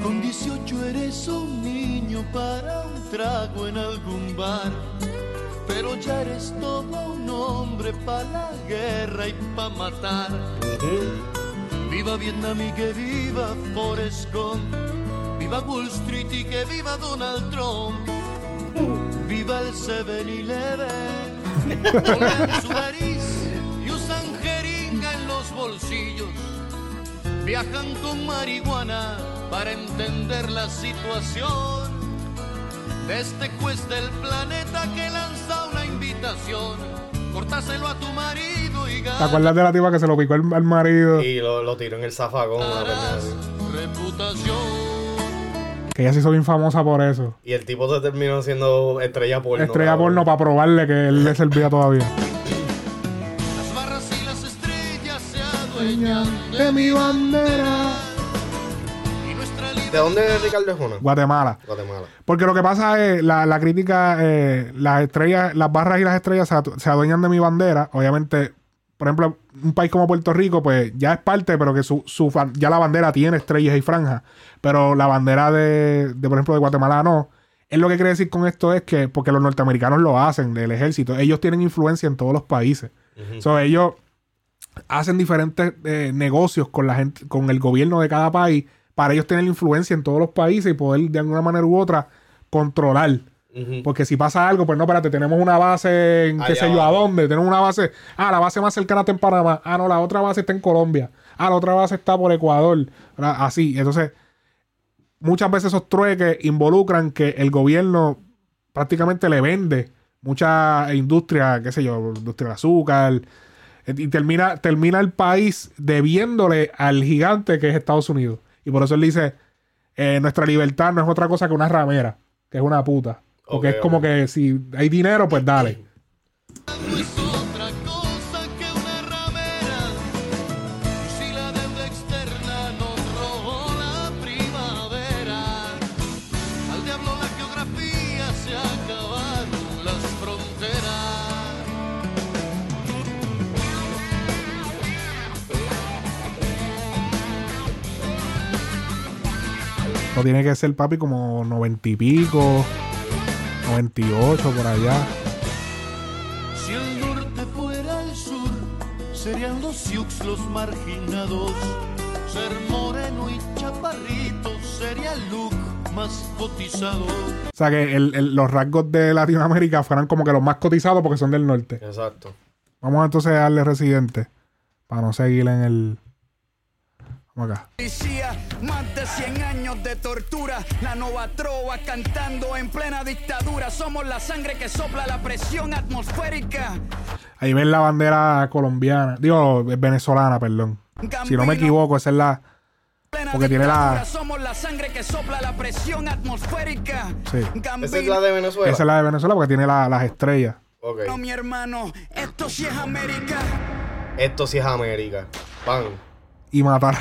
Speaker 17: Con 18 eres un niño para un trago en algún bar. Pero ya eres todo un hombre para la guerra y para matar. Viva Vietnam y que viva Forrest. Viva Wall Street y que viva Donald Trump. Viva el 7-Eleven. Toman su nariz y usan jeringa en los bolsillos. Viajan con marihuana para entender la situación de este juez del planeta que lanza una invitación. A tu marido y
Speaker 1: ¿Te acuerdas de la tipa que se lo picó al, al marido?
Speaker 2: Y lo, lo tiró en el zafagón.
Speaker 17: reputación.
Speaker 1: Que ella se hizo bien famosa por eso.
Speaker 2: Y el tipo se terminó siendo estrella porno.
Speaker 1: Estrella
Speaker 2: cabrón.
Speaker 1: porno para probarle que él le servía todavía.
Speaker 17: Las barras y las estrellas se adueñan
Speaker 1: De mi bandera.
Speaker 2: ¿De dónde es Ricardo Jona?
Speaker 1: Guatemala.
Speaker 2: Guatemala.
Speaker 1: Porque lo que pasa es, la, la crítica, eh, las estrellas, las barras y las estrellas se, adu- se adueñan de mi bandera. Obviamente, por ejemplo, un país como Puerto Rico, pues ya es parte, pero que su, su fan- ya la bandera tiene estrellas y franjas. Pero la bandera de, de, por ejemplo, de Guatemala no. Es lo que quiere decir con esto es que, porque los norteamericanos lo hacen, el ejército, ellos tienen influencia en todos los países.
Speaker 2: Ujú.
Speaker 1: So, ellos hacen diferentes eh, negocios con la gente, con el gobierno de cada país, para ellos tener influencia en todos los países y poder de alguna manera u otra controlar. Porque si pasa algo, pues no, espérate, tenemos una base en qué
Speaker 2: Allá
Speaker 1: sé yo, ¿a dónde? Tenemos una base, ah, la base más cercana está en Panamá, ah, no, la otra base está en Colombia, ah, la otra base está por Ecuador, así. Entonces, muchas veces esos trueques involucran que el gobierno prácticamente le vende mucha industria, qué sé yo, industria del azúcar, y termina, termina el país debiéndole al gigante que es Estados Unidos. Y por eso él dice, eh, nuestra libertad no es otra cosa que una ramera, que es una puta. Porque
Speaker 2: Ok,
Speaker 1: es como que si hay dinero, pues dale. No tiene que ser, papi, como noventa y pico, 98 por allá.
Speaker 17: Si el norte fuera el sur, serían los Sioux los marginados. Ser moreno y chaparrito sería el look más cotizado.
Speaker 1: O sea que el- el- los rasgos de Latinoamérica fueran como que los más cotizados porque son del norte.
Speaker 2: Exacto.
Speaker 1: Vamos entonces a darle residente. Para no seguir en el. Vamos acá.
Speaker 14: Policía, más de 100 años de tortura, la nova trova cantando en plena dictadura. Somos la sangre que sopla la presión atmosférica.
Speaker 1: Ahí ven la bandera colombiana. Digo, venezolana, perdón. Si no me equivoco, esa es la.
Speaker 14: Plena
Speaker 1: Porque tiene la.
Speaker 14: Somos la sangre que sopla la presión atmosférica.
Speaker 1: Sí.
Speaker 14: Gambino,
Speaker 2: ¿Esa es la de Venezuela?
Speaker 1: Esa es la de Venezuela porque tiene la- las estrellas.
Speaker 2: Ok.
Speaker 14: no, mi hermano, esto sí es América.
Speaker 2: Esto sí es América. Pan.
Speaker 1: Y matar.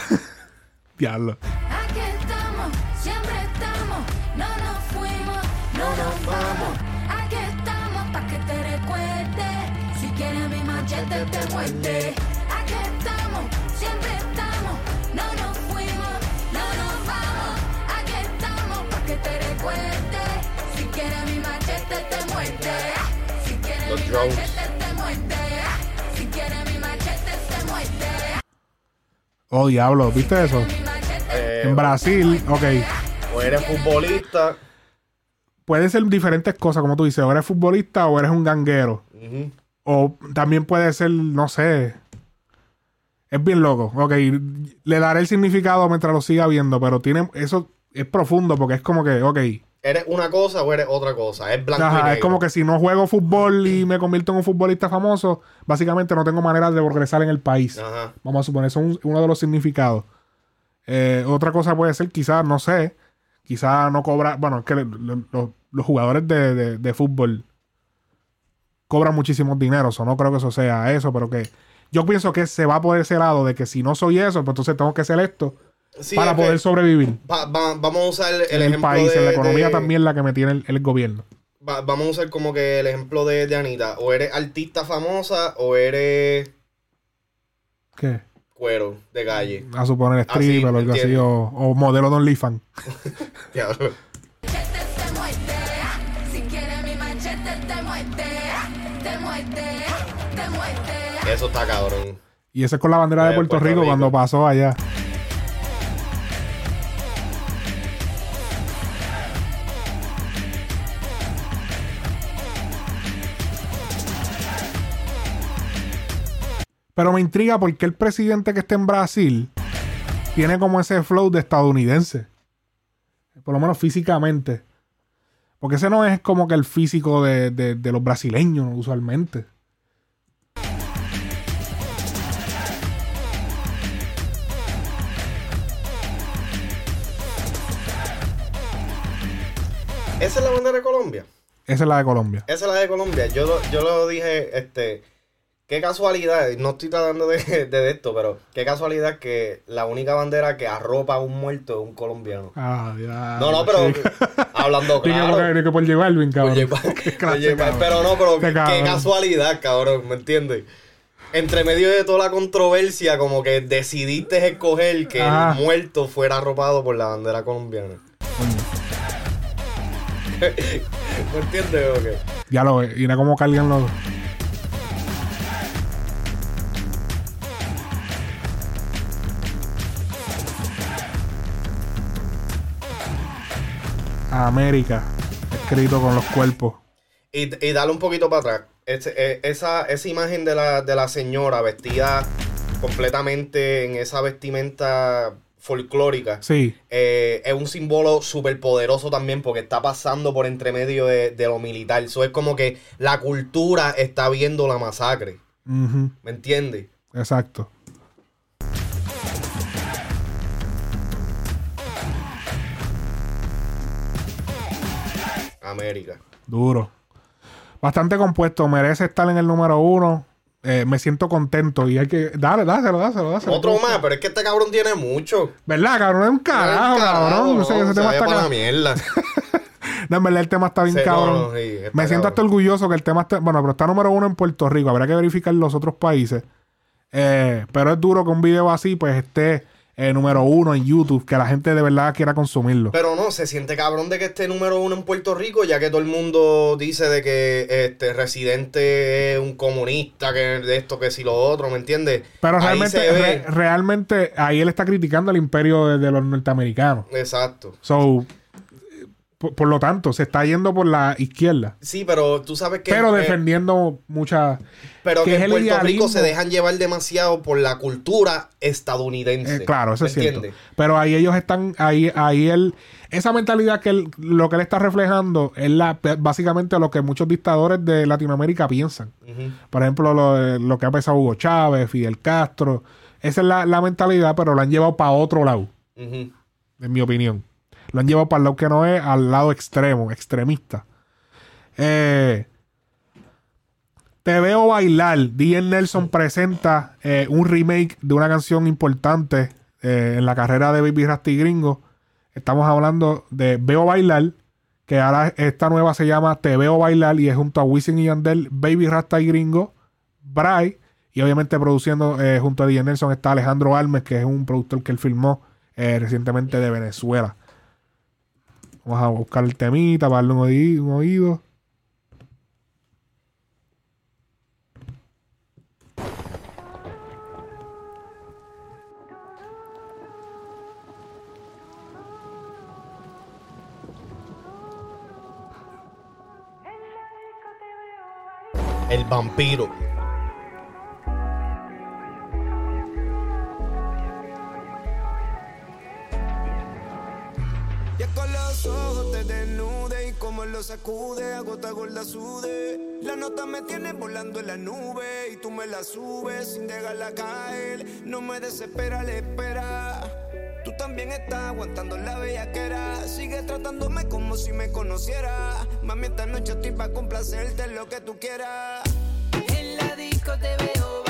Speaker 1: Diablo.
Speaker 15: Aquí estamos, siempre estamos, no nos fuimos, no nos vamos. Aquí estamos pa' que te recuerdes. Si quieres mi machete te muerde. Aquí estamos, siempre estamos, no nos fuimos, no nos vamos. Aquí estamos pa' que te recuerdes. Si quieres mi machete te muerde. Si quieres
Speaker 2: Los
Speaker 15: mi
Speaker 2: drones.
Speaker 15: machete te
Speaker 1: Oh, diablo. ¿Viste eso?
Speaker 2: Eh,
Speaker 1: En Brasil, ok.
Speaker 2: O eres futbolista.
Speaker 1: Pueden ser diferentes cosas, como tú dices. O eres futbolista o eres un ganguero. O también puede ser, no sé. Es bien loco. Ok, le daré el significado mientras lo siga viendo, pero tiene eso es profundo porque es como que, ok.
Speaker 2: ¿Eres una cosa o eres otra cosa? Es blanco y
Speaker 1: Ajá,
Speaker 2: negro.
Speaker 1: es como que si no juego fútbol y me convierto en un futbolista famoso, básicamente no tengo manera de progresar en el país.
Speaker 2: Ajá.
Speaker 1: Vamos a suponer, eso es un- uno de los significados. Eh, otra cosa puede ser, quizás, no sé, quizás no cobra. Bueno, es que los jugadores de, de- de fútbol cobran muchísimo dinero, o no creo que eso sea eso, pero que yo pienso que se va por ese lado de que si no soy eso, pues entonces tengo que ser esto
Speaker 2: Sí,
Speaker 1: para
Speaker 2: que-
Speaker 1: poder sobrevivir.
Speaker 2: Va- va- vamos a usar el,
Speaker 1: en el
Speaker 2: ejemplo
Speaker 1: país,
Speaker 2: de,
Speaker 1: en la economía
Speaker 2: de-
Speaker 1: también la que me tiene el, el gobierno.
Speaker 2: va- vamos a usar como que el ejemplo de, de Anita. O eres artista famosa o eres
Speaker 1: ¿Qué?
Speaker 2: cuero de calle.
Speaker 1: A suponer
Speaker 2: Así,
Speaker 1: stripper o algo así, o, o modelo.
Speaker 2: Diablo.
Speaker 15: Te muerde.
Speaker 2: Eso está cabrón.
Speaker 1: Y eso es con la bandera de Puerto,
Speaker 2: Puerto
Speaker 1: Rico,
Speaker 2: Rico.
Speaker 1: cuando pasó allá. Pero me intriga porque el presidente que está en Brasil tiene como ese flow de estadounidense. Por lo menos físicamente. Porque ese no es como que el físico de, de- de los brasileños usualmente.
Speaker 2: Esa es la bandera de Colombia.
Speaker 1: Esa es la de Colombia.
Speaker 2: Esa es la de Colombia. Yo lo, yo lo dije, este. Qué casualidad, no estoy tratando de, de, de esto, pero qué casualidad que la única bandera que arropa a un muerto es un colombiano.
Speaker 1: Ah, ya.
Speaker 2: No, no, pero hablando
Speaker 1: que
Speaker 2: claro.
Speaker 1: por- ni que por Balvin, cabrón. Qué clase,
Speaker 2: Oye,
Speaker 1: cabrón.
Speaker 2: pero no, pero
Speaker 1: Qué
Speaker 2: qué, casualidad, cabrón, ¿me entiendes? Entre medio de toda la controversia, como que decidiste escoger que el muerto fuera arropado por la bandera colombiana. ¿Me entiendes o qué?
Speaker 1: Ya lo ve. Y mira cómo cargan los. América. Escrito con los cuerpos.
Speaker 2: Y, y dale un poquito para atrás. Ese- eh, esa, esa imagen de la, de la señora vestida completamente en esa vestimenta folclórica.
Speaker 1: Sí.
Speaker 2: eh, es un símbolo súper poderoso también porque está pasando por entre medio de, de lo militar. Eso es como que la cultura está viendo la masacre. ¿Me entiendes?
Speaker 1: Exacto.
Speaker 2: América.
Speaker 1: Duro. Bastante compuesto. Merece estar en el número uno. Eh, me siento contento y hay que. Dale, dáselo, dáselo, dáselo.
Speaker 2: Otro más, pero es que este cabrón tiene mucho.
Speaker 1: ¿Verdad, cabrón? Es un carajo,
Speaker 2: Es un carajo,
Speaker 1: cabrón. No sé, ese
Speaker 2: se
Speaker 1: tema está
Speaker 2: pa' la mierda.
Speaker 1: No, en verdad el tema está bien
Speaker 2: Sí,
Speaker 1: cabrón.
Speaker 2: no, sí, está
Speaker 1: Me siento
Speaker 2: cabrón.
Speaker 1: hasta orgulloso que el tema esté. Bueno, pero está número uno en Puerto Rico. Habrá que verificar los otros países. Eh, pero es duro que un video así, pues esté eh, número uno en YouTube. Que la gente de verdad quiera consumirlo.
Speaker 2: Pero no, se siente cabrón de que esté número uno en Puerto Rico, ya que todo el mundo dice de que este Residente es un comunista, que de esto, que si lo otro, ¿me entiendes?
Speaker 1: Pero
Speaker 2: Ahí
Speaker 1: realmente, re- realmente ahí él está criticando el imperio de, de los norteamericanos.
Speaker 2: Exacto.
Speaker 1: So, por, por lo tanto, se está yendo por la izquierda.
Speaker 2: Sí, pero tú sabes que.
Speaker 1: pero
Speaker 2: eh,
Speaker 1: defendiendo mucha.
Speaker 2: pero que,
Speaker 1: es
Speaker 2: en Puerto. Rico se dejan llevar demasiado por la cultura estadounidense.
Speaker 1: Eh, claro, eso
Speaker 2: ¿me
Speaker 1: es cierto.
Speaker 2: entiendes?
Speaker 1: Pero ahí ellos están, ahí, ahí él, esa mentalidad que él, lo que él está reflejando es la, básicamente lo que muchos dictadores de Latinoamérica piensan. Por ejemplo, lo, de- lo que ha pensado Hugo Chávez, Fidel Castro. Esa es la, la mentalidad, pero lo han llevado para otro lado, en mi opinión. Lo han llevado para el lado que no es, al lado extremo, extremista. Eh, te veo bailar. D.N. Nelson presenta eh, un remake de una canción importante eh, en la carrera de Baby Rasty Gringo. Estamos hablando de Veo Bailar, que ahora esta nueva se llama Te Veo Bailar y es junto a Wisin y Yandel, Baby Rasta y Gringo, Bray, y obviamente produciendo junto a D.N. Nelson está Alejandro Almes, que es un productor que él filmó recientemente de Venezuela. Vamos a buscar el temita para darle un oí- un oído.
Speaker 2: El vampiro.
Speaker 18: Lo sacude, gota gorda sude. La nota me tiene volando en la nube y tú me la subes sin dejarla caer. No me desespera la espera. Tú también estás aguantando la bellaquera. Sigue tratándome como si me conociera. Mami, esta noche estoy para complacerte lo que tú quieras.
Speaker 15: En la disco te veo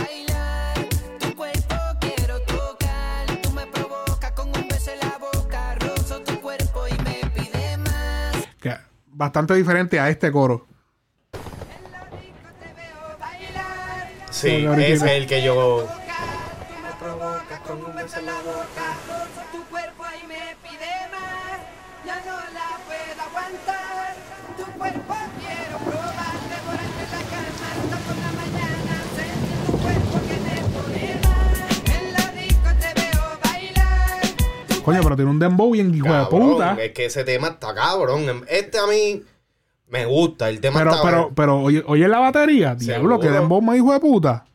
Speaker 1: bastante diferente a este coro.
Speaker 2: Sí, es el que yo.
Speaker 1: Coño, pero tiene un dembow bien hijo de
Speaker 2: Cabrón,
Speaker 1: puta.
Speaker 2: Es que ese tema está cabrón. Este a mí me gusta. El tema
Speaker 1: Pero,
Speaker 2: está
Speaker 1: pero, pero, oye, oye la batería, diablo, que dembow más hijo de puta.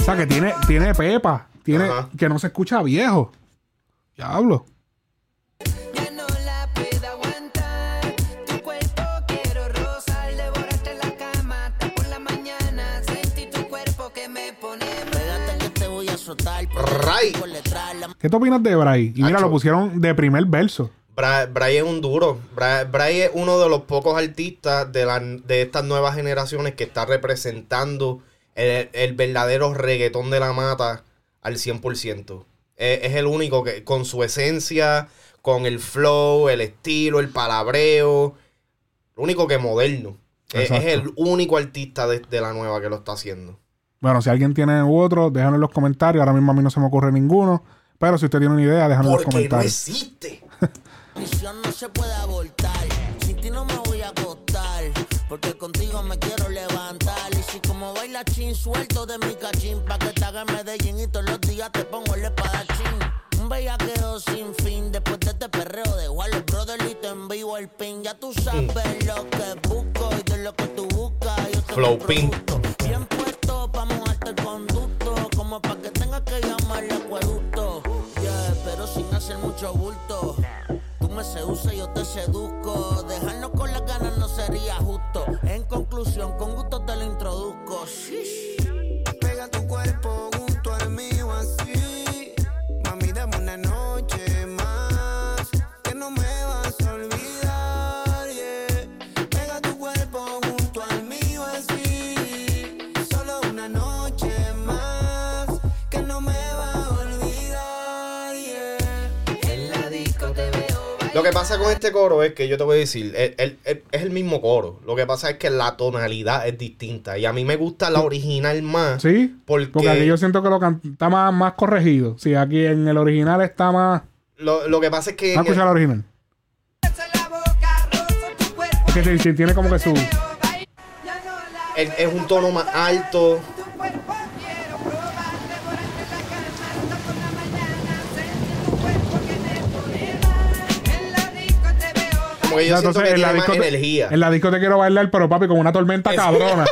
Speaker 1: O sea, que tiene, tiene pepa. Tiene,
Speaker 2: Ajá.
Speaker 1: que no se escucha viejo. Diablo. ¿Qué te opinas de Bray? Y mira,
Speaker 2: Acho.
Speaker 1: lo pusieron de primer verso.
Speaker 2: Bra- Bray es un duro. Bra- Bray es uno de los pocos artistas de, la- de estas nuevas generaciones que está representando el, el verdadero reggaetón de la mata al 100%. Eh, es el único que, con su esencia, con el flow, el estilo, el palabreo, lo único que es moderno. Eh, es
Speaker 1: Exacto.
Speaker 2: el único artista de, de la nueva que lo está haciendo.
Speaker 1: Bueno, si alguien tiene u otro, déjenlo en los comentarios. Ahora mismo a mí no se me ocurre ninguno. Pero si usted tiene una idea, déjenlo en los
Speaker 2: Porque no
Speaker 1: comentarios.
Speaker 2: existe.
Speaker 5: Misión no se puede abortar. Sin ti no me voy a acostar. Porque contigo me quiero levantar. Y si como baila chin, suelto de mi cachín. Pa' que te haga Medellín y todos los días te pongo el espadachín. Un bellaqueo sin fin. Después de este perreo de Warner Brothers y te envío el pin. Ya tú sabes lo que busco y de lo que tú buscas. Yo te
Speaker 2: Flow Pin.
Speaker 5: Bien me seduces, yo te seduzco. Dejarnos con las ganas no sería justo. En conclusión, con gusto te lo introduzco.
Speaker 2: Lo que pasa con este coro es que yo te voy a decir, el- el- el- es el mismo coro. Lo que pasa es que la tonalidad es distinta. Y a mí me gusta la original más.
Speaker 1: ¿Sí?
Speaker 2: Porque,
Speaker 1: Porque aquí yo siento que lo está más, más corregido. Sí, aquí en el original está más.
Speaker 2: lo, lo que pasa es que.
Speaker 1: ¿Has
Speaker 2: en el-
Speaker 1: escuchado el original? Que tiene como que su.
Speaker 2: es un tono más alto. Como que yo
Speaker 1: Ya,
Speaker 2: siento
Speaker 1: entonces,
Speaker 2: que
Speaker 1: en la
Speaker 2: más
Speaker 1: discote-
Speaker 2: energía.
Speaker 1: En la disco te quiero bailar, pero papi, con una tormenta cabrona.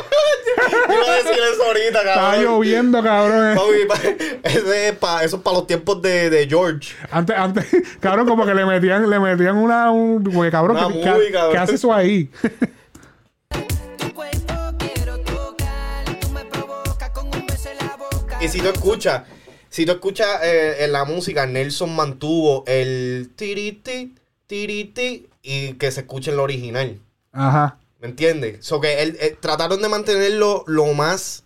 Speaker 2: Iba a decir eso ahorita,
Speaker 1: Está
Speaker 2: cabrón.
Speaker 1: lloviendo, cabrón.
Speaker 2: Papi, pa- ese es pa- eso es para los tiempos de, de George.
Speaker 1: Antes, antes, cabrón, como que le metían, le metían una, un, güey, cabrón,
Speaker 2: Una
Speaker 1: ¿qué,
Speaker 2: movie,
Speaker 1: qué-
Speaker 2: cabrón.
Speaker 1: qué hace eso ahí?
Speaker 2: Y si tú escuchas, si tú escuchas eh, en la música, Nelson mantuvo el tiriti, tiriti, y que se escuche en lo original.
Speaker 1: Ajá.
Speaker 2: ¿Me entiendes? So que él, eh, trataron de mantenerlo lo más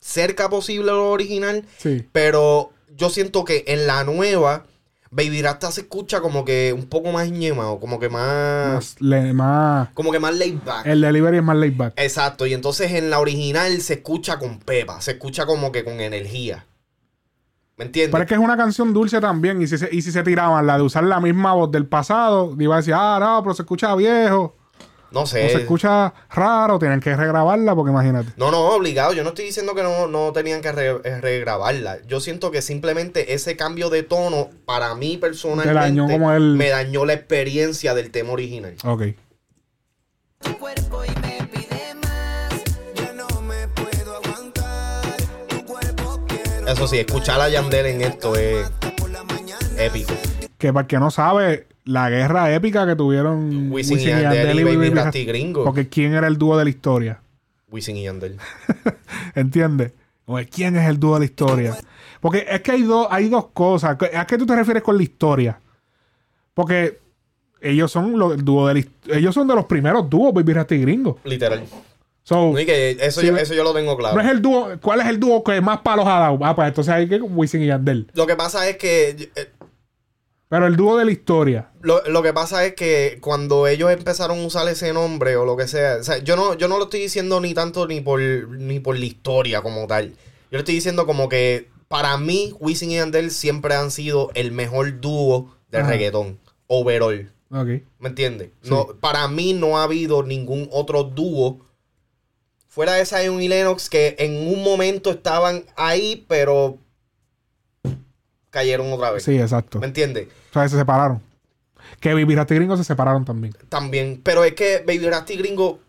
Speaker 2: cerca posible a lo original,
Speaker 1: Sí.
Speaker 2: pero yo siento que en la nueva, Baby Rasta se escucha como que un poco más ñema, o como que más,
Speaker 1: Más, le- más-
Speaker 2: como que más laid back.
Speaker 1: el delivery es más laid back.
Speaker 2: Exacto, y entonces en la original se escucha con pepa, se escucha como que con energía. ¿Me entiendes?
Speaker 1: Pero es que es una canción dulce también. Y si, se, y si se tiraban la de usar la misma voz del pasado, iba a decir, ah, no, pero se escucha viejo.
Speaker 2: No
Speaker 1: O
Speaker 2: sé.
Speaker 1: se escucha raro, tienen que regrabarla porque imagínate.
Speaker 2: No, no, obligado. Yo no estoy diciendo que no, no tenían que re- eh, regrabarla. Yo siento que simplemente ese cambio de tono, para mí personalmente,
Speaker 1: Te dañó como el-
Speaker 2: me dañó la experiencia del tema original.
Speaker 1: Ok.
Speaker 2: Eso sí, escuchar a Yandel en esto es épico.
Speaker 1: Que para el que no sabe, la guerra épica que tuvieron
Speaker 2: Wisin y Yandel y Baby Rasty Gringo.
Speaker 1: Porque quién era el dúo de la historia.
Speaker 2: Wisin y Yandel.
Speaker 1: ¿Entiendes? ¿Quién es el dúo de la historia? Porque es que hay, dos hay dos cosas. ¿A qué tú te refieres con la historia? Porque ellos son lo- el dúo de la ellos son de los primeros dúos Baby Rasty Gringo.
Speaker 2: Literal.
Speaker 1: So,
Speaker 2: que eso,
Speaker 1: si
Speaker 2: yo,
Speaker 1: me-
Speaker 2: eso yo lo tengo claro.
Speaker 1: no es el dúo, ¿cuál es el dúo que más palos ha dado? Ah, pues entonces hay que Wisin y Yandel.
Speaker 2: Lo que pasa es que eh,
Speaker 1: Pero el dúo de la historia.
Speaker 2: Lo, lo que pasa es que cuando ellos empezaron a usar ese nombre o lo que sea, o sea, yo no, yo no lo estoy diciendo ni tanto ni por, ni por la historia como tal. Yo lo estoy diciendo como que para mí, Wisin y Yandel siempre han sido el mejor dúo de
Speaker 1: Ajá.
Speaker 2: reggaetón. Overall.
Speaker 1: Ok.
Speaker 2: ¿Me entiendes?
Speaker 1: Sí.
Speaker 2: No, para mí no ha habido ningún otro dúo fuera de Zion y Lennox que en un momento estaban ahí, pero cayeron otra vez.
Speaker 1: Sí, exacto.
Speaker 2: ¿Me entiendes?
Speaker 1: O sea, se separaron. Que Baby Rasty Gringo se separaron también.
Speaker 2: También. Pero es que Baby Rasty Gringo,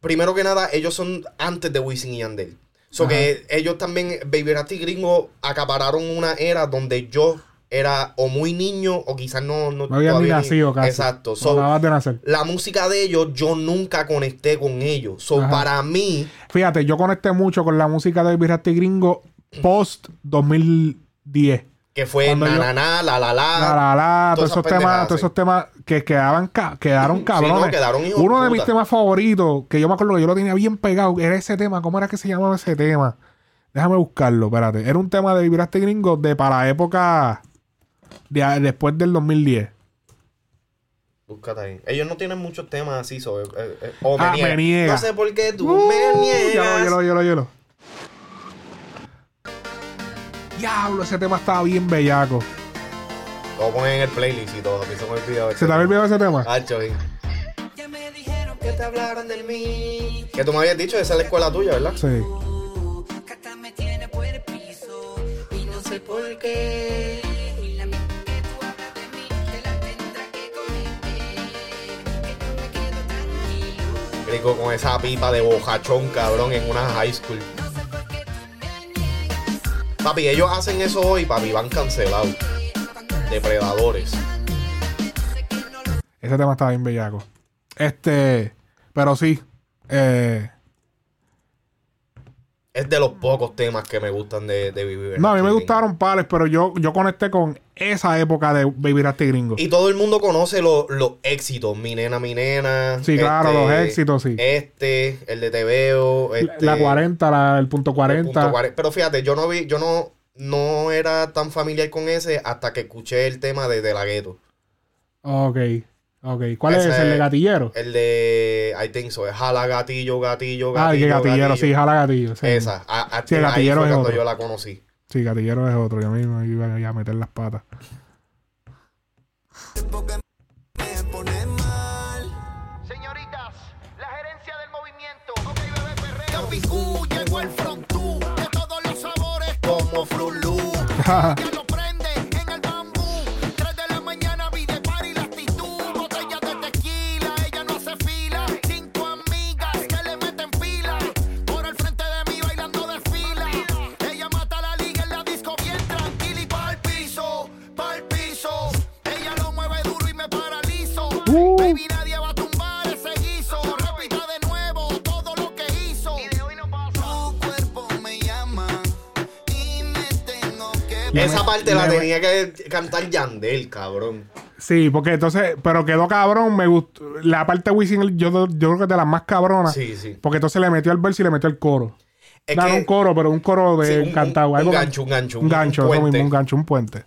Speaker 2: primero que nada, ellos son antes de Wisin y Yandel. So
Speaker 1: Ajá.
Speaker 2: que ellos también, Baby Rasty Gringo, acapararon una era donde yo era o muy niño o quizás no... No,
Speaker 1: No habían ni nacido casi.
Speaker 2: Exacto. So,
Speaker 1: acabas de nacer.
Speaker 2: la música de ellos, yo nunca conecté con ellos. So,
Speaker 1: Ajá.
Speaker 2: para mí,
Speaker 1: Fíjate, yo conecté mucho con la música de Baby Rasty Gringo post 2010.
Speaker 2: que fue na,
Speaker 1: yo-
Speaker 2: na, na, la, la, la.
Speaker 1: La, la, la, todos esos temas, todos esos temas que quedaban ca- quedaron
Speaker 2: Sí,
Speaker 1: cabrones.
Speaker 2: no, quedaron hijos
Speaker 1: Uno
Speaker 2: de
Speaker 1: de mis temas favoritos, que yo me acuerdo que yo lo tenía bien pegado, era ese tema. ¿Cómo era que se llamaba ese tema? Déjame buscarlo, espérate. Era un tema de Vibraste Gringo de para la época de, después del 2010.
Speaker 2: Búscate ahí. Ellos no tienen muchos temas así. so, eh, eh, o me
Speaker 1: Ah,
Speaker 2: niegas.
Speaker 1: me niega.
Speaker 2: No sé por qué tú
Speaker 1: Uh,
Speaker 2: me niegas.
Speaker 1: Hielo, hielo, hielo, hielo. Diablo, ese tema estaba bien bellaco.
Speaker 2: Lo voy a poner en el playlist y todo. Se me olvidó.
Speaker 1: ¿Se te había olvidado ese tema?
Speaker 2: Hacho, sí. Que te hablaron del mí. Que tú me habías dicho, esa es la escuela tuya, ¿verdad?
Speaker 1: Sí.
Speaker 2: Y no sé por qué. Con esa pipa de bojachón, cabrón, en una high school. Papi, ellos hacen eso hoy, papi, van cancelados. Depredadores.
Speaker 1: Ese tema estaba bien bellaco. Este, pero sí. Eh,
Speaker 2: Es de los pocos temas que me gustan de, de Baby
Speaker 1: no, a mí me
Speaker 2: Rasty
Speaker 1: gustaron pales, pero yo, yo conecté con esa época de Baby Rasty Gringo.
Speaker 2: Y todo el mundo conoce lo- los éxitos. Mi nena, mi nena.
Speaker 1: Sí, claro, los éxitos, sí.
Speaker 2: Este, el de Te Veo. Este,
Speaker 1: la 40, la, el punto 40.
Speaker 2: punto 40. Pero fíjate, yo no vi, yo no, no era tan familiar con ese hasta que escuché el tema de De La Ghetto.
Speaker 1: Ok, ok. ¿Cuál es
Speaker 2: Ese-
Speaker 1: ese? ¿El de gatillero?
Speaker 2: El de, I think so, es Jala Gatillo, Gatillo, Gatillo.
Speaker 1: Ah, el que gatillero, sí, jala gatillo. sí.
Speaker 2: Esa, a, a-
Speaker 1: Sí, el
Speaker 2: ahí
Speaker 1: gatillero
Speaker 2: fue
Speaker 1: es
Speaker 2: cuando
Speaker 1: otro.
Speaker 2: yo la conocí.
Speaker 1: Sí, gatillero es otro. Yo mismo iba a- meter las patas.
Speaker 3: Capicú llegó el frontú de todos los sabores como Frulú.
Speaker 2: Esa parte la tenía que cantar Yandel, cabrón.
Speaker 1: Sí, porque entonces, pero quedó cabrón, me gustó. La parte de Wisin, yo, yo creo que es de las más cabronas.
Speaker 2: Sí, sí.
Speaker 1: Porque entonces le metió el verso y le metió el coro.
Speaker 2: Es
Speaker 1: no, no
Speaker 2: que-
Speaker 1: un coro, pero un coro de
Speaker 2: Sí, un-
Speaker 1: cantado.
Speaker 2: un- gancho, un gancho,
Speaker 1: Un gancho,
Speaker 2: un
Speaker 1: mismo, un gancho, un puente.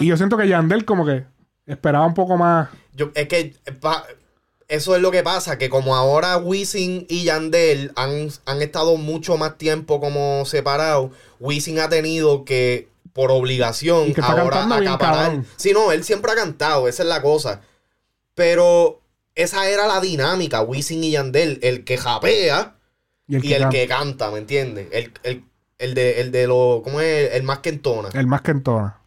Speaker 1: Y yo siento que Yandel como que esperaba un poco más.
Speaker 2: Yo, es que pa- eso es lo que pasa, que como ahora Wisin y Yandel han, han estado mucho más tiempo como separados, Wisin ha tenido que, por obligación,
Speaker 1: que
Speaker 2: ahora acaparar. Sí, no, él siempre ha cantado, esa es la cosa. Pero esa era la dinámica, Wisin y Yandel, el que japea
Speaker 1: Y el
Speaker 2: y
Speaker 1: que
Speaker 2: el
Speaker 1: canta.
Speaker 2: que canta, ¿me entiendes? El, el, el de, el de lo, ¿cómo es? El más que entona.
Speaker 1: El más que entona.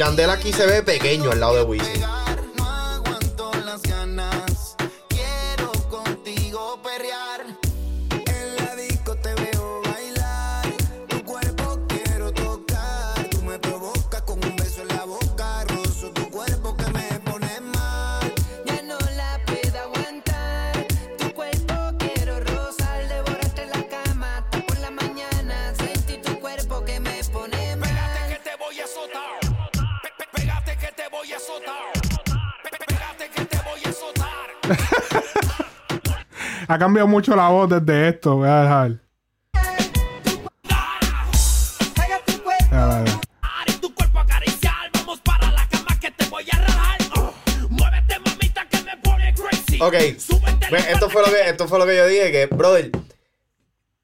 Speaker 2: Yandel aquí se ve pequeño al lado de Wisin.
Speaker 1: Ha cambiado mucho la voz desde esto. Voy a dejar. Ya.
Speaker 2: Ok, esto fue, lo que, esto fue lo que yo dije, que, brother,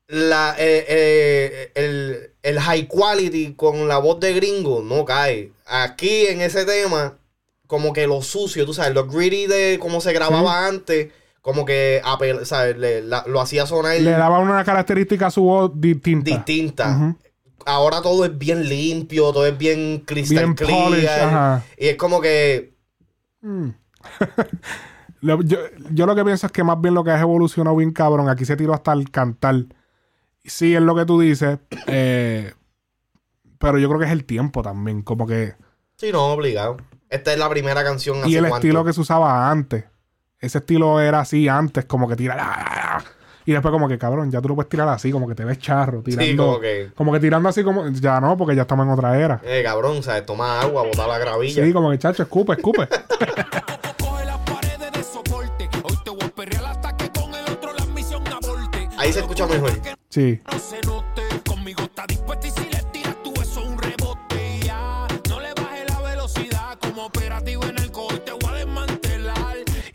Speaker 2: la, eh, eh, el, el high quality con la voz de gringo no cae. Aquí en ese tema, como que lo sucio, tú sabes, lo gritty de cómo se grababa antes, como que apel- ¿sabes? Le- la- lo hacía sonar
Speaker 1: Le daba una característica a su voz distinta.
Speaker 2: distinta. Ahora todo es bien limpio, todo es bien crystal
Speaker 1: Bien
Speaker 2: clear.
Speaker 1: ajá.
Speaker 2: Y es como que
Speaker 1: Mm. Yo, yo lo que pienso es que más bien lo que has evolucionado bien cabrón. Aquí se tiró hasta el cantar. Sí, es lo que tú dices. eh, pero yo creo que es el tiempo también. Como que.
Speaker 2: Sí, no, obligado. Esta es la primera canción
Speaker 1: Y
Speaker 2: hace
Speaker 1: el
Speaker 2: cuánto?
Speaker 1: estilo que se usaba antes. Ese estilo era así antes, como que tirar. Y después, como que cabrón, ya tú lo puedes tirar así, como que te ves charro. Tirando,
Speaker 2: como que-
Speaker 1: como que tirando así, como. Ya no, porque ya estamos en otra era.
Speaker 2: Eh, cabrón, ¿sabes? Toma agua, botar la gravilla.
Speaker 1: Sí, como que chacho, escupe, escupe.
Speaker 2: Ahí se escucha mejor.
Speaker 1: Sí.
Speaker 14: Conmigo está dispuesta y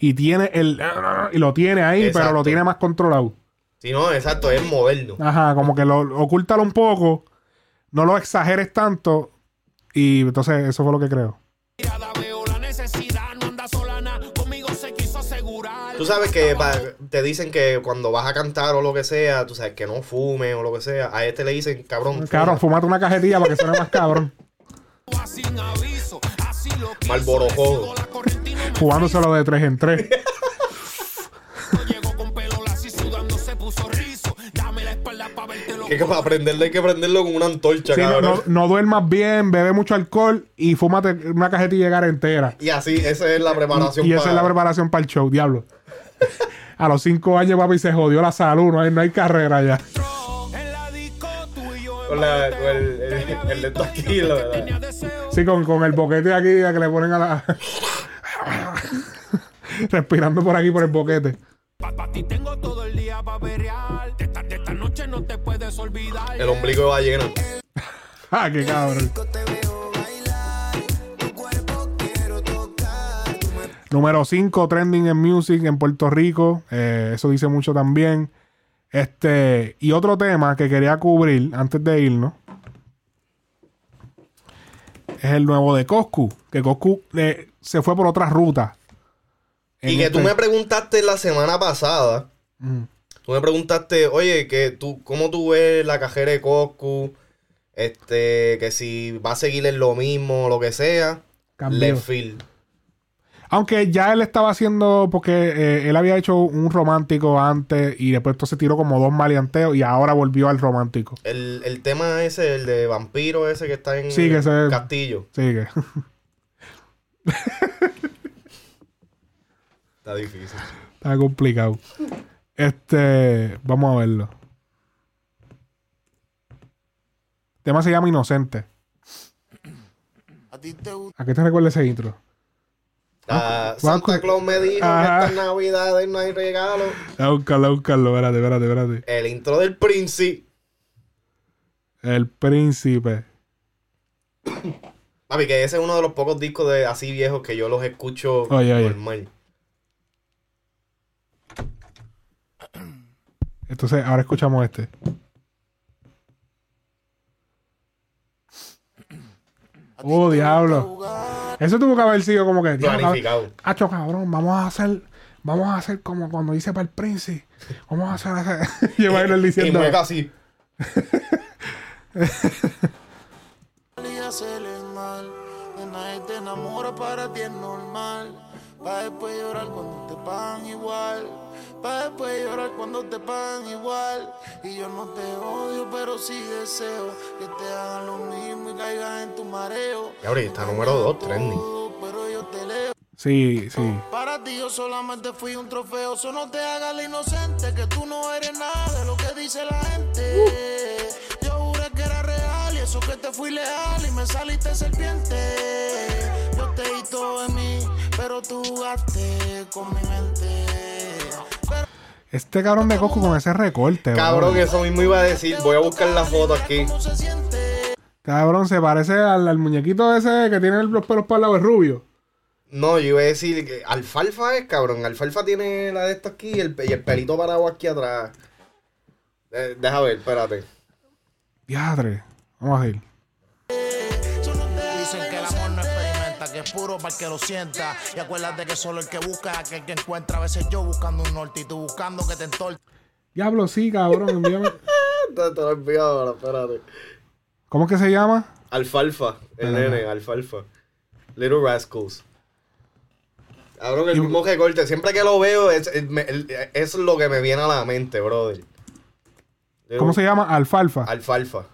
Speaker 14: Y
Speaker 1: tiene el. Y lo tiene ahí, pero lo tiene más controlado.
Speaker 2: Sí, no, exacto, es moderno.
Speaker 1: Ajá, como que lo ocúltalo un poco, no lo exageres tanto. Y entonces eso fue lo que creo.
Speaker 14: Veo la necesidad, no anda sola nada. Conmigo se quiso asegurar.
Speaker 2: Tú sabes que te dicen que cuando vas a cantar o lo que sea, tú sabes que no fume o lo que sea. A este le dicen, cabrón,
Speaker 1: Cabrón, fumate una cajetilla para que suene más cabrón.
Speaker 2: Jodo.
Speaker 1: Fumándoselo de tres en tres.
Speaker 2: Que, que para prenderlo hay que prenderlo con una antorcha,
Speaker 1: Sí, no, no, no duermas bien, bebe mucho alcohol y fúmate una cajetilla llegar entera.
Speaker 2: Y así, esa es la preparación
Speaker 1: Y esa
Speaker 2: para-
Speaker 1: es la preparación para el show, diablo. A los cinco años, papi, se jodió la salud, no hay, no hay carrera ya.
Speaker 2: Con, la, con el, el, de esto aquí, la verdad.
Speaker 1: Sí, con, con el boquete aquí que le ponen a la. Respirando por aquí por el boquete.
Speaker 14: Tengo todo el día perrear. De esta, de esta noche no te puedes olvidar.
Speaker 2: El ombligo de ballena.
Speaker 1: Ah, qué cabrón. Número 5, trending en music en Puerto Rico. Eh, eso dice mucho también. Este, y otro tema que quería cubrir antes de irnos es el nuevo de Coscu. Que Coscu eh, se fue por otra ruta.
Speaker 2: Y que tú
Speaker 1: este-
Speaker 2: me preguntaste la semana pasada.
Speaker 1: Mm.
Speaker 2: Tú me preguntaste, oye, que tú, ¿cómo tú ves la cajera de Coscu? Este, que si va a seguir en lo mismo lo que sea.
Speaker 1: Cambió.
Speaker 2: Left field.
Speaker 1: Aunque ya él estaba haciendo, porque eh, él había hecho un romántico antes y después entonces tiró como dos maleanteos y ahora volvió al romántico.
Speaker 2: El, el tema ese, el de vampiro ese que está en
Speaker 1: Sí, que
Speaker 2: el
Speaker 1: se-
Speaker 2: castillo.
Speaker 1: Sigue.
Speaker 2: Está difícil.
Speaker 1: Está complicado. Este, vamos a verlo. El tema se llama Inocente. ¿A qué te recuerda ese intro?
Speaker 2: Ah,
Speaker 1: Vamos
Speaker 2: Santa Claus me dijo
Speaker 1: Ajá.
Speaker 2: que estas navidades no hay regalo.
Speaker 1: A buscarlo. Espérate, espérate, espérate.
Speaker 2: El intro del príncipe.
Speaker 1: El príncipe.
Speaker 2: Papi, que ese es uno de los pocos discos de así viejos que yo los escucho
Speaker 1: Oye, oye.
Speaker 2: normal.
Speaker 1: Entonces, ahora escuchamos este. Oh, diablo. Eso tuvo que haber sido como que.
Speaker 2: Planificado.
Speaker 1: Hacho, cabrón, vamos a hacer. Vamos a hacer como cuando hice para el príncipe. Vamos a hacer. hacer- Lleva él diciendo.
Speaker 2: Y mueve así.
Speaker 19: y hacerle mal. De nadie te enamora, para ti es normal. Pa' después llorar cuando te pagan igual. Pa' después llorar cuando te pagan igual. Y yo no te odio, pero sí deseo que te hagan lo mismo y caigas en tu mareo.
Speaker 2: Y ahora está número 2, trending.
Speaker 19: Pero yo te leo.
Speaker 1: Sí, sí.
Speaker 19: Para ti yo solamente fui un trofeo. Eso no te haga la inocente, que tú no eres nada de lo que dice la gente. Yo juré que era real y eso que te fui leal y me saliste serpiente. Yo te di todo de mí, pero tú jugaste con mi mente.
Speaker 1: Este cabrón de Coscu con ese recorte,
Speaker 2: Cabrón, eso mismo iba a decir. Voy a buscar la foto aquí.
Speaker 1: Cabrón, se parece al, al muñequito ese que tiene los pelos para el lado, es rubio.
Speaker 2: No, yo iba a decir que Alfalfa es, cabrón. Alfalfa tiene la de esto aquí y el, y el pelito parado aquí atrás. Eh, deja ver, espérate.
Speaker 1: Diadre. Vamos a ir.
Speaker 20: Es puro para el que lo sienta. Y acuérdate que solo el que busca es aquel que encuentra. A veces yo buscando un norte y tú buscando que te entorte.
Speaker 1: Diablo, sí, cabrón. envíame.
Speaker 2: Te, te lo envío ahora, espérate.
Speaker 1: ¿Cómo es que se llama?
Speaker 2: Alfalfa, el nene, Alfalfa. Little Rascals. Cabrón, el mismo recorte. Siempre que lo veo, es, es, me- el- es lo que me viene a la mente, brother.
Speaker 1: ¿Cómo se llama? Alfalfa.
Speaker 2: Alfalfa.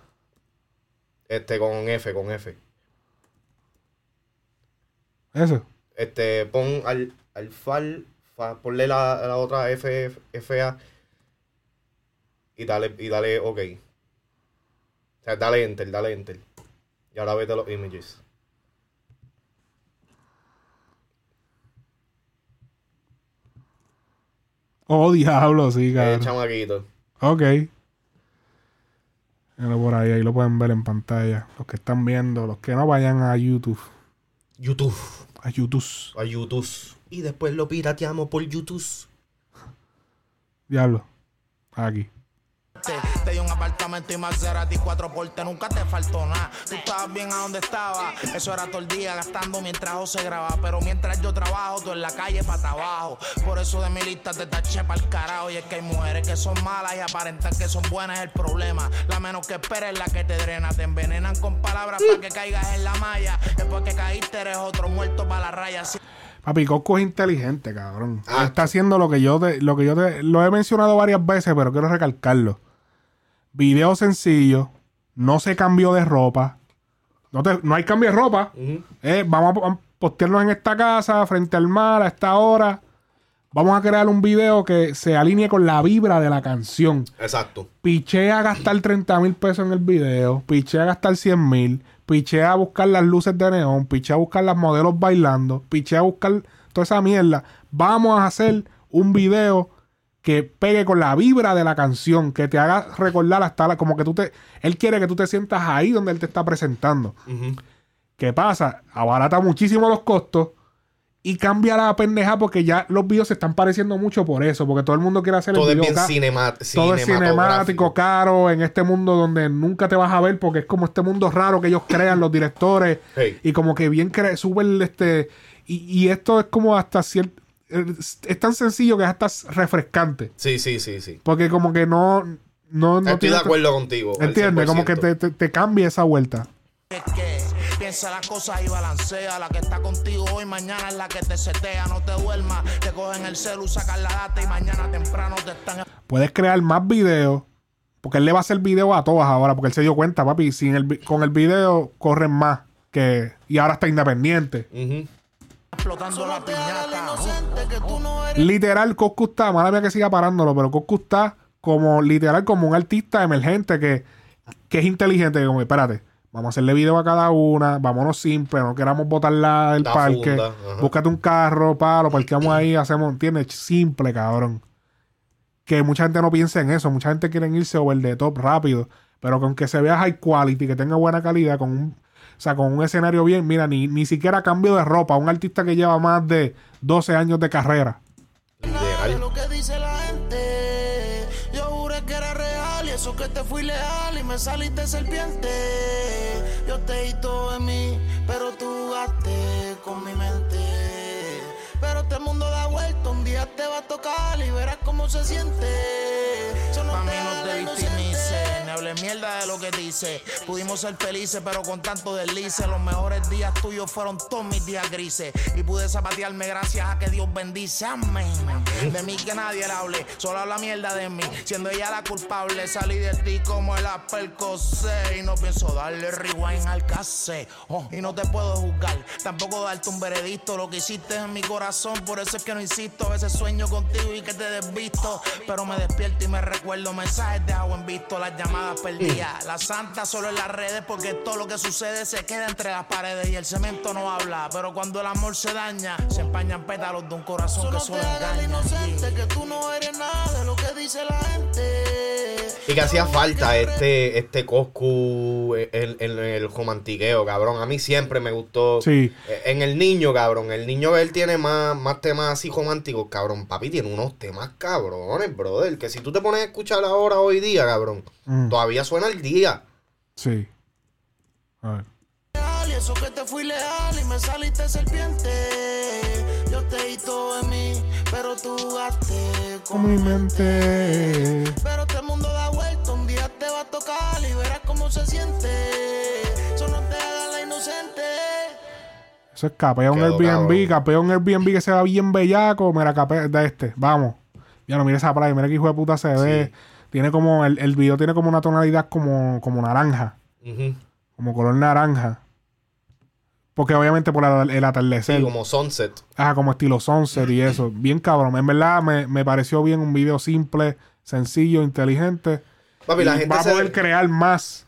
Speaker 2: Este, con F, con F.
Speaker 1: Eso.
Speaker 2: Este, pon al, alfalfa, ponle la, la otra F, FA y dale, y dale OK. O sea, dale enter, dale enter. Y ahora vete los images.
Speaker 1: Oh, diablo, sí,
Speaker 2: Eh,
Speaker 1: cabrón.
Speaker 2: chamaquito.
Speaker 1: Ok. Por ahí, ahí lo pueden ver en pantalla. Los que están viendo, los que no vayan a YouTube.
Speaker 2: YouTube.
Speaker 1: A YouTube.
Speaker 2: A YouTube. Y después lo pirateamos por YouTube.
Speaker 1: Diablo. Aquí.
Speaker 20: Te di un apartamento y Maserati cuatro portes, nunca te faltó nada. Tú estabas bien a donde estaba. Eso era todo el día gastando mientras José grababa. Pero mientras yo trabajo, tú en la calle para trabajo. Por eso de mi lista te taché para el carajo. Y es que hay mujeres que son malas y aparentan que son buenas es el problema. La menos que esperes es la que te drena. Te envenenan con palabras para que caigas en la malla. Después que caíste, eres otro muerto para la raya.
Speaker 1: Papi, Cosco es inteligente, cabrón. Él Está haciendo lo que yo te, lo que yo te, lo he mencionado varias veces, pero quiero recalcarlo. Video sencillo, no se cambió de ropa. No, te- no hay cambio de ropa. Eh, vamos a, a postearnos en esta casa, frente al mar, a esta hora. Vamos a crear un video que se alinee con la vibra de la canción.
Speaker 2: Exacto.
Speaker 1: Piché a gastar 30 mil pesos en el video. Piché a gastar 100 mil. Piché a buscar las luces de neón. Piché a buscar las modelos bailando. Piché a buscar toda esa mierda. Vamos a hacer un video que pegue con la vibra de la canción. Que te haga recordar hasta la, como que tú te. Él quiere que tú te sientas ahí donde él te está presentando. ¿Qué pasa? Abarata muchísimo los costos. Y cambia la pendeja porque ya los videos se están pareciendo mucho por eso. Porque todo el mundo quiere hacer
Speaker 2: Todo
Speaker 1: el
Speaker 2: es
Speaker 1: video
Speaker 2: bien
Speaker 1: ca-
Speaker 2: cinema-
Speaker 1: Todo es cinemático, caro, en este mundo donde nunca te vas a ver porque es como este mundo raro que ellos crean, los directores.
Speaker 2: Hey.
Speaker 1: Y como que bien súper este. Y, y esto es como hasta cierto. Es, es tan sencillo que es hasta refrescante.
Speaker 2: Sí, sí, sí, sí.
Speaker 1: Porque como que no. no, no
Speaker 2: Estoy de acuerdo contigo. al
Speaker 1: ¿Entiendes? Como que
Speaker 2: 100%.
Speaker 1: te, te, te cambia esa vuelta.
Speaker 20: Es que piensa las cosas y balancea. La que está contigo hoy, mañana es la que te setea. No te duermas, te cogen el celu, sacan la data y mañana temprano te están.
Speaker 1: Puedes crear más videos. Porque él le va a hacer video a todas ahora. Porque él se dio cuenta, papi. Sin el, con el video corren más. que Y ahora está independiente.
Speaker 20: Explotando la piñata.
Speaker 1: Literal, Coscu está, mala mía que siga parándolo, pero Coscu está como literal como un artista emergente que, que es inteligente. que Como, espérate, vamos a hacerle video a cada una, vámonos simple, no queramos botarla del
Speaker 2: La
Speaker 1: parque.
Speaker 2: funda.
Speaker 1: Búscate un carro, pa, lo parqueamos ahí, hacemos, ¿entiendes? Simple, cabrón. Que mucha gente no piensa en eso, mucha gente quiere irse over the top rápido, pero con que se vea high quality, que tenga buena calidad, con un, o sea, con un escenario bien, mira, ni, ni siquiera cambio de ropa, un artista que lleva más de 12 años de carrera.
Speaker 20: Lo que dice la gente. Yo juré que era real y eso que te fui leal y me saliste serpiente. Yo te di todo de mí, pero tú jugaste con mi mente. Pero este mundo da vuelta, un día te va a tocar y verás cómo se siente. Mí no te mierda de lo que dice. Pudimos ser felices, pero con tanto deslice. Los mejores días tuyos fueron todos mis días grises. Y pude zapatearme gracias a que Dios bendice. Amén. De mí que nadie le hable, solo habla mierda de mí. Siendo ella la culpable, salí de ti como el Apple Y no pienso darle rewind al cassette. Oh, y no te puedo juzgar, tampoco darte un veredicto. Lo que hiciste en mi corazón, por eso es que no insisto. A veces sueño contigo y que te desvisto. Pero me despierto y me recuerdo mensajes de agua en visto. Las llamadas
Speaker 14: La santa solo en las redes porque todo lo que sucede se queda entre las paredes y el cemento no habla. Pero cuando el amor se daña, se empañan pétalos de un corazón
Speaker 20: Solo
Speaker 14: que
Speaker 20: te
Speaker 14: solo
Speaker 20: hagas la
Speaker 14: engaña.
Speaker 20: inocente, que tú no eres nada de lo que dice la gente.
Speaker 2: Y que hacía falta este, este Coscu en, en el romantiqueo, cabrón. A mí siempre me gustó.
Speaker 1: Sí.
Speaker 2: En el niño, cabrón. El niño él tiene más, más temas así románticos, cabrón. Papi tiene unos temas cabrones, brother. Que si tú te pones a escuchar ahora, hoy día, cabrón,
Speaker 1: Mm.
Speaker 2: todavía suena el día.
Speaker 1: Sí. A ver.
Speaker 20: eso que te fui leal y me saliste serpiente. Yo te di todo en mí, pero tú jugaste
Speaker 1: Con mi mente.
Speaker 20: Pero este mundo da vuelta, un día te va a tocar y verás cómo se siente. Solo te hagas la inocente.
Speaker 1: Eso es capea un Airbnb, capea un Airbnb que se va bien bellaco. Mira, capea de este. Vamos. Ya no mira esa playa, mira que hijo de puta se ve. Tiene como, el, el video tiene como una tonalidad como, como naranja.
Speaker 2: Ujú.
Speaker 1: Como color naranja. Porque obviamente por el, el atardecer.
Speaker 2: Sí, como Sunset.
Speaker 1: Ajá, como estilo sunset y eso. Bien cabrón. En verdad me, me pareció bien un video simple, sencillo, inteligente.
Speaker 2: Papi, la gente
Speaker 1: va a
Speaker 2: se-
Speaker 1: poder crear más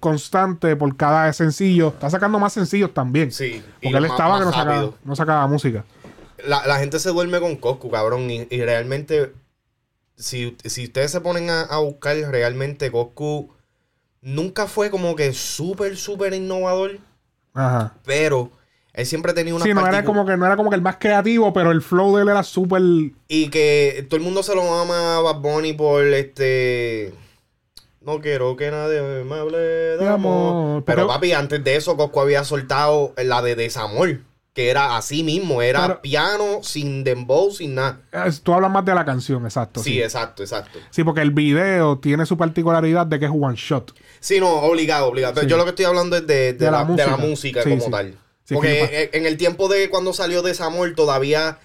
Speaker 1: constante por cada sencillo. Está sacando más sencillos también.
Speaker 2: Sí.
Speaker 1: Porque él estaba que no sacaba, no sacaba música.
Speaker 2: La, la gente se duerme con Coscu, cabrón. Y, y realmente, si, si ustedes se ponen a, a buscar, realmente Coscu nunca fue como que súper, súper innovador.
Speaker 1: Ajá.
Speaker 2: Pero él siempre tenía una
Speaker 1: Sí, no era como que no era como que el más creativo, pero el flow de él era súper.
Speaker 2: Y que todo el mundo se lo ama a Bad Bunny por este. No quiero que nadie me hable de, amor. Pero papi, antes de eso, Coscu había soltado la de Desamor. Que era así mismo, era
Speaker 1: Pero-
Speaker 2: piano, sin dembow, sin nada.
Speaker 1: Tú hablas más de la canción, exacto.
Speaker 2: Sí,
Speaker 1: Sí,
Speaker 2: exacto, exacto.
Speaker 1: Sí, porque el video tiene su particularidad de que es one shot.
Speaker 2: Sí, no, obligado, obligado. Pero
Speaker 1: Sí.
Speaker 2: yo lo que estoy hablando es de, de
Speaker 1: De
Speaker 2: la,
Speaker 1: la
Speaker 2: de la
Speaker 1: música.
Speaker 2: música
Speaker 1: Sí,
Speaker 2: como tal. Porque
Speaker 1: que
Speaker 2: en, en el tiempo de cuando salió Desamor todavía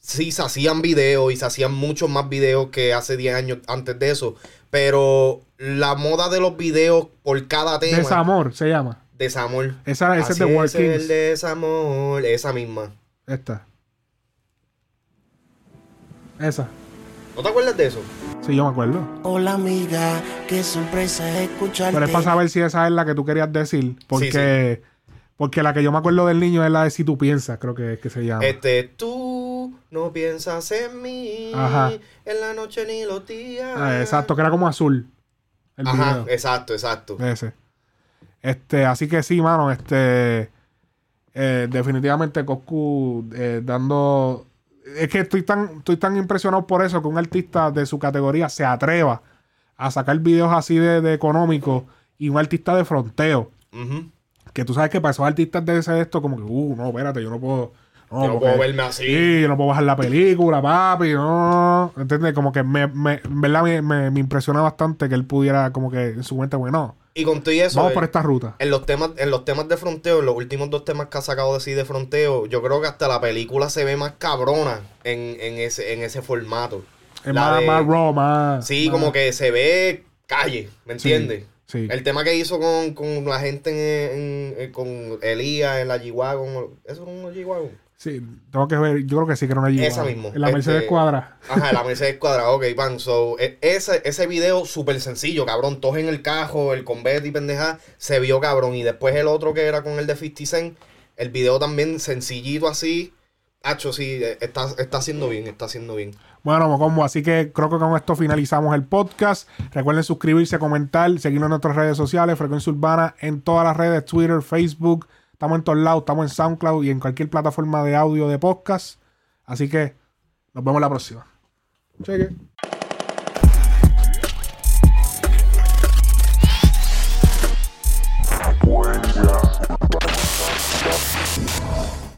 Speaker 2: sí se hacían videos y se hacían muchos más videos que hace 10 años antes de eso. Pero la moda de los videos por cada tema.
Speaker 1: Desamor se llama.
Speaker 2: Desamor.
Speaker 1: Esa, ese es de World
Speaker 2: es el
Speaker 1: Kings.
Speaker 2: desamor. Esa misma.
Speaker 1: Esta. Esa.
Speaker 2: ¿No te acuerdas de eso?
Speaker 1: Sí, yo me acuerdo.
Speaker 20: Hola amiga, qué sorpresa escucharte.
Speaker 1: Pero es para saber si esa es la que tú querías decir. Porque, porque la que yo me acuerdo del niño es la de Si tú piensas, creo que es que se llama.
Speaker 2: Este, tú no piensas en mí.
Speaker 1: Ajá.
Speaker 2: En la noche ni los días.
Speaker 1: Ah, exacto, que era como azul. El
Speaker 2: Ajá,
Speaker 1: video.
Speaker 2: exacto, exacto.
Speaker 1: Ese. Este, así que sí, mano, este. eh, definitivamente Coscu eh, dando. Es que estoy tan, estoy tan impresionado por eso que un artista de su categoría se atreva a sacar videos así de, de económicos y un artista de fronteo. Que tú sabes que para esos artistas de ese esto, como que, uh, no, espérate, yo no puedo.
Speaker 2: Yo no puedo verme así.
Speaker 1: Sí, yo no puedo bajar la película, papi, no. ¿Entiendes? Como que me, me, en verdad me, me, me impresiona bastante que él pudiera, como que en su mente, bueno,
Speaker 2: Y con todo eso.
Speaker 1: vamos
Speaker 2: eh,
Speaker 1: por esta ruta.
Speaker 2: En los temas, en los temas de fronteo, en los últimos dos temas que ha sacado de sí de fronteo, yo creo que hasta la película se ve más cabrona en, en ese, en ese formato.
Speaker 1: Es
Speaker 2: La
Speaker 1: más,
Speaker 2: de-
Speaker 1: más raw, más.
Speaker 2: Sí,
Speaker 1: más-
Speaker 2: como que se ve calle, ¿me entiendes?
Speaker 1: sí.
Speaker 2: El tema que hizo con, con la gente en, en- en- con Elías en la G-Wagon. ¿Eso era un G-Wagon?
Speaker 1: Sí, tengo que ver, yo creo que sí que era una G-Wagon.
Speaker 2: Esa mismo.
Speaker 1: En la Mercedes
Speaker 2: Este,
Speaker 1: Cuadra.
Speaker 2: Ajá, la Mercedes Cuadra, ok, pan. So, e- ese, ese video súper sencillo, cabrón. Todos en el cajo, el convete y pendeja, se vio cabrón. Y después el otro que era con el de 50 Cent, el video también sencillito así. Hacho, sí, eh, está, está haciendo bien, está haciendo bien.
Speaker 1: Bueno, Mocombo, así que creo que con esto finalizamos el podcast. Recuerden suscribirse, comentar, seguirnos en nuestras redes sociales, Frecuencia Urbana, en todas las redes, Twitter, Facebook. Estamos en todos lados, estamos en SoundCloud y en cualquier plataforma de audio de podcast. Así que nos vemos la próxima. Cheque.